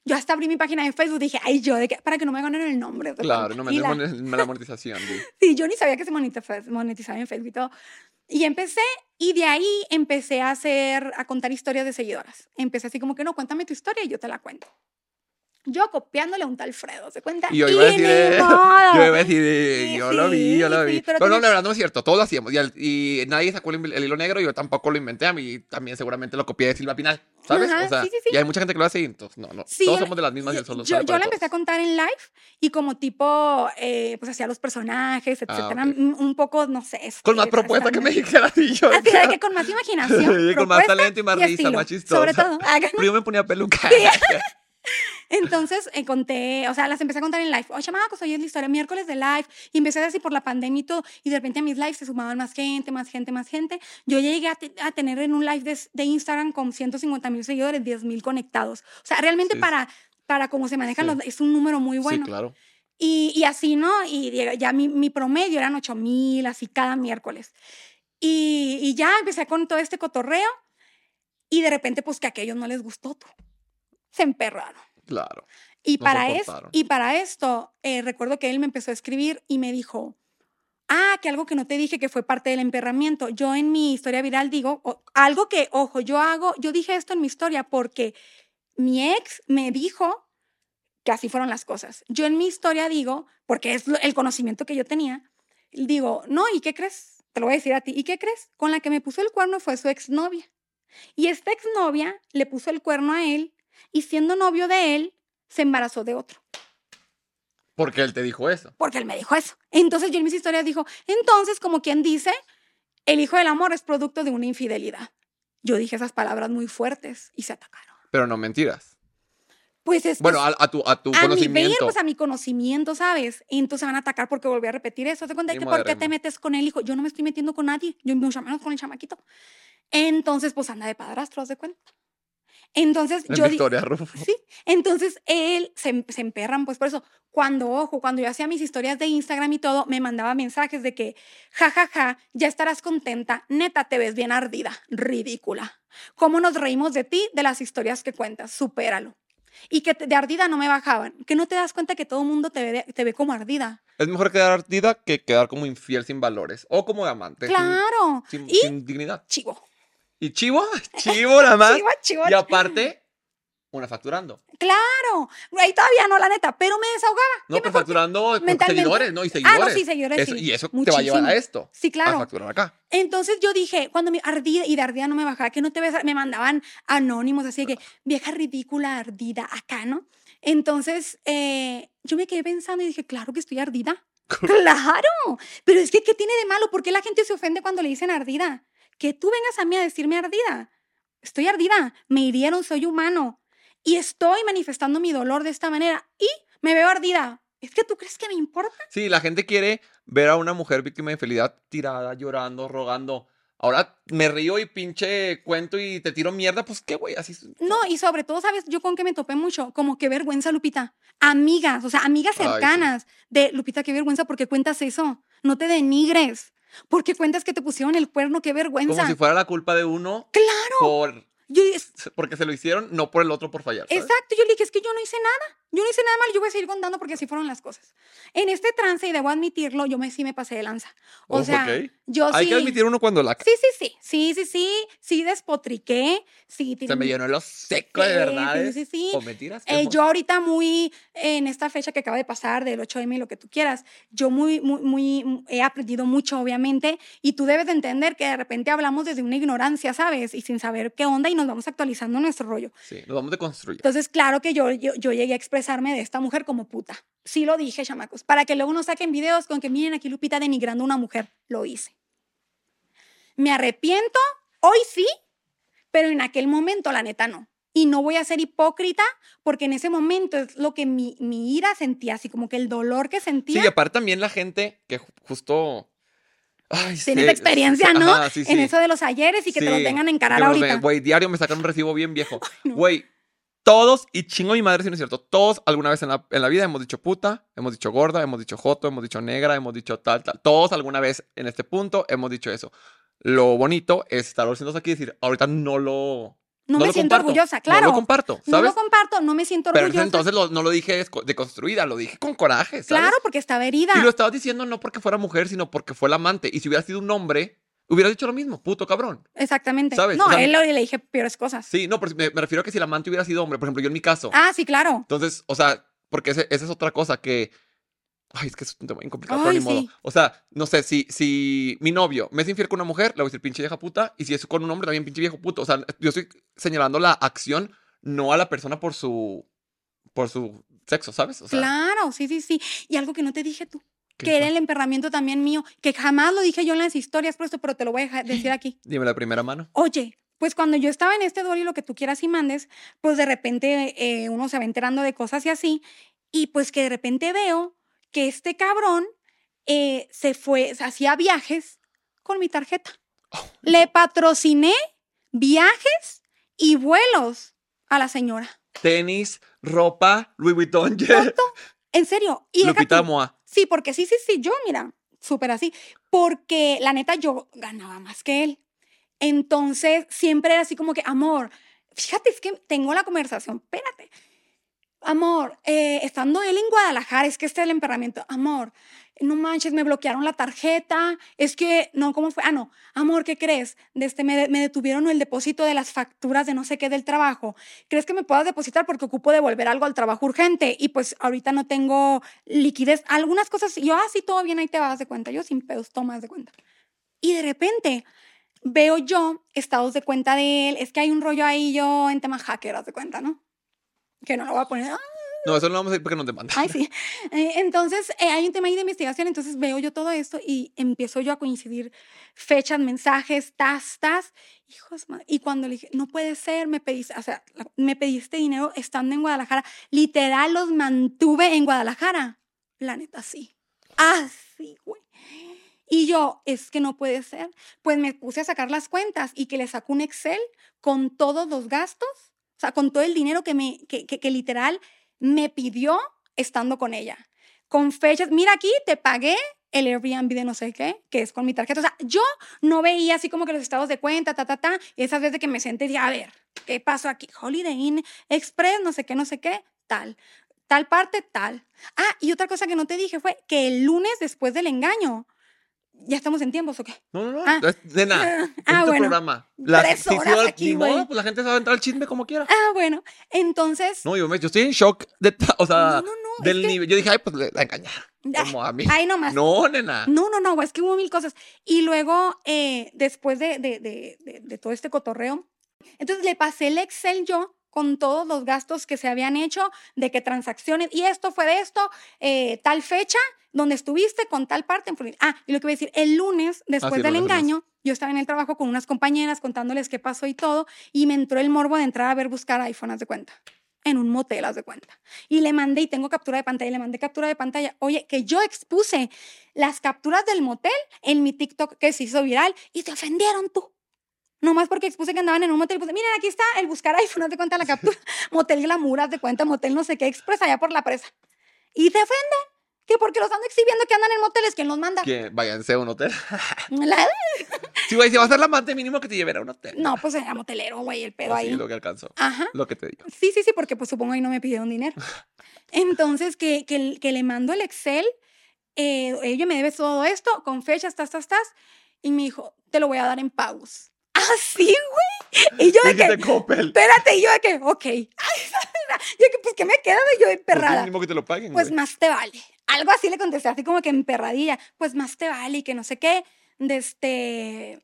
Yo hasta abrí mi página de Facebook, dije, ay, yo, de qué? para que no me ganen el nombre. Claro, no me la- la monetización. sí. Yo ni sabía que se monetiza- monetizaba en Facebook y todo. Y empecé, y de ahí empecé a hacer, a contar historias de seguidoras. Empecé así como que, no, cuéntame tu historia y yo te la cuento. Yo copiándole a un tal Fredo, ¿se cuenta? Y yo iba a decir, yo iba a decir, Sí, yo lo vi, yo lo sí, vi. pero Pero no, la verdad no es cierto, todos lo hacíamos. Y, y nadie sacó el, el hilo negro, yo tampoco lo inventé. A mí también seguramente lo copié de Silva Pinal, ¿sabes? Ajá, o sea, sí, sí, sí. y hay mucha gente que lo hace y entonces, no, no. Todos yo- somos de las mismas y el Yo, solo yo, para la empecé a contar en live y como tipo, eh, pues hacía los personajes, etcétera. Ah, ok. Un, poco, no sé. Con más propuesta que me dijeras y yo. Así de que con más imaginación. Sí, con más talento y más risa, estilo, más chistoso. Sobre todo. Pero yo me ponía peluca. Entonces eh, conté, o sea, las empecé a contar en live. Oye, chamacos, hoy es la historia, miércoles de live. Y empecé así por la pandemia y todo. Y de repente a mis lives se sumaban más gente, más gente, más gente. Yo llegué a, te- a tener en un live de, de Instagram con 150 mil seguidores, 10 mil conectados. O sea, realmente Sí. para, para cómo se manejan Sí. los, es un número muy bueno. Sí, claro. Y, y así, ¿no? Y ya mi, mi promedio eran 8 mil, así cada miércoles. Y, y ya empecé con todo este cotorreo. Y de repente, pues que a aquellos no les gustó. tú. Se emperraron. Claro. Y, No para, es, y para esto, eh, recuerdo que él me empezó a escribir y me dijo, ah, que algo que no te dije que fue parte del emperramiento. Yo en mi historia viral digo, o- algo que, ojo, yo hago, yo dije esto en mi historia porque mi ex me dijo que así fueron las cosas. Yo en mi historia digo, porque es el conocimiento que yo tenía, digo, no, ¿y qué crees? Te lo voy a decir a ti. ¿Y qué crees? Con la que me puso el cuerno fue su exnovia. Y esta exnovia le puso el cuerno a él y siendo novio de él, se embarazó de otro. Porque él te dijo eso. Porque él me dijo eso. Entonces yo en mis historias dijo, entonces como quien dice, el hijo del amor es producto de una infidelidad. Yo dije esas palabras muy fuertes y se atacaron. Pero no mentiras. Pues es Bueno, a, a tu, a tu a mi ver, conocimiento. pues a mi conocimiento, ¿sabes? Entonces van a atacar porque volví a repetir eso. ¿Te cuenta que por qué te metes con él, hijo? Yo no me estoy metiendo con nadie, yo mucho menos con el chamaquito. Entonces, pues anda de padrastro, ¿haz de cuenta? Entonces, en yo Victoria Rufo. Sí, entonces él se, em- se emperran, pues por eso, cuando, ojo, cuando yo hacía mis historias de Instagram y todo, me mandaba mensajes de que, ja, ja, ja, ya estarás contenta, neta, te ves bien ardida, ridícula. ¿Cómo nos reímos de ti, de las historias que cuentas? Supéralo. Y que de ardida no me bajaban, que no te das cuenta que todo el mundo te ve, te ve como ardida. Es mejor quedar ardida que quedar como infiel sin valores. O como amante. sin- Claro. Sin, y sin dignidad. chivo. Y chivo, chivo nada más. Chivo, chivo, Y aparte, una facturando. Claro. Ahí todavía no, la neta, pero me desahogaba. No, ¿Qué pero mejor? facturando seguidores, ¿no? Y Ah, seguidores. no, sí, seguidores, Eso- sí. Y eso te va a llevar a Muchísimo. esto. Sí, A claro. facturar acá. Entonces yo dije, cuando me ardida y de ardida no me bajaba, que no te ves, me mandaban anónimos, así de que vieja ridícula, ardida, acá, ¿no? Entonces eh, yo me quedé pensando y dije, claro que estoy ardida. claro, pero es que, ¿qué tiene de malo? ¿Por qué la gente se ofende cuando le dicen ardida? Que tú vengas a mí a decirme ardida. Estoy ardida, me hirieron, soy humano y estoy manifestando mi dolor de esta manera y me veo ardida. ¿Es que tú crees que me importa? Sí, la gente quiere ver a una mujer víctima de infidelidad tirada, llorando, rogando. Ahora me río y pinche cuento y te tiro mierda, pues qué güey, así. No, y sobre todo, ¿sabes? Yo con que me topé mucho, como qué vergüenza, Lupita. Amigas, o sea, amigas Ay, sí. cercanas de Lupita, qué vergüenza, porque cuentas eso. No te denigres. Porque cuentas que te pusieron el cuerno, qué vergüenza. Como si fuera la culpa de uno Claro. por. Yo Porque se lo hicieron, no por el otro por fallar. ¿sabes? exacto, yo le dije, es que yo no hice nada. Yo no hice nada mal, yo voy a seguir contando porque así fueron las cosas. En este trance, y debo admitirlo, yo me, sí me pasé de lanza. O Oh, sea, ok. yo Hay sí. que admitir uno cuando la Sí, sí, sí, sí, sí, sí, sí despotriqué, sí. se me llenó el seco de Sí, verdades. sí, sí, sí. O mentiras. Eh, ¿qué yo ahorita muy, en esta fecha que acaba de pasar, del 8M y lo que tú quieras, yo muy, muy, muy, he aprendido mucho, obviamente, y tú debes de entender que de repente hablamos desde una ignorancia, ¿sabes? Y sin saber qué onda y nos vamos actualizando nuestro rollo. Sí, nos vamos de construir. Entonces, claro que yo, yo, yo llegué a expresarme de esta mujer como puta. Sí lo dije, chamacos, para que luego no saquen videos con que miren aquí Lupita denigrando a una mujer. Lo hice. Me arrepiento, hoy sí, pero en aquel momento la neta no. Y no voy a ser hipócrita porque en ese momento es lo que mi, mi ira sentía, así como que el dolor que Sí, sentía. y aparte también la gente que ju- justo. Ay, Tienes sí, experiencia, sí, ¿no? ajá, sí, En eso de los ayeres y que te los vengan a encarar que ahorita. Güey, diario me sacan un recibo bien viejo. no. Güey, todos, y chingo mi madre si no es cierto, todos alguna vez en la, en la vida hemos dicho puta, hemos dicho gorda, hemos dicho joto, hemos dicho negra, hemos dicho tal, tal. Todos alguna vez en este punto hemos dicho eso. Lo bonito es estar siendo aquí y decir, ahorita no lo. No, no me siento comparto, orgullosa, No claro. lo comparto, No ¿sabes? lo comparto, no me siento Pero orgullosa. entonces lo- no lo dije deconstruida, lo dije con coraje, ¿sabes? claro, porque estaba herida. Y lo estabas diciendo no porque fuera mujer, sino porque fue la amante. Y si hubiera sido un hombre, hubiera dicho lo mismo, puto cabrón. Exactamente. ¿Sabes? No, O sea, a él le le dije peores cosas. Sí, no, pero me, me refiero a que si el amante hubiera sido hombre, por ejemplo, yo en mi caso. Ah, sí, claro. Entonces, o sea, porque ese- esa es otra cosa que. Ay, es que es un tema bien complicado, Ay, pero ni sí. modo. O sea, no sé, si, si mi novio me es infiel con una mujer, le voy a decir pinche vieja puta. Y si es con un hombre, también pinche viejo puto. O sea, yo estoy señalando la acción, no a la persona por su. por su sexo, ¿sabes? O sea, claro, sí, sí, sí. Y algo que no te dije tú, ¿qué que era el emperramiento también mío, que jamás lo dije yo en las historias, por esto, pero te lo voy a decir aquí. Dime la primera mano. Oye, pues cuando yo estaba en este duelo y lo que tú quieras y mandes, pues de repente eh, uno se va enterando de cosas y así, y pues que de repente veo que este cabrón eh, se fue, se hacía viajes con mi tarjeta. Oh, Le patrociné viajes y vuelos a la señora. Tenis, ropa, Louis Vuitton, en serio. Y Lupita Moa. Sí, porque sí, sí, sí, yo, mira, súper así. Porque la neta yo ganaba más que él. Entonces siempre era así como que, amor, fíjate, es que tengo la conversación, espérate. Amor, eh, estando él en Guadalajara, es que este es el emperramiento. Amor, no manches, me bloquearon la tarjeta. Es que, no, ¿cómo fue? Ah, no. Amor, ¿qué crees? De este, me, de- me detuvieron el depósito de las facturas de no sé qué del trabajo. ¿Crees que me puedas depositar? Porque ocupo devolver algo al trabajo urgente. Y pues ahorita no tengo liquidez. Algunas cosas, yo, ah, sí, todo bien, ahí te vas de cuenta. Yo sin pedos, tomas de cuenta. Y de repente veo yo estados de cuenta de él. Es que hay un rollo ahí yo en temas hacker, haz de cuenta, ¿no? Que no lo voy a poner. ¡ah! No, eso no lo vamos a decir porque nos demandan. Ay, sí. Eh, entonces, eh, hay un tema ahí de investigación, entonces veo yo todo esto y empiezo yo a coincidir fechas, mensajes, tas, tas. Hijos, madre. y cuando le dije, no puede ser, me pediste, o sea, me pediste dinero estando en Guadalajara. Literal, los mantuve en Guadalajara. La neta, sí. Ah, sí, güey. Y yo, es que no puede ser. Pues me puse a sacar las cuentas y que le saco un Excel con todos los gastos, sea, con todo el dinero que me, que, que, literal me pidió estando con ella. Con fechas, mira aquí, te pagué el Airbnb de no sé qué, que es con mi tarjeta. O sea, yo no veía así como que los estados de cuenta, ta, ta, ta. Y esas veces que me senté dije, a ver, ¿qué pasó aquí? Holiday Inn Express, no sé qué, no sé qué, tal. Tal parte, tal. Ah, y otra cosa que no te dije fue que el lunes después del engaño, ¿ya estamos en tiempos o qué? No, no, no. Ah. nada. Ah, es tu bueno. programa. Tres si horas sí, aquí, modo, pues la gente se va a entrar al chisme como quiera. Ah, bueno, entonces... No, yo, me, yo estoy en shock. De, o sea, No, no, no, del que- nivel. Yo dije, ay, pues la engañaron. Como a mí. Ahí nomás. No, nena. No, no, no, es que hubo mil cosas. Y luego, eh, después de, de, de, de- de todo este cotorreo, entonces le pasé el Excel yo con todos los gastos que se habían hecho, de qué transacciones, y esto fue de esto, eh, tal fecha, donde estuviste con tal parte. en. Ah, y lo que voy a decir, el lunes, después Ah, sí, el del engaño, yo estaba en el trabajo con unas compañeras contándoles qué pasó y todo, y me entró el morbo de entrar a ver buscar iPhone, haz de cuenta en un motel, haz de cuenta. Y le mandé, y tengo captura de pantalla, y le mandé captura de pantalla. Oye, que yo expuse las capturas del motel en mi TikTok que se hizo viral y te ofendieron tú. Nomás porque expuse que andaban en un motel. Puse, miren, aquí está el buscar iPhone, haz de cuenta la captura. motel Glamour, haz de cuenta, motel no sé qué, express allá por la presa. Y te ofenden. Que porque los ando exhibiendo que andan en moteles, ¿quién los manda? Que váyanse a un hotel. La- Sí, güey, si va a ser la amante mínimo que te lleven a un hotel. No, pues era motelero, güey, el pedo Pues sí, ahí. lo que alcanzó. Ajá. Lo que te dio. Sí, sí, sí, porque pues supongo ahí no me pidieron dinero. Entonces, que, que, que le mando el Excel, eh, ella me debe todo esto, con fechas, tas, tas, tas, y me dijo, te lo voy a dar en pagos. Ah, sí, güey. Y yo de que, espérate, y yo de que, ok. yo que, pues, ¿qué me queda de yo Pues emperrada? mínimo que te lo paguen, Pues güey. más te vale. Algo así le contesté, así como que emperradilla. Pues más te vale y que no sé qué. De este.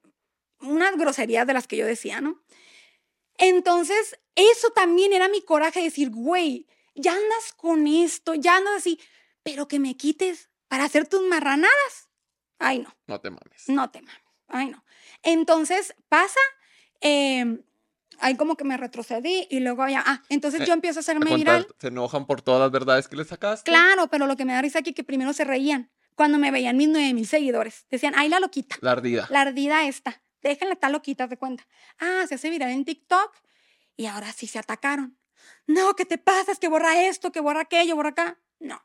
Unas groserías de las que yo decía, ¿no? Entonces, eso también era mi coraje de decir, güey, ya andas con esto, ya andas así, pero que me quites para hacer tus marranadas. Ay, no, No te mames. no te mames. Ay, no. Entonces pasa, eh, ahí como que me retrocedí y luego ya, ah, entonces Eh, yo empiezo a A hacerme contar- viral. Se enojan por todas las verdades que le sacaste. Claro, pero lo que me da risa aquí es que primero se reían cuando me veían mis 9 mil seguidores. Decían, ay, la loquita, La ardida. la ardida esta, déjenla estar loquita, de cuenta. Ah, se hace viral en TikTok y ahora sí se atacaron. No, ¿qué te pasa? Es que borra esto, que borra aquello, borra acá. No.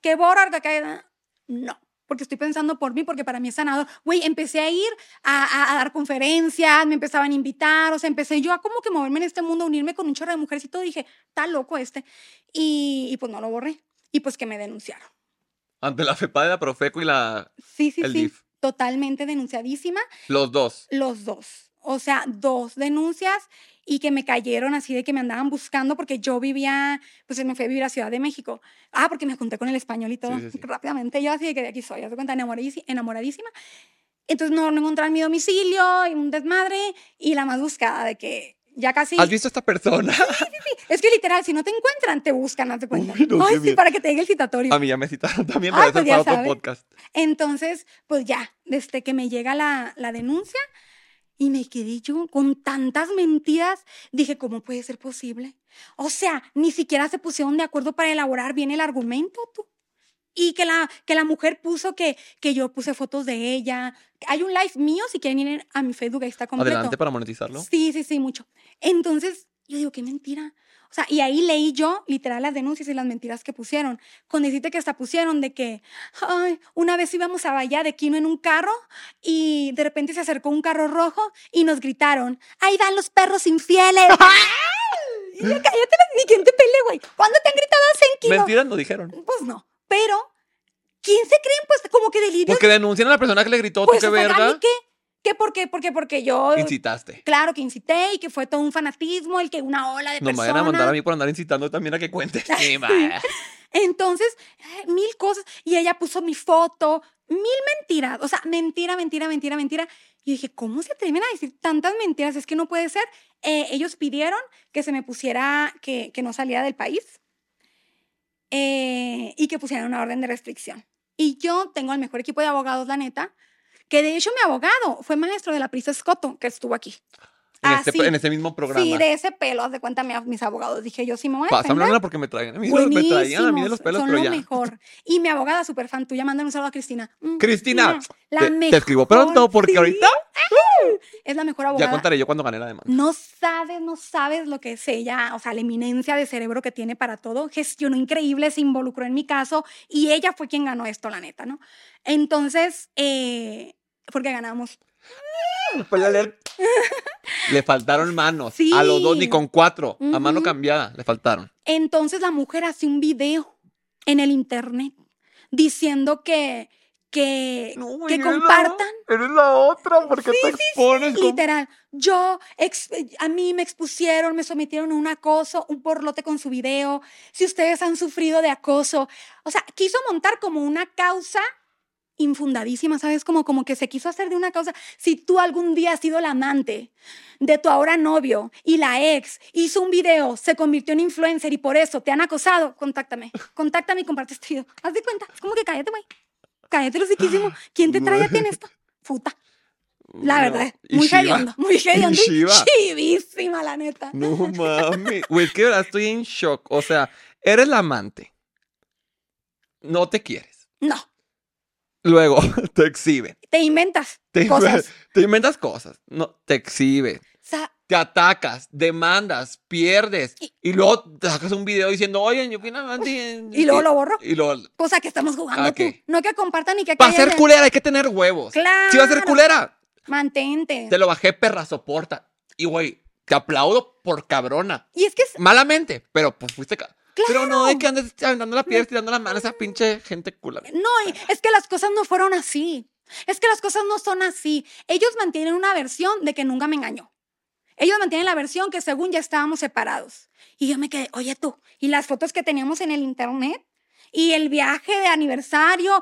Que borra acá. No. Porque estoy pensando por mí, porque para mí es sanador. Güey, empecé a ir a, a- a dar conferencias, me empezaban a invitar, o sea, empecé yo a como que moverme en este mundo, unirme con un chorro de mujeres y todo. Dije, está loco este. Y, y pues no lo borré. Y pues que me denunciaron. Ante la FEPA de la Profeco y la. Sí, sí, El sí. DIF. Totalmente denunciadísima. Los dos. Los dos. O sea, dos denuncias y que me cayeron así de que me andaban buscando porque yo vivía, pues me fui a vivir a Ciudad de México. Ah, porque me junté con el español y todo Sí, sí, sí. rápidamente. Yo así de que de aquí soy, haz de cuenta, enamoradísima. Entonces no, no encontraron mi domicilio y un desmadre y la más buscada de que ya casi... ¿Has visto a esta persona? Es que literal, si no te encuentran, te buscan, haz de cuenta. Uy, no, Ay, sí, para que te llegue el citatorio. A mí ya me citaron también, Ay, pero eso pues es ya para otro podcast. Entonces, pues ya, desde que me llega la, la denuncia y me quedé yo con tantas mentiras, dije, ¿cómo puede ser posible? O sea, ni siquiera se pusieron de acuerdo para elaborar bien el argumento, tú. Y que la, que la mujer puso que, que yo puse fotos de ella. Hay un live mío, si quieren ir a mi Facebook, ahí está completo. Adelante para monetizarlo. Sí, sí, sí, mucho. Entonces, yo digo, qué mentira. O sea, y ahí leí yo literal las denuncias y las mentiras que pusieron. Con decirte que hasta pusieron de que, ay, una vez íbamos a Bahía de Quino en un carro y de repente se acercó un carro rojo y nos gritaron, ahí van los perros infieles. y yo, cállate, ni quien te pele, güey. ¿Cuándo te han gritado así en Quino? Mentiras no dijeron. Pues no. Pero, ¿quién se creen? Pues como que delirios. Porque denuncian a la persona que le gritó, pues, tú qué o sea, ¿a mí verga. qué? ¿Qué? ¿Por qué? Porque, porque yo... Incitaste. Claro que incité y que fue todo un fanatismo, el que una ola de No me personas. vayan a mandar a mí por andar incitando también a que cuentes. Sí. Entonces, eh, mil cosas. Y ella puso mi foto, mil mentiras. O sea, mentira, mentira, mentira, mentira. Y dije, ¿cómo se atreven a decir tantas mentiras? Es que no puede ser. Eh, ellos pidieron que se me pusiera, que, que no saliera del país eh, y que pusieran una orden de restricción. Y yo tengo el mejor equipo de abogados, la neta, que de hecho mi abogado fue maestro de la Prisa Escoto, que estuvo aquí. En, Ah, este, sí. en ese mismo programa. Sí, de ese pelo, haz de cuenta mi- mis abogados. Dije, yo sí me voy a defender. Pásamela porque me traían a mí, me traían a mí de los pelos, son pero lo ya. mejor. Y mi abogada súper fan tuya, mándale un saludo a Cristina. Mm, Cristina, mm, la te, mejor. te escribo pronto porque sí, ahorita Es la mejor ya abogada. contaré yo cuando gané la demanda. No sabes, no sabes lo que es ella, o sea, la eminencia de cerebro que tiene para todo. Gestionó increíble, se involucró en mi caso y ella fue quien ganó esto, la neta, ¿no? Entonces, eh, porque ganamos. Después de leer, Le faltaron manos. A los dos ni Sí. con cuatro. A mano cambiada le faltaron. Entonces la mujer hace un video en el internet diciendo que, que, que la- compartan. Eres la otra porque te expones. con- Literal, yo, ex- a mí me expusieron, me sometieron a un acoso, un porlote con su video. Si ustedes han sufrido de acoso, o sea, quiso montar como una causa infundadísima, ¿sabes? Como, como que se quiso hacer de una causa. Si tú algún día has sido la amante de tu ahora novio y la ex hizo un video, se convirtió en influencer y por eso te han acosado, contáctame. Contáctame y comparte este video. Haz de cuenta, es como que cállate, güey. Cállate lo psiquísimo. ¿Quién te trae a ti en esto? Puta. La No, verdad, muy hediondo, muy hediondo. Chivísima, la neta. No mami. Güey, es que verdad estoy en shock. O sea, eres la amante. No te quieres. No, Luego te exhiben. te inventas Te, cosas. te inventas cosas. No, te sea, te atacas, demandas, pierdes y, luego sacas un video diciendo, oye, yo amante y, luego lo borro. Y luego, Cosa que estamos jugando tú. No que compartan ni que Para ser culera hay que tener huevos. Claro. Si vas a ser culera. Mantente. Te lo bajé, perra, soporta. Y güey, te aplaudo por cabrona. Y es que Malamente, pero pues fuiste... Claro. Pero no de que andes aventando la piedra, tirando la mano esa pinche gente culera. No, es que las cosas no fueron así. Es que las cosas no son así. Ellos mantienen una versión de que nunca me engañó. Ellos mantienen la versión que según ya estábamos separados. Y yo me quedé, oye tú, y las fotos que teníamos en el internet, y el viaje de aniversario.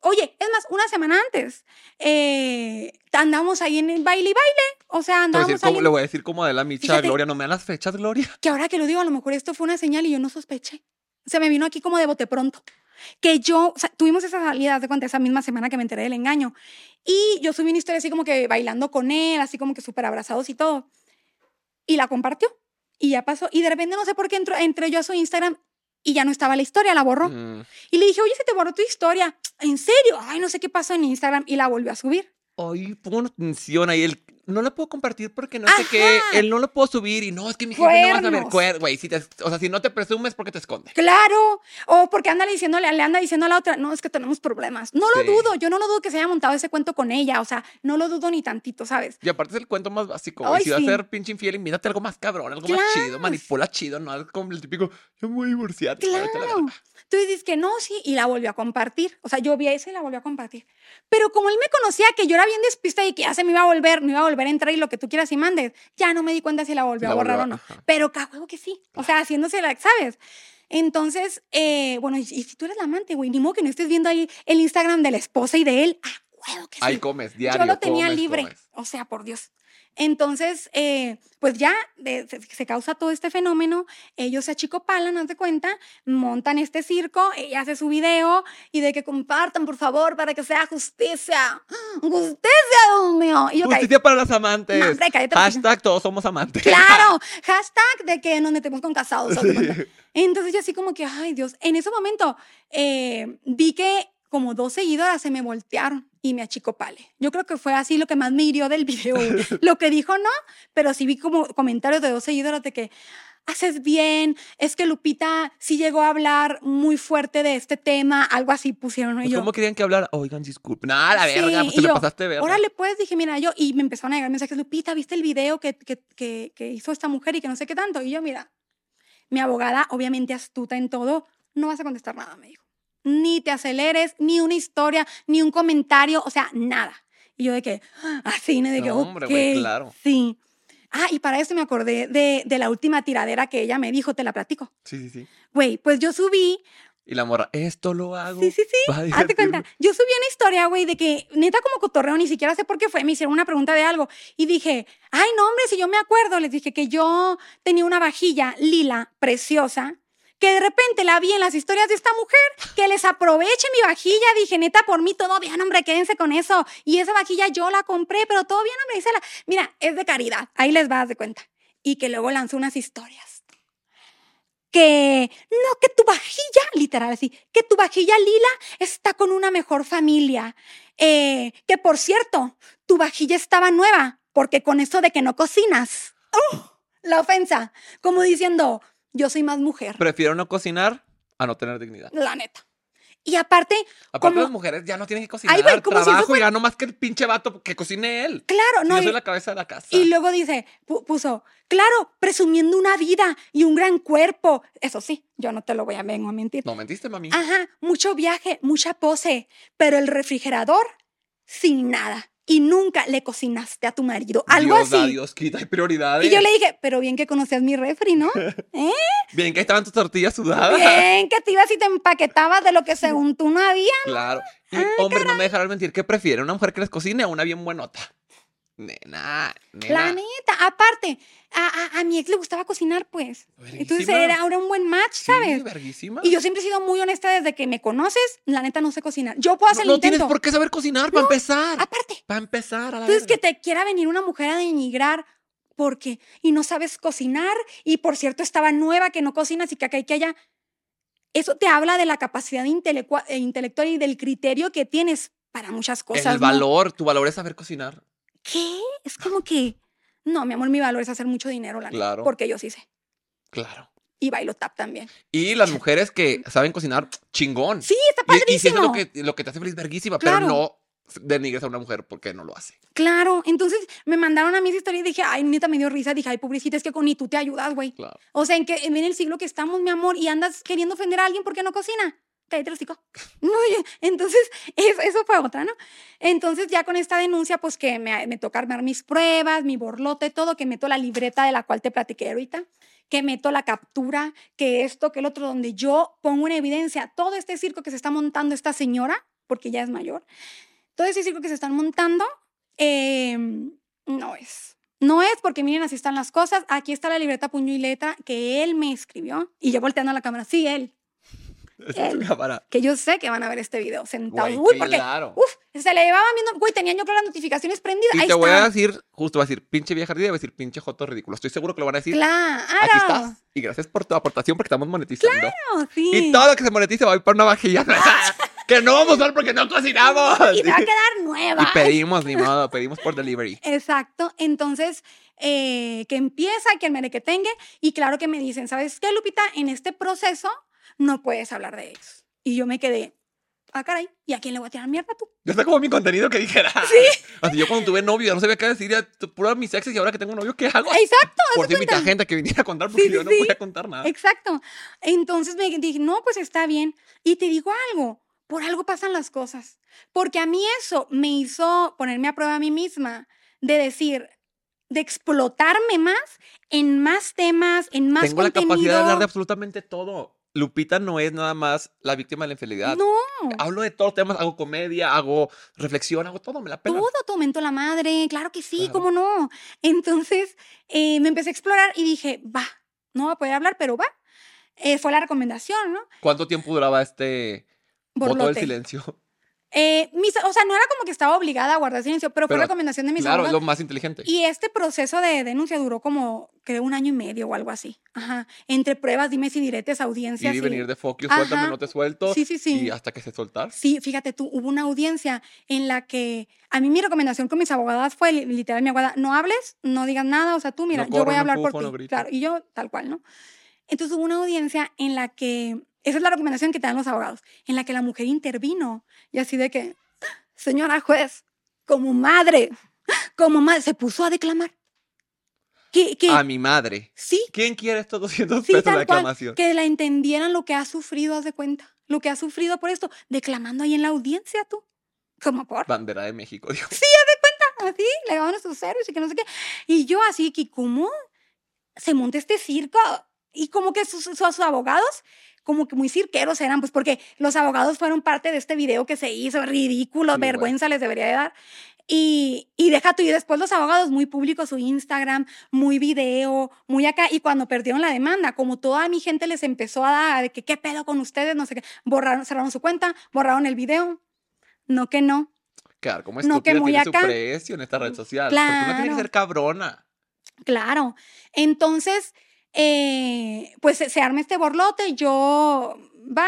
Oye, es más, una semana antes eh, andamos ahí en el baile y baile. O sea, andamos ahí. Le voy a decir como de la micha, Gloria, no me dan las fechas, Gloria. Que ahora que lo digo, a lo mejor esto fue una señal y yo no sospeché. Se me vino aquí como de bote pronto. Que yo, o sea, tuvimos esa salida de cuenta esa misma semana que me enteré del engaño. Y yo subí una historia así como que bailando con él, así como que súper abrazados y todo y la compartió. Y ya pasó. Y de repente no sé por qué entró, entré yo a su Instagram y ya no estaba la historia, la borró. Mm. Y le dije, oye, se te borró tu historia. ¿En serio? Ay, no sé qué pasó en Instagram. Y la volvió a subir. Ay, pongo una atención ahí. El no lo puedo compartir porque no sé qué, él no lo puedo subir y no, es que mi jefe no va a saber. Güey, si o sea, si no te presumes porque te esconde. Claro, o porque anda diciéndole, le anda diciendo a la otra, no, es que tenemos problemas. No lo dudo, yo no lo dudo que se haya montado ese cuento con ella, o sea, no lo dudo ni tantito, ¿sabes? Y aparte es el cuento más básico, güey. Si va a ser pinche infiel, invítate algo más cabrón, algo más chido, manipula chido, no es como el típico, yo me voy a divorciar. Claro. Tú dices que no, sí, y la volvió a compartir. O sea, yo vi esa y la volvió a compartir. Pero como él me conocía que yo era bien despista y que ya se me iba a volver, me iba a volver a entrar y lo que tú quieras y mandes, ya no me di cuenta si la volvió a borrar o no. Pero cago que sí. O sea, haciéndose la, ¿sabes? Entonces, eh, bueno, y, si tú eres la amante, güey, ni modo que no estés viendo ahí el Instagram de la esposa y de él. Ah, huevo que sí. Ahí comes, diario. Yo lo tenía libre. O sea, por Dios. Entonces, eh, pues ya se, causa todo este fenómeno, ellos se achicopalan, haz de cuenta, montan este circo, ella hace su video y de que compartan, por favor, para que sea justicia. ¡Justicia, Dios mío! justicia para las amantes. hashtag todos somos amantes. Claro, hashtag de que nos metemos con casados. Entonces yo así como que, ay Dios, en ese momento eh, vi que como dos seguidoras se me voltearon y me achicopale. Yo creo que fue así lo que más me hirió del video. lo que dijo no, pero sí vi como comentarios de dos seguidoras de que haces bien, es que Lupita sí llegó a hablar muy fuerte de este tema, algo así pusieron. Pues, yo, ¿Cómo querían que hablara? Oigan, disculpen. Nada, la verga, pues te yo, pasaste verga. Órale, pues, dije, mira, yo, y me empezaron a llegar mensajes, Lupita, ¿viste el video que, que, que, que hizo esta mujer y que no sé qué tanto? Y yo, mira, mi abogada, obviamente astuta en todo, no vas a contestar nada, me dijo ni te aceleres, ni una historia, ni un comentario, o sea, nada. Y yo de que, así, de que, no, hombre, güey, claro. Sí. Ah, y para eso me acordé de, de, la última tiradera que ella me dijo, te la platico. Sí, sí, sí. Güey, pues yo subí. Y la morra, esto lo hago. Sí, sí, sí. Hazte cuenta. Yo subí una historia, güey, de que neta como cotorreo, ni siquiera sé por qué fue, me hicieron una pregunta de algo. Y dije, ay, no, hombre, si yo me acuerdo, les dije que yo tenía una vajilla lila, preciosa, que de repente la vi en las historias de esta mujer, que les aproveche mi vajilla, dije, neta, por mí todo bien, hombre, quédense con eso. Y esa vajilla yo la compré, pero todo bien, hombre, dice la, mira, es de caridad, ahí les vas de cuenta. Y que luego lanzó unas historias. Que, no, que tu vajilla, literal así, que tu vajilla lila está con una mejor familia. Eh, que por cierto, tu vajilla estaba nueva, porque con eso de que no cocinas. ¡Oh! La ofensa, como diciendo, yo soy más mujer. Prefiero no cocinar a no tener dignidad. La neta. Y aparte. Aparte, las mujeres ya no tienen que cocinar. Ay, güey, como trabajo si ya no más que el pinche vato que cocine él. Claro, no. yo soy la cabeza de la casa. Y luego dice, puso, claro, presumiendo una vida y un gran cuerpo. Eso sí, yo no te lo voy a, vengo a mentir. No mentiste, mami. Ajá, mucho viaje, mucha pose, pero el refrigerador sin nada y nunca le cocinaste a tu marido. Algo Dios así. Dios quita, hay prioridades. Y yo le dije, pero bien que conocías mi refri, ¿no? ¿Eh? Bien que estaban tus tortillas sudadas. Bien que te ibas y te empaquetabas de lo que según tú no había. Claro. Y, hombre, no me dejarás mentir, ¿qué prefiere? ¿Una mujer que les cocine o una bien buenota? Nena, nena. La neta, aparte, a, a, mi ex le gustaba cocinar, pues. Entonces era ahora un buen match, ¿sabes? Y yo siempre he sido muy honesta desde que me conoces, la neta no sé cocinar. Yo puedo hacer no, el intento. No tienes por qué saber cocinar, para empezar. Aparte. Para empezar, a la Entonces que te quiera venir una mujer a denigrar porque y no sabes cocinar y por cierto estaba nueva que no cocinas y que acá y que allá. Eso te habla de la capacidad eh, intelectual y del criterio que tienes para muchas cosas. El valor, tu valor es saber cocinar. ¿qué? Es como que, No, mi amor, mi valor es hacer mucho dinero, la neta, Claro. Porque yo sí sé. Claro. Y bailo tap también. Y las mujeres que saben cocinar, chingón. Sí, está Y- Y, si eso es padrísimo. lo que, lo que te hace feliz, verguísima, Claro. pero no denigres a una mujer porque no lo hace. Claro, entonces me mandaron a mí esa historia y dije, ay, neta, me dio risa. Dije, ay, pobrecita, es que con ni tú te ayudas, güey. Claro. O sea, en que en el siglo que estamos, mi amor, y andas queriendo ofender a alguien porque no cocina. Cállate el hocico. No, entonces, eso, eso fue otra, ¿no? Entonces, ya con esta denuncia, pues que me, me toca armar mis pruebas, mi borlote, todo, que meto la libreta de la cual te platiqué ahorita, que meto la captura, que esto, que el otro, donde yo pongo en evidencia todo este circo que se está montando esta señora, porque ya es mayor, todo ese circo que se están montando, eh, no es. No es porque miren, así están las cosas. Aquí está la libreta puño y letra que él me escribió. Y yo volteando a la cámara, sí, él. Cámara. Que yo sé que van a ver este video sentados. Güey, Uy, porque, claro. uf, se le llevaban viendo, güey, tenían yo creo las notificaciones prendidas. Y Ahí te voy a decir, justo va a decir pinche vieja ardida, y va a decir pinche joto ridículo. Estoy seguro que lo van a decir. Claro. Aquí estás. Y gracias por tu aportación porque estamos monetizando. Claro, sí. Y todo lo que se monetice va a ir para una vajilla. que no vamos a usar porque no cocinamos. Y me va a quedar nueva. Y pedimos, ni modo, pedimos por delivery. Exacto. Entonces, eh, que empieza, que el merequetengue. Y claro que me dicen, ¿sabes qué, Lupita? En este proceso no puedes hablar de ellos. Y yo me quedé, ah, caray, ¿y a quién le voy a tirar mierda tú? Ya está como mi contenido que dijera. Sí. Así yo cuando tuve novio no sabía qué decir, puro mis exes y ahora que tengo novio, ¿qué hago? Exacto. Por si invita gente que viniera a contar porque Sí, yo sí, no sí. podía contar nada. Exacto. Entonces me dije, no, pues está bien. Y te digo algo, por algo pasan las cosas. Porque a mí eso me hizo ponerme a prueba a mí misma de decir, de explotarme más en más temas, en más Tengo la capacidad de hablar de absolutamente todo. Lupita no es nada más la víctima de la infidelidad. No, Hablo de todos los temas, hago comedia, hago reflexión, hago todo, me la pela. todo tu aumento la madre, claro que sí, Claro. cómo no. Entonces eh, me empecé a explorar y dije, va, no voy a poder hablar, pero va. Eh, fue la recomendación, ¿no? ¿Cuánto tiempo duraba este voto del silencio? Eh, mis- o sea, no era como que estaba obligada a guardar silencio, pero, fue Pero, recomendación de mis Claro, es abogados. lo más inteligente. Y este proceso de denuncia duró como, creo, un año y medio o algo así. Ajá. Entre pruebas, dime si diretes, audiencias. Y y- venir de foco, suéltame, no te suelto. Sí, sí, sí. Y hasta que se soltar. Sí, fíjate tú, hubo una audiencia en la que a mí mi recomendación con mis abogadas fue li- literal mi abogada, no hables, no digas nada, o sea, tú mira, No yo voy a no hablar por no ti. grito. Claro, y yo tal cual, ¿no? Entonces hubo una audiencia en la que, esa es la recomendación que te dan los abogados, en la que la mujer intervino y así de que, señora juez, como madre, como madre, se puso a declamar. A mi madre. sí, ¿Quién quiere estos 200 Sí, pesos de cual, aclamación? que la entendieran lo que ha sufrido, haz de cuenta. Lo que ha sufrido por esto, declamando ahí en la audiencia tú. Como por. Bandera de México, dijo. Así, le daban a sus héroes y que no sé qué. Y yo así, que ¿cómo se monta este circo? Y como que sus, sus abogados, como que muy cirqueros eran, pues porque los abogados fueron parte de este video que se hizo, ridículo, güey. vergüenza les debería de dar. Y, y deja tú, y después los abogados muy públicos, su Instagram, muy video, muy acá. Y cuando perdieron la demanda, como toda mi gente les empezó a dar de que qué pedo con ustedes, no sé qué, borraron, cerraron su cuenta, borraron el video. No que no. Claro, como No, que muy tiene su acá. precio en esta red social. Porque uno tiene que Claro. ser cabrona. Claro. Entonces, eh, pues se, arma este borlote, yo, bye,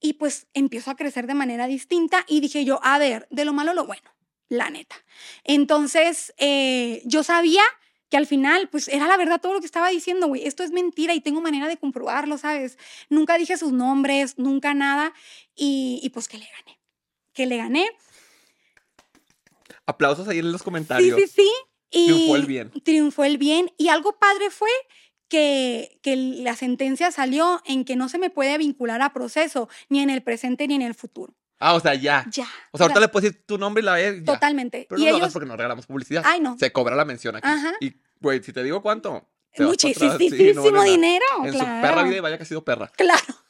y pues empiezo a crecer de manera distinta y dije yo, a ver, de lo malo lo bueno, la neta. Entonces, eh, yo sabía que al final, pues era la verdad todo lo que estaba diciendo, güey, esto es mentira y tengo manera de comprobarlo, ¿sabes? Nunca dije sus nombres, nunca nada, y, y pues que le gané, que le gané. Aplausos ahí en los Sí, comentarios. sí, sí. Y Triunfó el bien. Triunfó el bien. Y algo padre fue que, que la sentencia salió en que no se me puede vincular a proceso, ni en el presente ni en el futuro. Ah, o sea, ya. Ya. O sea, ahorita le puedes decir tu nombre y la ya. Totalmente. Pero y no lo hagas porque nos regalamos publicidad. Ay, no. Se cobra la mención aquí. Ajá. Y, güey, si te digo cuánto. Sí, muchísimo no, dinero. En claro. su perra vida y vaya que ha sido perra. Claro.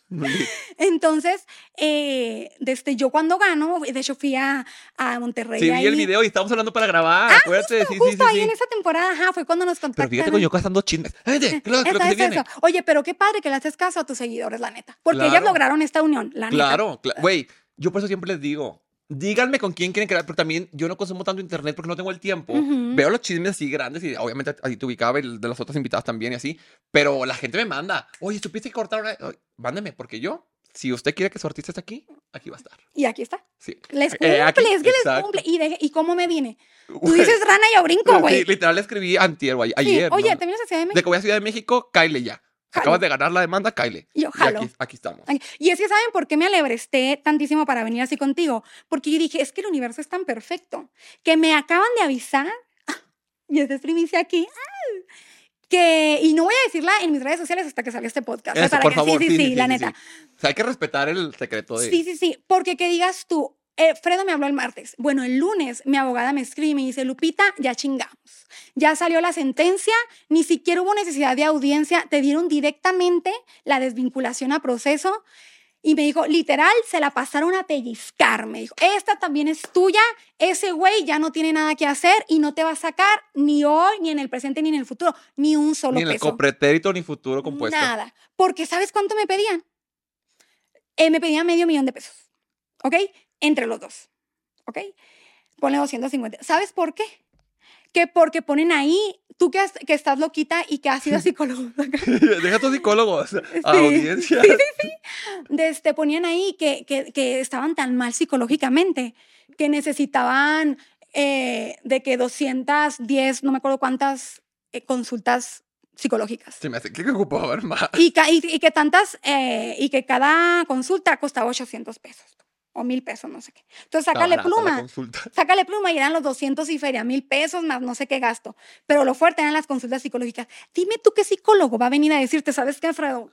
Entonces, eh, desde yo cuando gano, de hecho fui a, a Monterrey. Sí, vi el video y estamos hablando para grabar. Ah, Acuérdate, justo, sí, justo sí, ahí sí. en esa temporada, ajá, fue cuando nos Pero contactaron. fíjate con yo cazando chismes. Que lo, que lo que Esa se es viene. eso. Oye, pero qué padre que le haces caso a tus seguidores, la neta. Porque ellas Claro. lograron esta unión, la neta. Claro, cla- güey, yo por eso siempre les digo, díganme con quién quieren crear, pero también yo no consumo tanto internet porque no tengo el tiempo. Ujú. Veo los chismes así grandes y obviamente así te ubicaba y de las otras invitadas también y así, pero la gente me manda, oye, ¿supiste que cortaron? a-?" Ay, Mándeme, porque yo si usted quiere que su artista esté aquí, aquí va a estar. Y aquí está. Sí. Les Eh, cumple, aquí, es que les exacto. cumple. ¿Y, de- ¿Y cómo me viene? Tú Güey, dices rana y yo brinco, sí, güey. literal le escribí antier o a- Sí, ayer. Oye, ¿no? ¿te vienes a Ciudad de De México? que voy a Ciudad de México, Kyle ya. Acabas de ganar la demanda, Kyle. Y yo, Y aquí, aquí estamos. Y es que, ¿saben por qué me alebresté tantísimo para venir así contigo? Porque yo dije, es que el universo es tan perfecto que me acaban de avisar, y es de primicia aquí, ah, que, y no voy a decirla en mis redes sociales hasta que salga este podcast. Eso, para por que, favor. Sí, sí, sí, la neta. O sea, hay que respetar el secreto de... Sí, sí, sí, porque que digas tú, eh, Fredo me habló el martes. Bueno, el lunes mi abogada me escribe y me dice, Lupita, ya chingamos. Ya salió la sentencia, ni siquiera hubo necesidad de audiencia, te dieron directamente la desvinculación a proceso. Y me dijo, literal, se la pasaron a pellizcar. Me dijo, esta también es tuya, ese güey ya no tiene nada que hacer y no te va a sacar ni hoy, ni en el presente, ni en el futuro, ni un solo Ni en el peso. copretérito ni futuro compuesto. Nada. Porque ¿sabes cuánto me pedían? Eh, me pedían medio millón de pesos. ¿Ok? Entre los dos. ¿Ok? Ponle 250. ¿Sabes por qué? Que porque ponen ahí, tú que, has- que estás loquita y que has sido psicólogo, Deja a tus psicólogos a Sí, audiencia. de este, ponían ahí que, que, que estaban tan mal psicológicamente que necesitaban eh, de que 210, no me acuerdo cuántas eh, consultas psicológicas. Se me hace que ocupaba ver más. Y, y que tantas, eh, y que cada consulta costaba 800 pesos o mil pesos, no sé qué. Entonces, sácale pluma, sácale pluma y eran los 200 y feria, mil pesos más no sé qué gasto. Pero lo fuerte eran las consultas psicológicas. Dime tú qué psicólogo va a venir a decirte, ¿sabes qué, Alfredo?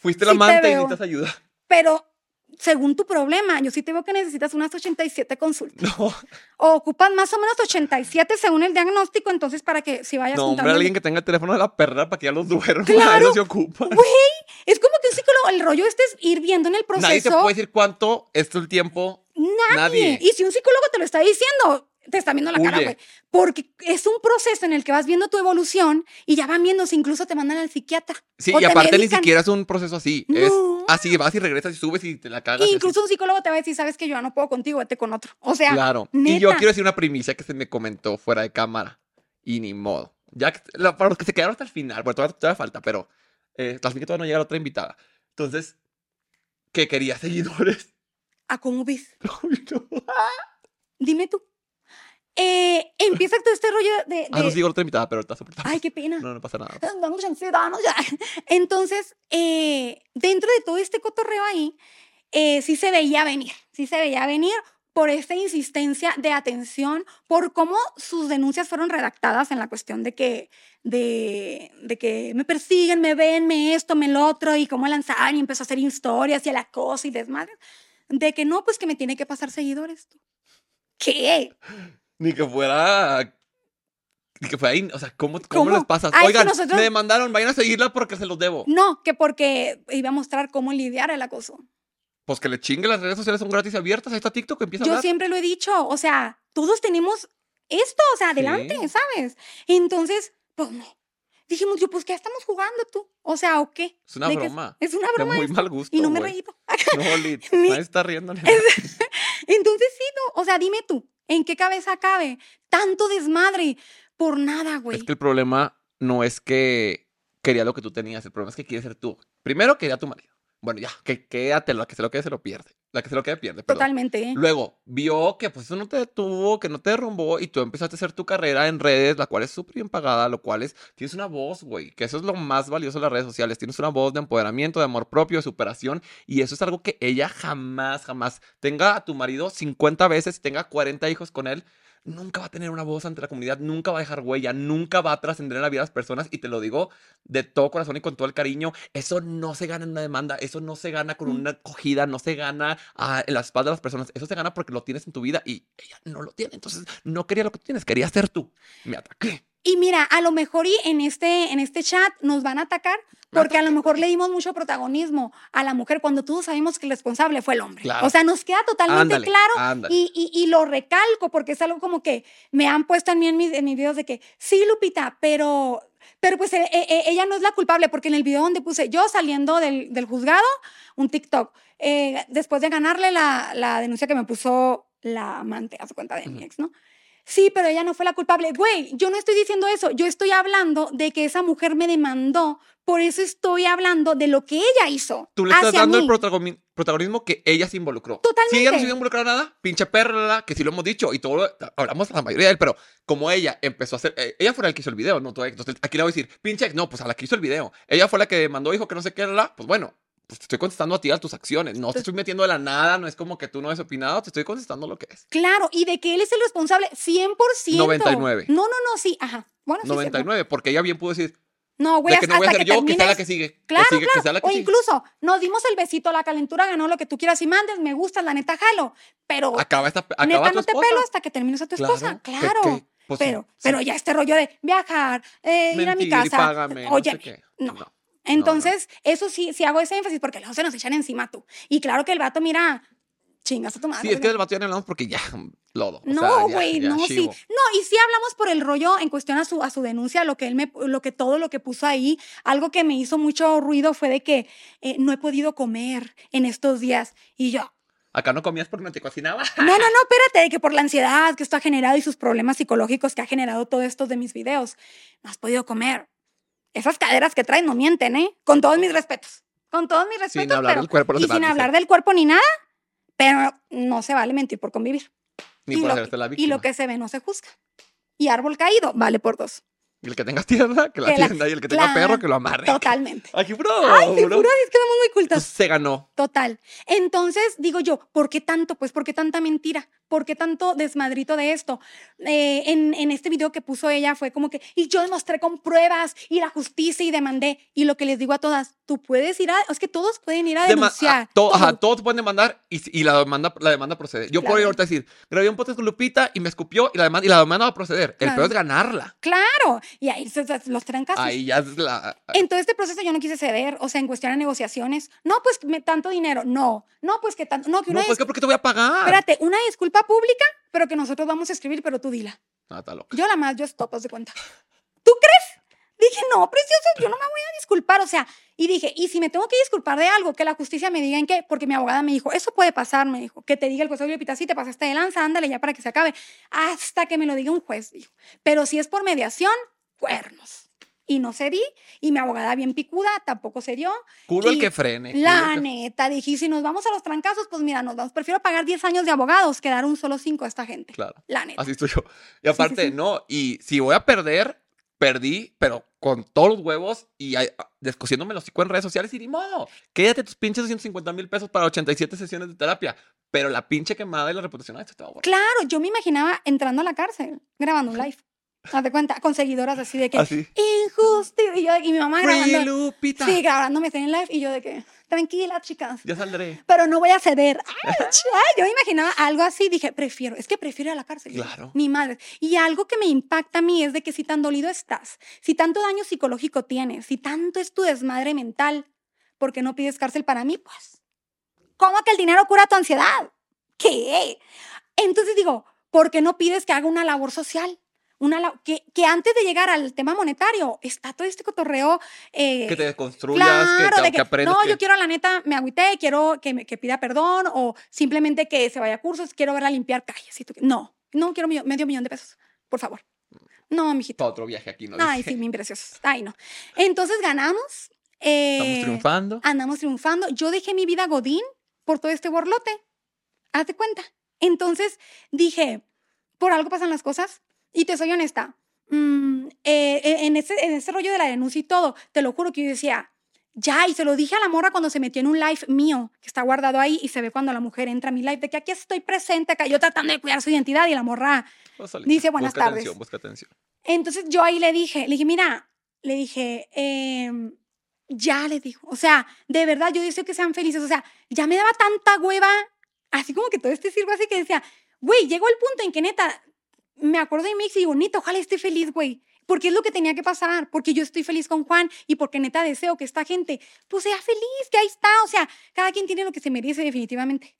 Fuiste Sí la amante te y necesitas ayuda. Pero según tu problema, yo sí te veo que necesitas unas 87 consultas. No, O ocupas más o menos 87 según el diagnóstico, entonces para que si vayas no, hombre, juntando- alguien que tenga el teléfono de la perra para que ya los duerma. Claro. Eso se ocupa. Güey, es como que un psicólogo, el rollo este es ir viendo en el proceso. Nadie te puede decir cuánto es tu tiempo. Nadie. Nadie. Y si un psicólogo te lo está diciendo, te está viendo la cara, güey. Porque es un proceso en el que vas viendo tu evolución y ya van viendo si incluso te mandan al psiquiatra. Sí, y te aparte ni siquiera es un proceso así. Es así, vas y regresas y subes y te la cagas. Y incluso un psicólogo te va a decir, sabes que yo ya no puedo contigo, vete con otro. O sea. Claro. Y yo quiero decir una primicia que se me comentó fuera de cámara. Y ni modo. Ya que, la- para los que se quedaron hasta el final, bueno, todavía, todavía falta, pero eh, que todavía no llega la otra invitada. Entonces, que quería seguidores. ¿a cómo ves? No. Dime tú. Eh, empieza todo este rollo de... Ah, no de- sigo la otra invitada, pero está súper Ay, qué pena. No, no pasa nada. Vamos ansiedad, ¿no? Ya. Entonces, eh, dentro de todo este cotorreo ahí, eh, sí se veía venir, sí se veía venir por esta insistencia de atención, por cómo sus denuncias fueron redactadas en la cuestión de que, de, de que me persiguen, me ven, me esto, me lo otro, y cómo lanzaban y empezó a hacer historias y a la cosa y desmadre. De que no, pues que me tiene que pasar seguidores. ¿Qué? Ni que fuera. Ni que fuera ahí. O sea, ¿cómo, cómo, ¿Cómo? les que Oigan, nosotros- me demandaron, vayan a seguirla porque se los debo. No, que porque iba a mostrar cómo lidiar el acoso. Pues que le chingue, las redes sociales son gratis y abiertas. Ahí está TikTok, empieza a Yo hablar. siempre lo he dicho, o sea, todos tenemos esto, o sea, adelante, Sí. ¿sabes? Entonces, pues no. Dijimos, yo, pues, ¿qué estamos jugando tú? O sea, ¿o qué? Es una ¿De broma. Es una De broma. muy esto. mal gusto. y no me he güey. reído. No, Lit. Ni- Nadie está riendo. Entonces, sí, no. O sea, dime tú, ¿en qué cabeza cabe tanto desmadre por nada, güey? Es que el problema no es que quería lo que tú tenías. El problema es que quiere ser tú. Primero quería a tu marido. Bueno, ya, que quédate, la que se lo quede se lo pierde. La que se lo quede pierde, perdón. Totalmente. Luego, vio que pues eso no te detuvo, que no te derrumbó y tú empezaste a hacer tu carrera en redes, la cual es súper bien pagada, lo cual es, tienes una voz, güey, que eso es lo más valioso de las redes sociales, tienes una voz de empoderamiento, de amor propio, de superación y eso es algo que ella jamás, jamás tenga a tu marido 50 veces, tenga 40 hijos con él, nunca va a tener una voz ante la comunidad, nunca va a dejar huella, nunca va a trascender en la vida de las personas y te lo digo de todo corazón y con todo el cariño, eso no se gana en una demanda, eso no se gana con Mm. una acogida, no se gana ah, en la espalda de las personas, eso se gana porque lo tienes en tu vida y ella no lo tiene, entonces no quería lo que tú tienes, quería ser tú. Me ataqué. Y mira, a lo mejor y en este, en este chat nos van a atacar porque a lo mejor le dimos mucho protagonismo a la mujer cuando todos sabemos que el responsable fue el hombre. Claro. O sea, nos queda totalmente Ándale, claro ándale. y, y- y lo recalco porque es algo como que me han puesto a mí en mis, en mis videos de que, sí, Lupita, pero, pero pues eh, eh, ella no es la culpable porque en el video donde puse yo saliendo del, del juzgado, un TikTok, eh, después de ganarle la, la denuncia que me puso la amante, a su cuenta de mi Ujú. ex, ¿no? Sí, pero ella no fue la culpable. Güey, yo no estoy diciendo eso. Yo estoy hablando de que esa mujer me demandó. Por eso estoy hablando de lo que ella hizo. Tú le estás dando el mí. protagonismo, protagonismo que ella se involucró. Totalmente. Si ella no se involucrado nada, pinche perra, que sí lo hemos dicho y todo lo- hablamos la mayoría de él, pero como ella empezó a hacer, eh, ella fue la que hizo el video, no tú. Entonces aquí le voy a decir, pinche, no, pues a la que hizo el video. Ella fue la que mandó, dijo que no sé qué era, pues bueno. Pues te estoy contestando a ti a tus acciones, no te estoy metiendo de la nada, no es como que tú no has opinado, te estoy contestando lo que es. Claro, y de que él es el responsable 100%. 99. No, no, no, sí, ajá. Bueno, sí, es cierto. 99, porque ella bien pudo decir, No, güey, de que no voy a hasta ser que yo, que sea la que sigue. Claro, que sigue, que sea la que O sigue. incluso, nos dimos el besito, la calentura ganó lo que tú quieras y mandes, me gusta, la neta, jalo. Pero Acaba esta, acaba neta, tu no te pelo hasta que termines a tu esposa. ¿Qué- Claro. Pues sí, pero, sí. pero ya este rollo de viajar, eh, ir a mi casa. págame, no oye, sé qué. no. no. Entonces, eso sí, sí hago ese énfasis porque luego se nos echan encima tú. Y claro que el vato, mira, chingas a tu madre. Sí, es que del vato ya no hablamos porque ya, lodo. o No, güey, no, sí. chivo. No, y sí hablamos por el rollo en cuestión a su, a su denuncia, lo que él me, lo que todo lo que puso ahí, algo que me hizo mucho ruido fue de que eh, no he podido comer en estos días. Y yo, Acá no comías porque no te cocinaba. no, no, no, espérate, de que por la ansiedad que esto ha generado y sus problemas psicológicos que ha generado todo esto de mis videos, no has podido comer. Esas caderas que traes no mienten, ¿eh? Con todos mis respetos. Con todos mis respetos. Sin hablar pero- del cuerpo los y sin hablar del cuerpo ni nada, pero no se vale mentir por convivir. Ni y, por hacerte la y víctima. lo que se ve no se juzga. Y árbol caído vale por dos. Y el que tenga tierra, que la Que la- tienda. Y el que tenga Claro, perro, que lo amarre. Totalmente. Aquí, bro. Ay, te bro. juro, es que somos muy Pues cultas. se ganó. Total. Entonces, digo yo, ¿por qué tanto? Pues, ¿por qué tanta mentira? ¿Por qué tanto desmadrito de esto? Eh, en, en este video que puso ella fue como que, y yo demostré con pruebas y la justicia y demandé. Y lo que les digo a todas, tú puedes ir a, es que todos pueden ir a Dema- denunciar. ah, ajá, todos pueden demandar y, y la, demanda, la demanda procede. Yo puedo ir Claro. ahorita a decir, grabé un podcast con Lupita y me escupió y la demanda, y la demanda va a proceder. El Claro. peor es ganarla. Claro. Y ahí se, se- los trancazos. Ahí ya es la... En todo este proceso yo no quise ceder, o sea, en cuestión de negociaciones. No, pues me, tanto dinero. No, no, pues que tanto. No, que una No, pues que dis- ¿por qué te voy a pagar? Espérate, una disculpa pública, pero que nosotros vamos a escribir, pero tú dila. Está loca. Yo la más, yo stop, haz de cuenta. ¿Tú crees? Dije, no, precioso, yo no me voy a disculpar. O sea, y dije, y si me tengo que disculpar de algo, que la justicia me diga en qué, porque mi abogada me dijo, eso puede pasar, me dijo, que te diga el juez, oye, Lupita, sí te pasaste de lanza, ándale ya para que se acabe. Hasta que me lo diga un juez, dijo. Pero si es por mediación, cuernos. Y no cedí, y mi abogada bien picuda, tampoco se dio. Culo el que frene. La que- neta, dije, si nos vamos a los trancazos, pues mira, nos vamos. Prefiero pagar 10 años de abogados que dar un solo 5 a esta gente. Claro. La neta. Así estoy yo. Y aparte, sí. no, y si voy a perder, perdí, pero con todos los huevos y ah, descosiéndome los hocico en redes sociales y ni modo. Quédate tus pinches 250 mil pesos para 87 sesiones de terapia. Pero la pinche quemada y la reputación, ay, esto te va a borrar. Claro, yo me imaginaba entrando a la cárcel, grabando un live. Haz de cuenta, con seguidoras así de que Así. injusticia. Y, yo, y mi mamá Free grabando. Lupita. Sí, grabándome en live. Y yo de que, tranquila, chicas. Ya saldré. Pero no voy a ceder. Ay, yo me imaginaba algo así. Dije, prefiero, es que prefiero ir a la cárcel. Claro. Ni madre. Y algo que me impacta a mí es de que si tan dolido estás, si tanto daño psicológico tienes, si tanto es tu desmadre mental, ¿por qué no pides cárcel para mí? Pues, ¿cómo que el dinero cura tu ansiedad? ¿Qué? Entonces digo, ¿por qué no pides que haga una labor social? Una que, que antes de llegar al tema monetario está todo este cotorreo. eh, Que te desconstruyas, que, Claro, de que que, aprendas. no, yo quiero la neta, me agüité, quiero que, me, que pida perdón o simplemente que se vaya a cursos, quiero verla limpiar calles. y tú- no, no quiero medio millón de pesos, por favor. No, mijito. Pa' otro viaje aquí, ¿no? Ay, sí, mi preciosos. Ay, no. Entonces ganamos. eh, Estamos triunfando. andamos triunfando. Yo dejé mi vida godín por todo este borlote. Hazte cuenta. Entonces dije, por algo pasan las cosas. Y te soy honesta. mm, eh, eh, en, ese, en ese rollo de la denuncia y todo, te lo juro que yo decía, ya, y se lo dije a la morra cuando se metió en un live mío, que está guardado ahí, y se ve cuando la mujer entra a mi live, de que aquí estoy presente, acá yo tratando de cuidar su identidad, y la morra dice, "Buenas busca tardes". Atención, busca atención. entonces yo ahí le dije, le dije, mira, le dije, em, ya le dijo, o sea, de verdad yo deseo que sean felices, o sea, ya me daba tanta hueva, así como que todo este circo así que decía, güey, llegó el punto en que neta, me acuerdo de Mix y digo, neta, ojalá esté feliz, güey. Porque es lo que tenía que pasar, porque yo estoy feliz con Juan y porque neta deseo que esta gente pues sea feliz, que ahí está, o sea, cada quien tiene lo que se merece definitivamente.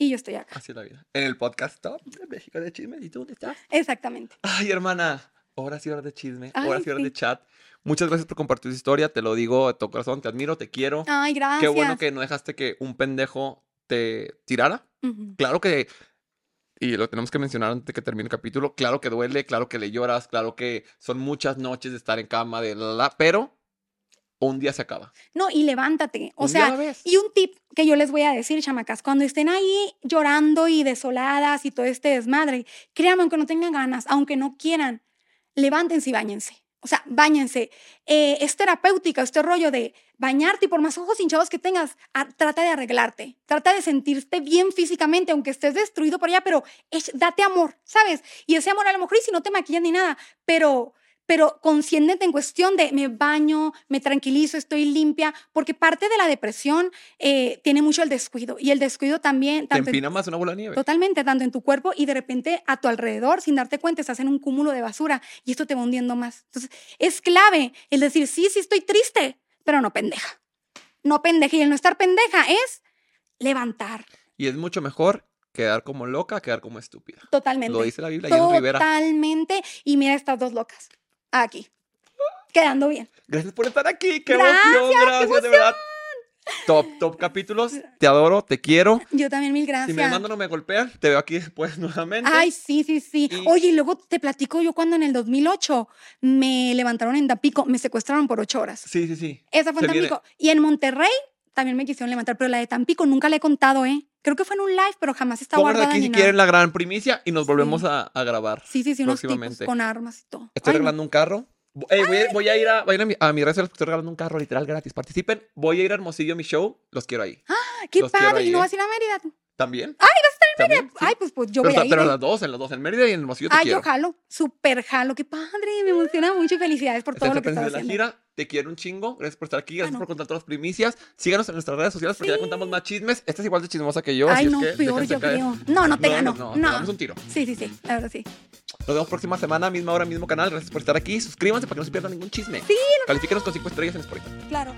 Y yo estoy acá, Así es la vida. En el podcast top de México de Chisme. ¿Y tú dónde estás? exactamente. Ay, hermana. Horas y horas de chisme. Ay, horas y horas sí. de chat. Muchas gracias por compartir tu historia. Te lo digo de todo corazón. Te admiro, te quiero. Ay, gracias. Qué bueno que no dejaste que un pendejo te tirara. Ujú. Claro que y lo tenemos que mencionar antes de que termine el capítulo, claro que duele, claro que le lloras, claro que son muchas noches de estar en cama, de la, la, pero un día se acaba. No, y levántate. O Un sea, y un tip que yo les voy a decir, chamacas, cuando estén ahí llorando y desoladas y todo este desmadre, créanme, aunque no tengan ganas, aunque no quieran, levántense y bañense. O sea, bañense. Eh, es terapéutica este rollo de bañarte y por más ojos hinchados que tengas, a- trata de arreglarte, trata de sentirte bien físicamente, aunque estés destruido por allá, pero es- date amor, ¿sabes? Y ese amor a lo mejor y si no te maquillas ni nada, pero pero consciéntete en cuestión de me baño, me tranquilizo, estoy limpia, porque parte de la depresión eh, tiene mucho el descuido y el descuido también, Te tanto en- empina más una bola de nieve. totalmente, tanto en tu cuerpo y de repente a tu alrededor, sin darte cuenta, estás en un cúmulo de basura y esto te va hundiendo más. Entonces, es clave el decir, sí, sí estoy triste, pero no pendeja. No pendeja. Y el no estar pendeja es levantar. Y es mucho mejor quedar como loca, quedar como estúpida. Totalmente. Lo dice la Biblia en Rivera. Totalmente. Y mira estas dos locas. Aquí. Quedando bien. Gracias por estar aquí. Qué Gracias, emoción, qué gracias, de verdad. Top, top capítulos. Te adoro, te quiero. Yo también, mil Si gracias. me mandan o me golpean, te veo aquí después nuevamente. Ay, sí, sí, sí. Y- Oye, y luego te platico yo cuando en el 2008 me levantaron en Tampico, me secuestraron por ocho horas. Sí, sí, sí. Esa fue en. Tampico. Y en Monterrey también me quisieron levantar, pero la de Tampico nunca la he contado, ¿eh? Creo que fue en un live, pero jamás está Pónganla guardada aquí ni si nada. quieren la gran primicia y nos volvemos Sí. a, a grabar. Sí, sí, sí, unos tipos con armas y todo. Estoy Ay, no. regalando un carro. Ey, voy, a, voy a ir a, vayan a, mi, a mis redes sociales porque estoy regalando un carro literal gratis. Participen. Voy a ir a Hermosillo a mi show. Los quiero ahí. Ah, Qué los padre. ahí, ¿Y no ¿eh? vas a ir a Mérida tú? ¿También? Ay, vas a estar en Mérida. Ay, pues, pues yo pero, voy a ir. pero ¿eh? las dos, en las dos, en Mérida y en Hermosillo te Ay, quiero. yo jalo. Súper jalo. Qué padre. Me emociona mucho y felicidades por todo lo que estás de la haciendo. gira. Te quiero un chingo. Gracias por estar aquí. Gracias Ah, no. por contar todas las primicias. Síganos en nuestras redes sociales porque ya Sí. contamos más chismes. Esta es igual de chismosa que yo. Ay, así no, es que peor yo caer. creo. No, no te No, gano. no, No, te damos un tiro. Sí, sí, sí. La verdad sí. Nos vemos próxima semana, misma hora, mismo canal. Gracias por estar aquí. Suscríbanse para que no se pierdan ningún chisme. Sí, Califíquenos con 5 estrellas en Spotify. Claro.